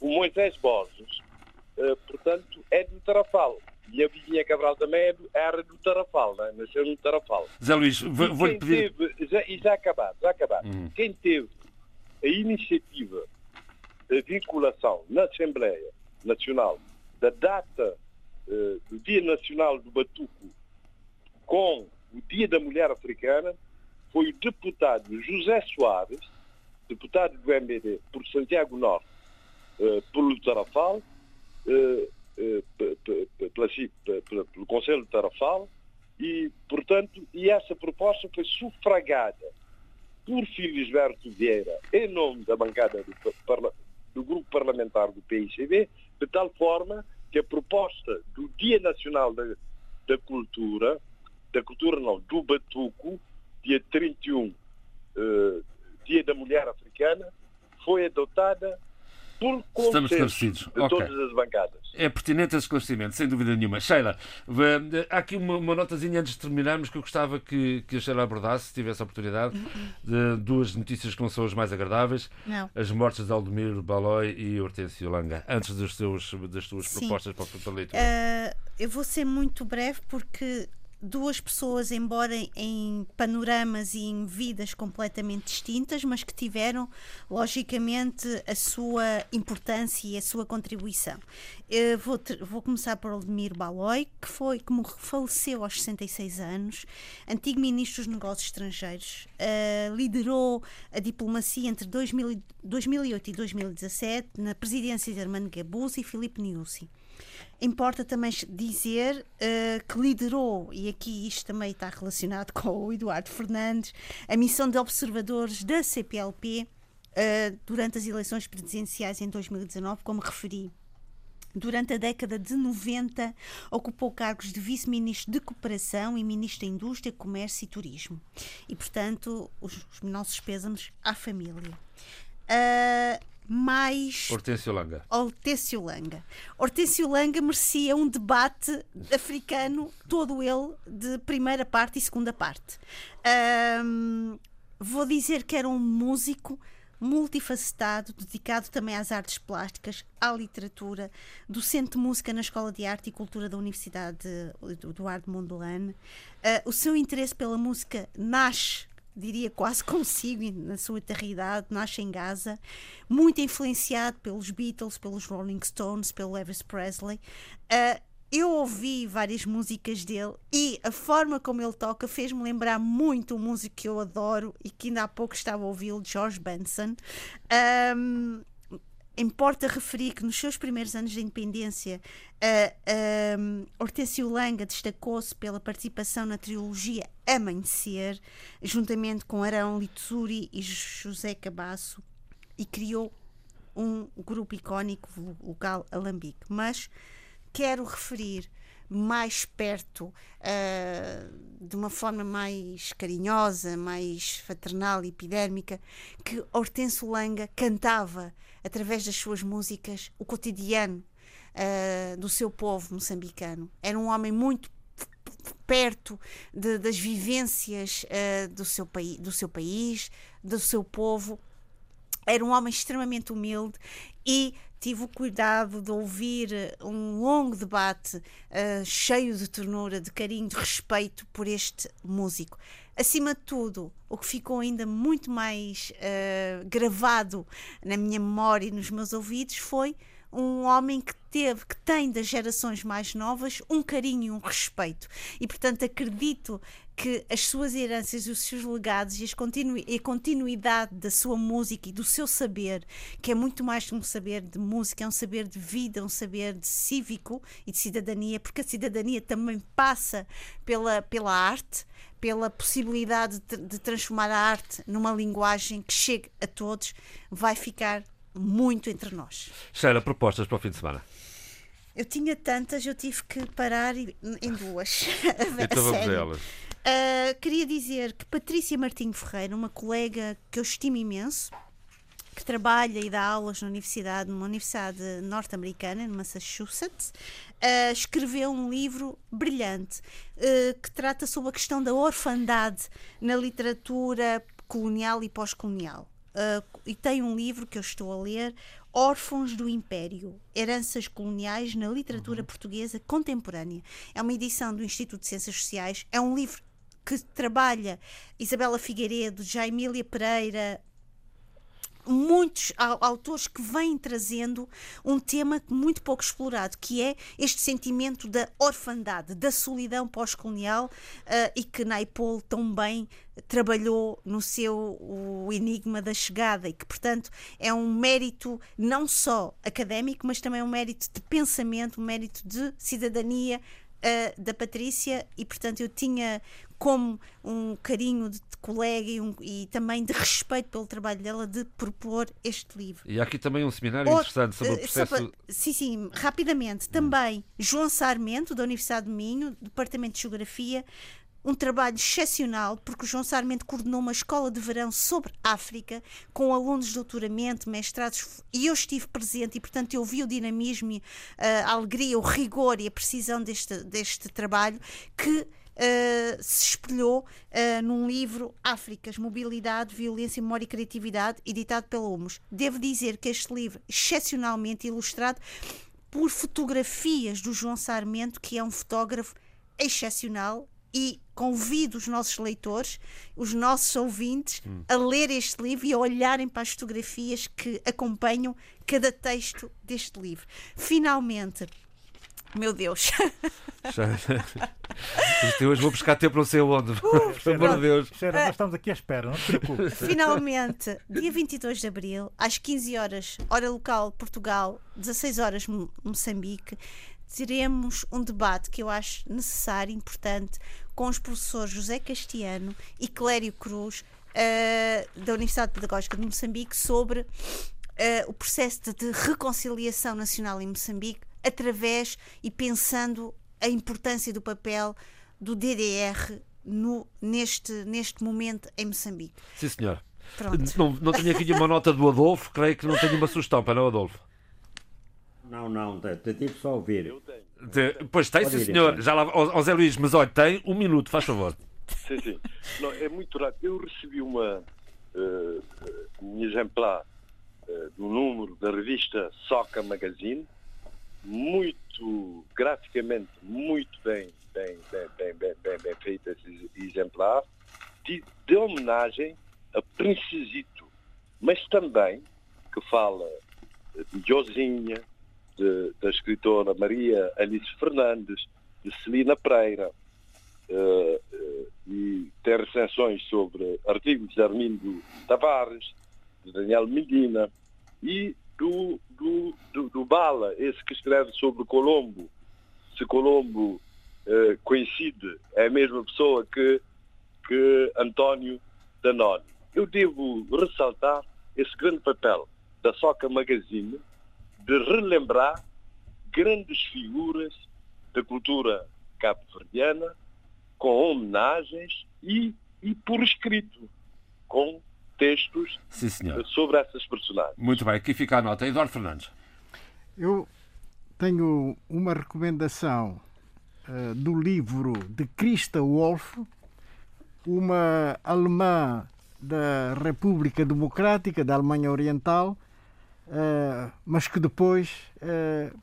o Moisés Borges eh, portanto, é do Tarrafal. E a Vizinha Cabral também é era do Tarrafal, né? nasceu no Tarrafal. Zé Luís, vou-lhe pedir... Teve, já, e já acabar, já acabar. Uhum. Quem teve a iniciativa de vinculação na Assembleia Nacional da data uh, do Dia Nacional do Batuco com o Dia da Mulher Africana foi o deputado José Soares, deputado do MBD por Santiago Norte, uh, pelo Tarrafal, eh, eh, pelo Conselho de Tarrafal e, portanto, e essa proposta foi sufragada por Filisberto Vieira em nome da bancada do, do grupo parlamentar do PICB, de tal forma que a proposta do Dia Nacional da, da Cultura, da cultura não, do Batuco, dia 31, eh, Dia da Mulher Africana, foi adotada por Estamos esclarecidos. de okay. todas as bancadas. É pertinente esse esclarecimento, sem dúvida nenhuma. Sheila, há aqui uma, uma notazinha antes de terminarmos que eu gostava que, que a Sheila abordasse, se tivesse a oportunidade, de duas notícias que não são as mais agradáveis. Não. As mortes de Aldemiro Balói e Hortêncio Langa, antes dos seus, das suas Sim. propostas para, para a leitura. Uh, eu vou ser muito breve porque duas pessoas, embora em panoramas e em vidas completamente distintas, mas que tiveram, logicamente, a sua importância e a sua contribuição. Eu vou, vou começar por Aldemir Baloi, que foi, como faleceu aos 66 anos, antigo ministro dos Negócios Estrangeiros, uh, liderou a diplomacia entre 2000, 2008 e 2017 na presidência de Armando Gabuz e Filipe Niusi. Importa também dizer uh, que liderou, e aqui isto também está relacionado com o Eduardo Fernandes, a missão de observadores da CPLP uh, eh, durante as eleições presidenciais em 2019, como referi. Durante a década de 90, ocupou cargos de vice-ministro de Cooperação e ministro da Indústria, Comércio e Turismo. E, portanto, os, os nossos pésamos à família. Uh, mais. Hortêncio Langa. Hortêncio Langa. Hortêncio Langa merecia um debate africano, todo ele, de primeira parte e segunda parte. Um, vou dizer que era um músico multifacetado, dedicado também às artes plásticas, à literatura, docente de música na Escola de Arte e Cultura da Universidade Eduardo Mondlane. Uh, o seu interesse pela música nasce diria quase consigo, na sua eternidade, nasce em Gaza, muito influenciado pelos Beatles, pelos Rolling Stones, pelo Elvis Presley. Uh, eu ouvi várias músicas dele e a forma como ele toca fez-me lembrar muito um músico que eu adoro e que ainda há pouco estava a ouvi-lo, George Benson. Um, Importa referir que nos seus primeiros anos de independência, uh, um, Hortêncio Langa destacou-se pela participação na trilogia Amanhecer, juntamente com Arão Litsuri e José Cabasso, e criou um grupo icónico local Alambique. Mas quero referir mais perto, uh, de uma forma mais carinhosa, mais fraternal e epidérmica, que Hortense Langa cantava através das suas músicas o cotidiano uh, do seu povo moçambicano. Era um homem muito perto de, das vivências uh, do, seu do seu país, do seu povo. Era um homem extremamente humilde e tive o cuidado de ouvir um longo debate uh, cheio de ternura, de carinho, de respeito por este músico. Acima de tudo, o que ficou ainda muito mais uh, gravado na minha memória e nos meus ouvidos foi um homem que teve, que tem das gerações mais novas um carinho e um respeito. E portanto acredito que as suas heranças, os seus legados e, continu e a continuidade da sua música e do seu saber, que é muito mais que um saber de música, é um saber de vida, um saber de cívico e de cidadania, porque a cidadania também passa pela, pela arte, pela possibilidade de, de transformar a arte numa linguagem que chegue a todos, vai ficar muito entre nós. Sheila, propostas para o fim de semana? Eu tinha tantas, eu tive que parar em duas. então vamos a elas. Uh, queria dizer que Patrícia Martinho Ferreira, uma colega que eu estimo imenso, que trabalha e dá aulas na universidade, numa universidade norte-americana, em Massachusetts, uh, escreveu um livro brilhante uh, que trata sobre a questão da orfandade na literatura colonial e pós-colonial. Uh, e tem um livro que eu estou a ler, Órfãos do Império, Heranças Coloniais na Literatura uhum. Portuguesa Contemporânea. É uma edição do Instituto de Ciências Sociais, é um livro que trabalha Isabela Figueiredo, Jaimília Pereira, muitos autores que vêm trazendo um tema muito pouco explorado, que é este sentimento da orfandade, da solidão pós-colonial uh, e que Naipaul tão bem trabalhou no seu o enigma da chegada e que portanto é um mérito não só académico mas também um mérito de pensamento um mérito de cidadania uh, da Patrícia e portanto eu tinha como um carinho de, colega e, um, e, também de respeito pelo trabalho dela de propor este livro. E há aqui também um seminário interessante sobre o eh, processo. Sobre, sim, sim, rapidamente. Também João Sarmento, da Universidade de Minho, Departamento de Geografia, um trabalho excepcional, porque o João Sarmento coordenou uma escola de verão sobre África, com alunos de doutoramento, mestrados, e eu estive presente, e portanto eu vi o dinamismo, eh, a alegria, o rigor e a precisão deste, deste trabalho, que Uh, se espelhou uh, num livro Áfricas, Mobilidade, Violência, Memória e Criatividade, editado pela Humus. Devo dizer que este livro, excepcionalmente ilustrado por fotografias do João Sarmento, que é um fotógrafo excepcional e convido os nossos leitores, os nossos ouvintes, hum. a ler este livro e a olharem para as fotografias que acompanham cada texto deste livro. Finalmente, meu Deus. Isto hoje vou buscar tempo não sei onde. Uh, Pelo amor de Deus. Cheira, nós estamos aqui à espera, não te preocupes. Finalmente, dia 22 de abril, às 15 horas, hora local Portugal, 16 horas Moçambique, teremos um debate que eu acho necessário, importante, com os professores José Castiano e Clério Cruz, uh, da Universidade Pedagógica de Moçambique, sobre uh, o processo de, de reconciliação nacional em Moçambique através e pensando a importância do papel do DDR no, neste, neste momento em Moçambique. Sim, senhor. Não, não tenho aqui uma nota do Adolfo, creio que não tenho uma sugestão para não, Adolfo. Não, não, tive só a ouvir. Eu tenho. pois tem, sim, senhor. Já lá, ó, Zé Luís, mas olha, tem um minuto, faz favor. Sim, sim. Não, é muito rápido. Eu recebi uma uh, um exemplar uh, do número da revista Soca Magazine, muito graficamente muito bem, bem, bem, bem, bem, bem, bem esse exemplar, de, de homenagem a Princesito, mas também que fala de Josinha, de, da escritora Maria Alice Fernandes, de Celina Pereira, uh, uh, e tem recensões sobre artigos de Armindo Tavares, de Daniel Medina, e do, do, do, do, Bala, esse que escreve sobre Colombo, se Colombo uh, coincide, é a mesma pessoa que, que António Danoni. Eu devo ressaltar esse grande papel da Soca Magazine de relembrar grandes figuras da cultura cabo-verdiana, com homenagens e, e por escrito, com textos Sim, senhor. sobre essas personagens. Muito bem, aqui fica a nota. Eduardo Fernandes. Eu tenho uma recomendação uh, do livro de Christa Wolf, uma alemã da República Democrática da Alemanha Oriental, uh, mas que depois uh,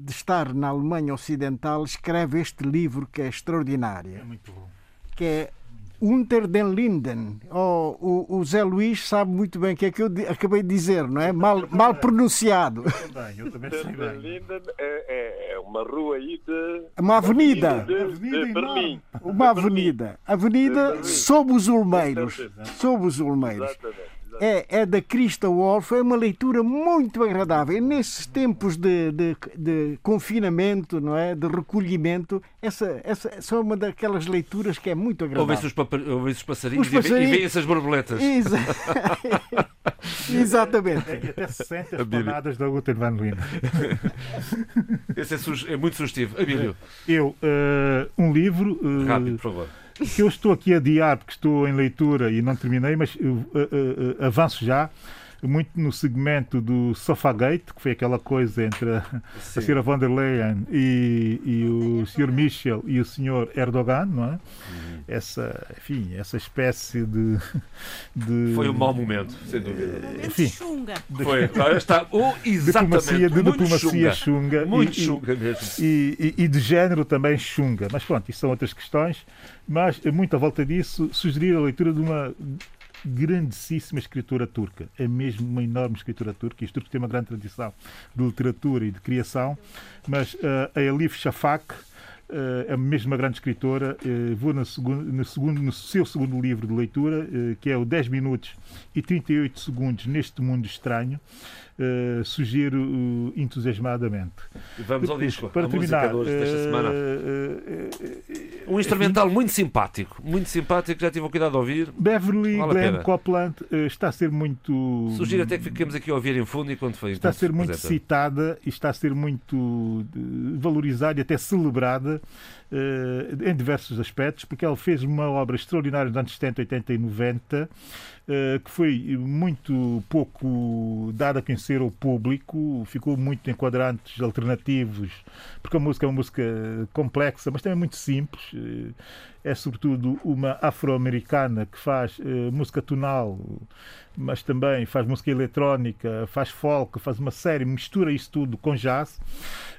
de estar na Alemanha Ocidental escreve este livro que é extraordinário. É muito bom. Que é Unter den Linden. Oh, o, o, Zé Luís sabe muito bem o que é que eu acabei de dizer, não é? Mal, mal pronunciado. Eu também, eu também sei Unter den bem. Linden é, é uma rua aí de. Uma avenida. de, avenida de. Berlim. Uma avenida. Avenida sob os Olmeiros. Sob os Olmeiros. Exatamente. É, é da Christa Wolf, é uma leitura muito agradável. E nesses tempos de, de, de confinamento, não é? De recolhimento, essa, essa, é uma daquelas leituras que é muito Ouvem-se agradável. os, ouvem-se os passarinhos, Os e vê- e passarinhos. veem-se as borboletas. Exa- Exatamente. E até se sente as panadas da Luther Van Linden. Esse é, su- é muito sugestivo. Abílio, Eu, eh, um livro eh, rápido, por favor. Que eu estou aqui a adiar porque estou em leitura e não terminei, mas eu, eh, eh, eh, avanço já muito no segmento do Sofagate, que foi aquela coisa entre a, a. Sra. von der Leyen e, e o Sr. Michel e o Sr. Erdogan, não é? Uhum. Essa, enfim, essa espécie de, de Foi um mau momento, sem dúvida. Enfim. chunga. Foi. Agora está. Oh, exatamente. diplomacia, de muito diplomacia chunga. chunga, Muito e- e- chunga mesmo. e, e- e de género também chunga. Mas pronto, isso são outras questões. Mas muito à volta disso, sugerir a leitura de uma grandíssima escritora turca. É mesmo uma enorme escritora turca. Os turcos têm uma grande tradição de literatura e de criação. Mas eh, a Elif Shafak eh, é mesmo uma grande escritora. Eh, vou no, segundo, no, segundo, no seu segundo livro de leitura, que é o 10 minutos e 38 segundos neste mundo estranho. Eh, sugiro eh, entusiasmadamente. E Vamos ao disco. Para terminar, música de desta eh, semana. eh, Um instrumental muito simpático. Muito simpático, já tive o cuidado de ouvir. Beverly Vale Glenn eh, está a ser muito. Sugiro até que fiquemos aqui a ouvir em fundo enquanto foi. Está a ser se muito citada e está a ser muito valorizada e até celebrada em diversos aspectos, porque ela fez uma obra extraordinária nos anos 70, 80 e 90, eh, que foi muito pouco dada a conhecer ao público, ficou muito em quadrantes alternativos, porque a música é uma música complexa, mas também muito simples. É sobretudo uma afro-americana que faz eh, música tonal, mas também faz música eletrónica, faz folk, faz uma série, mistura isso tudo com jazz.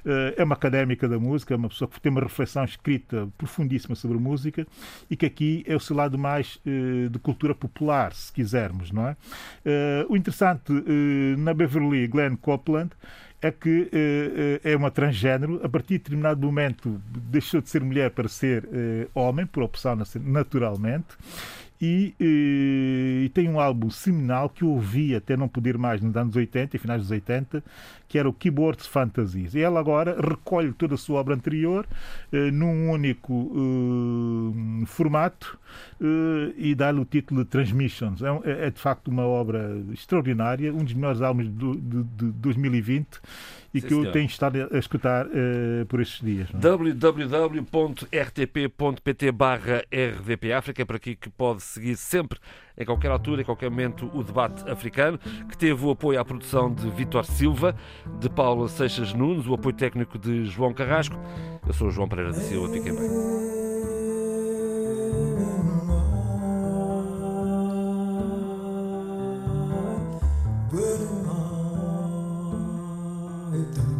Eh, É uma académica da música, é uma pessoa que tem uma reflexão escrita profundíssima sobre música e que aqui é o seu lado mais eh, de cultura popular, se quisermos, não é? O interessante na Beverly Glenn Copeland é que eh, eh, é uma transgênero. A partir de determinado momento deixou de ser mulher para ser eh, homem, por opção naturalmente. E, eh, e tem um álbum seminal que eu ouvi até não poder mais nos anos 80 e finais dos 80, que era o Keyboards Fantasies. E ela agora recolhe toda a sua obra anterior eh, num único eh, formato eh, e dá-lhe o título de Transmissions. É, é- é, de facto uma obra extraordinária, um dos melhores álbuns do- de, de 2020 e Sim, que eu senhor. tenho estado a escutar eh, por estes dias. é? www.rtp.pt barra RDP África, é por aqui que pode seguir sempre, em qualquer altura, em qualquer momento, o debate africano, que teve o apoio à produção de Vítor Silva, de Paula Seixas Nunes, o apoio técnico de João Carrasco. Eu sou o João Pereira da Silva, fiquem bem. light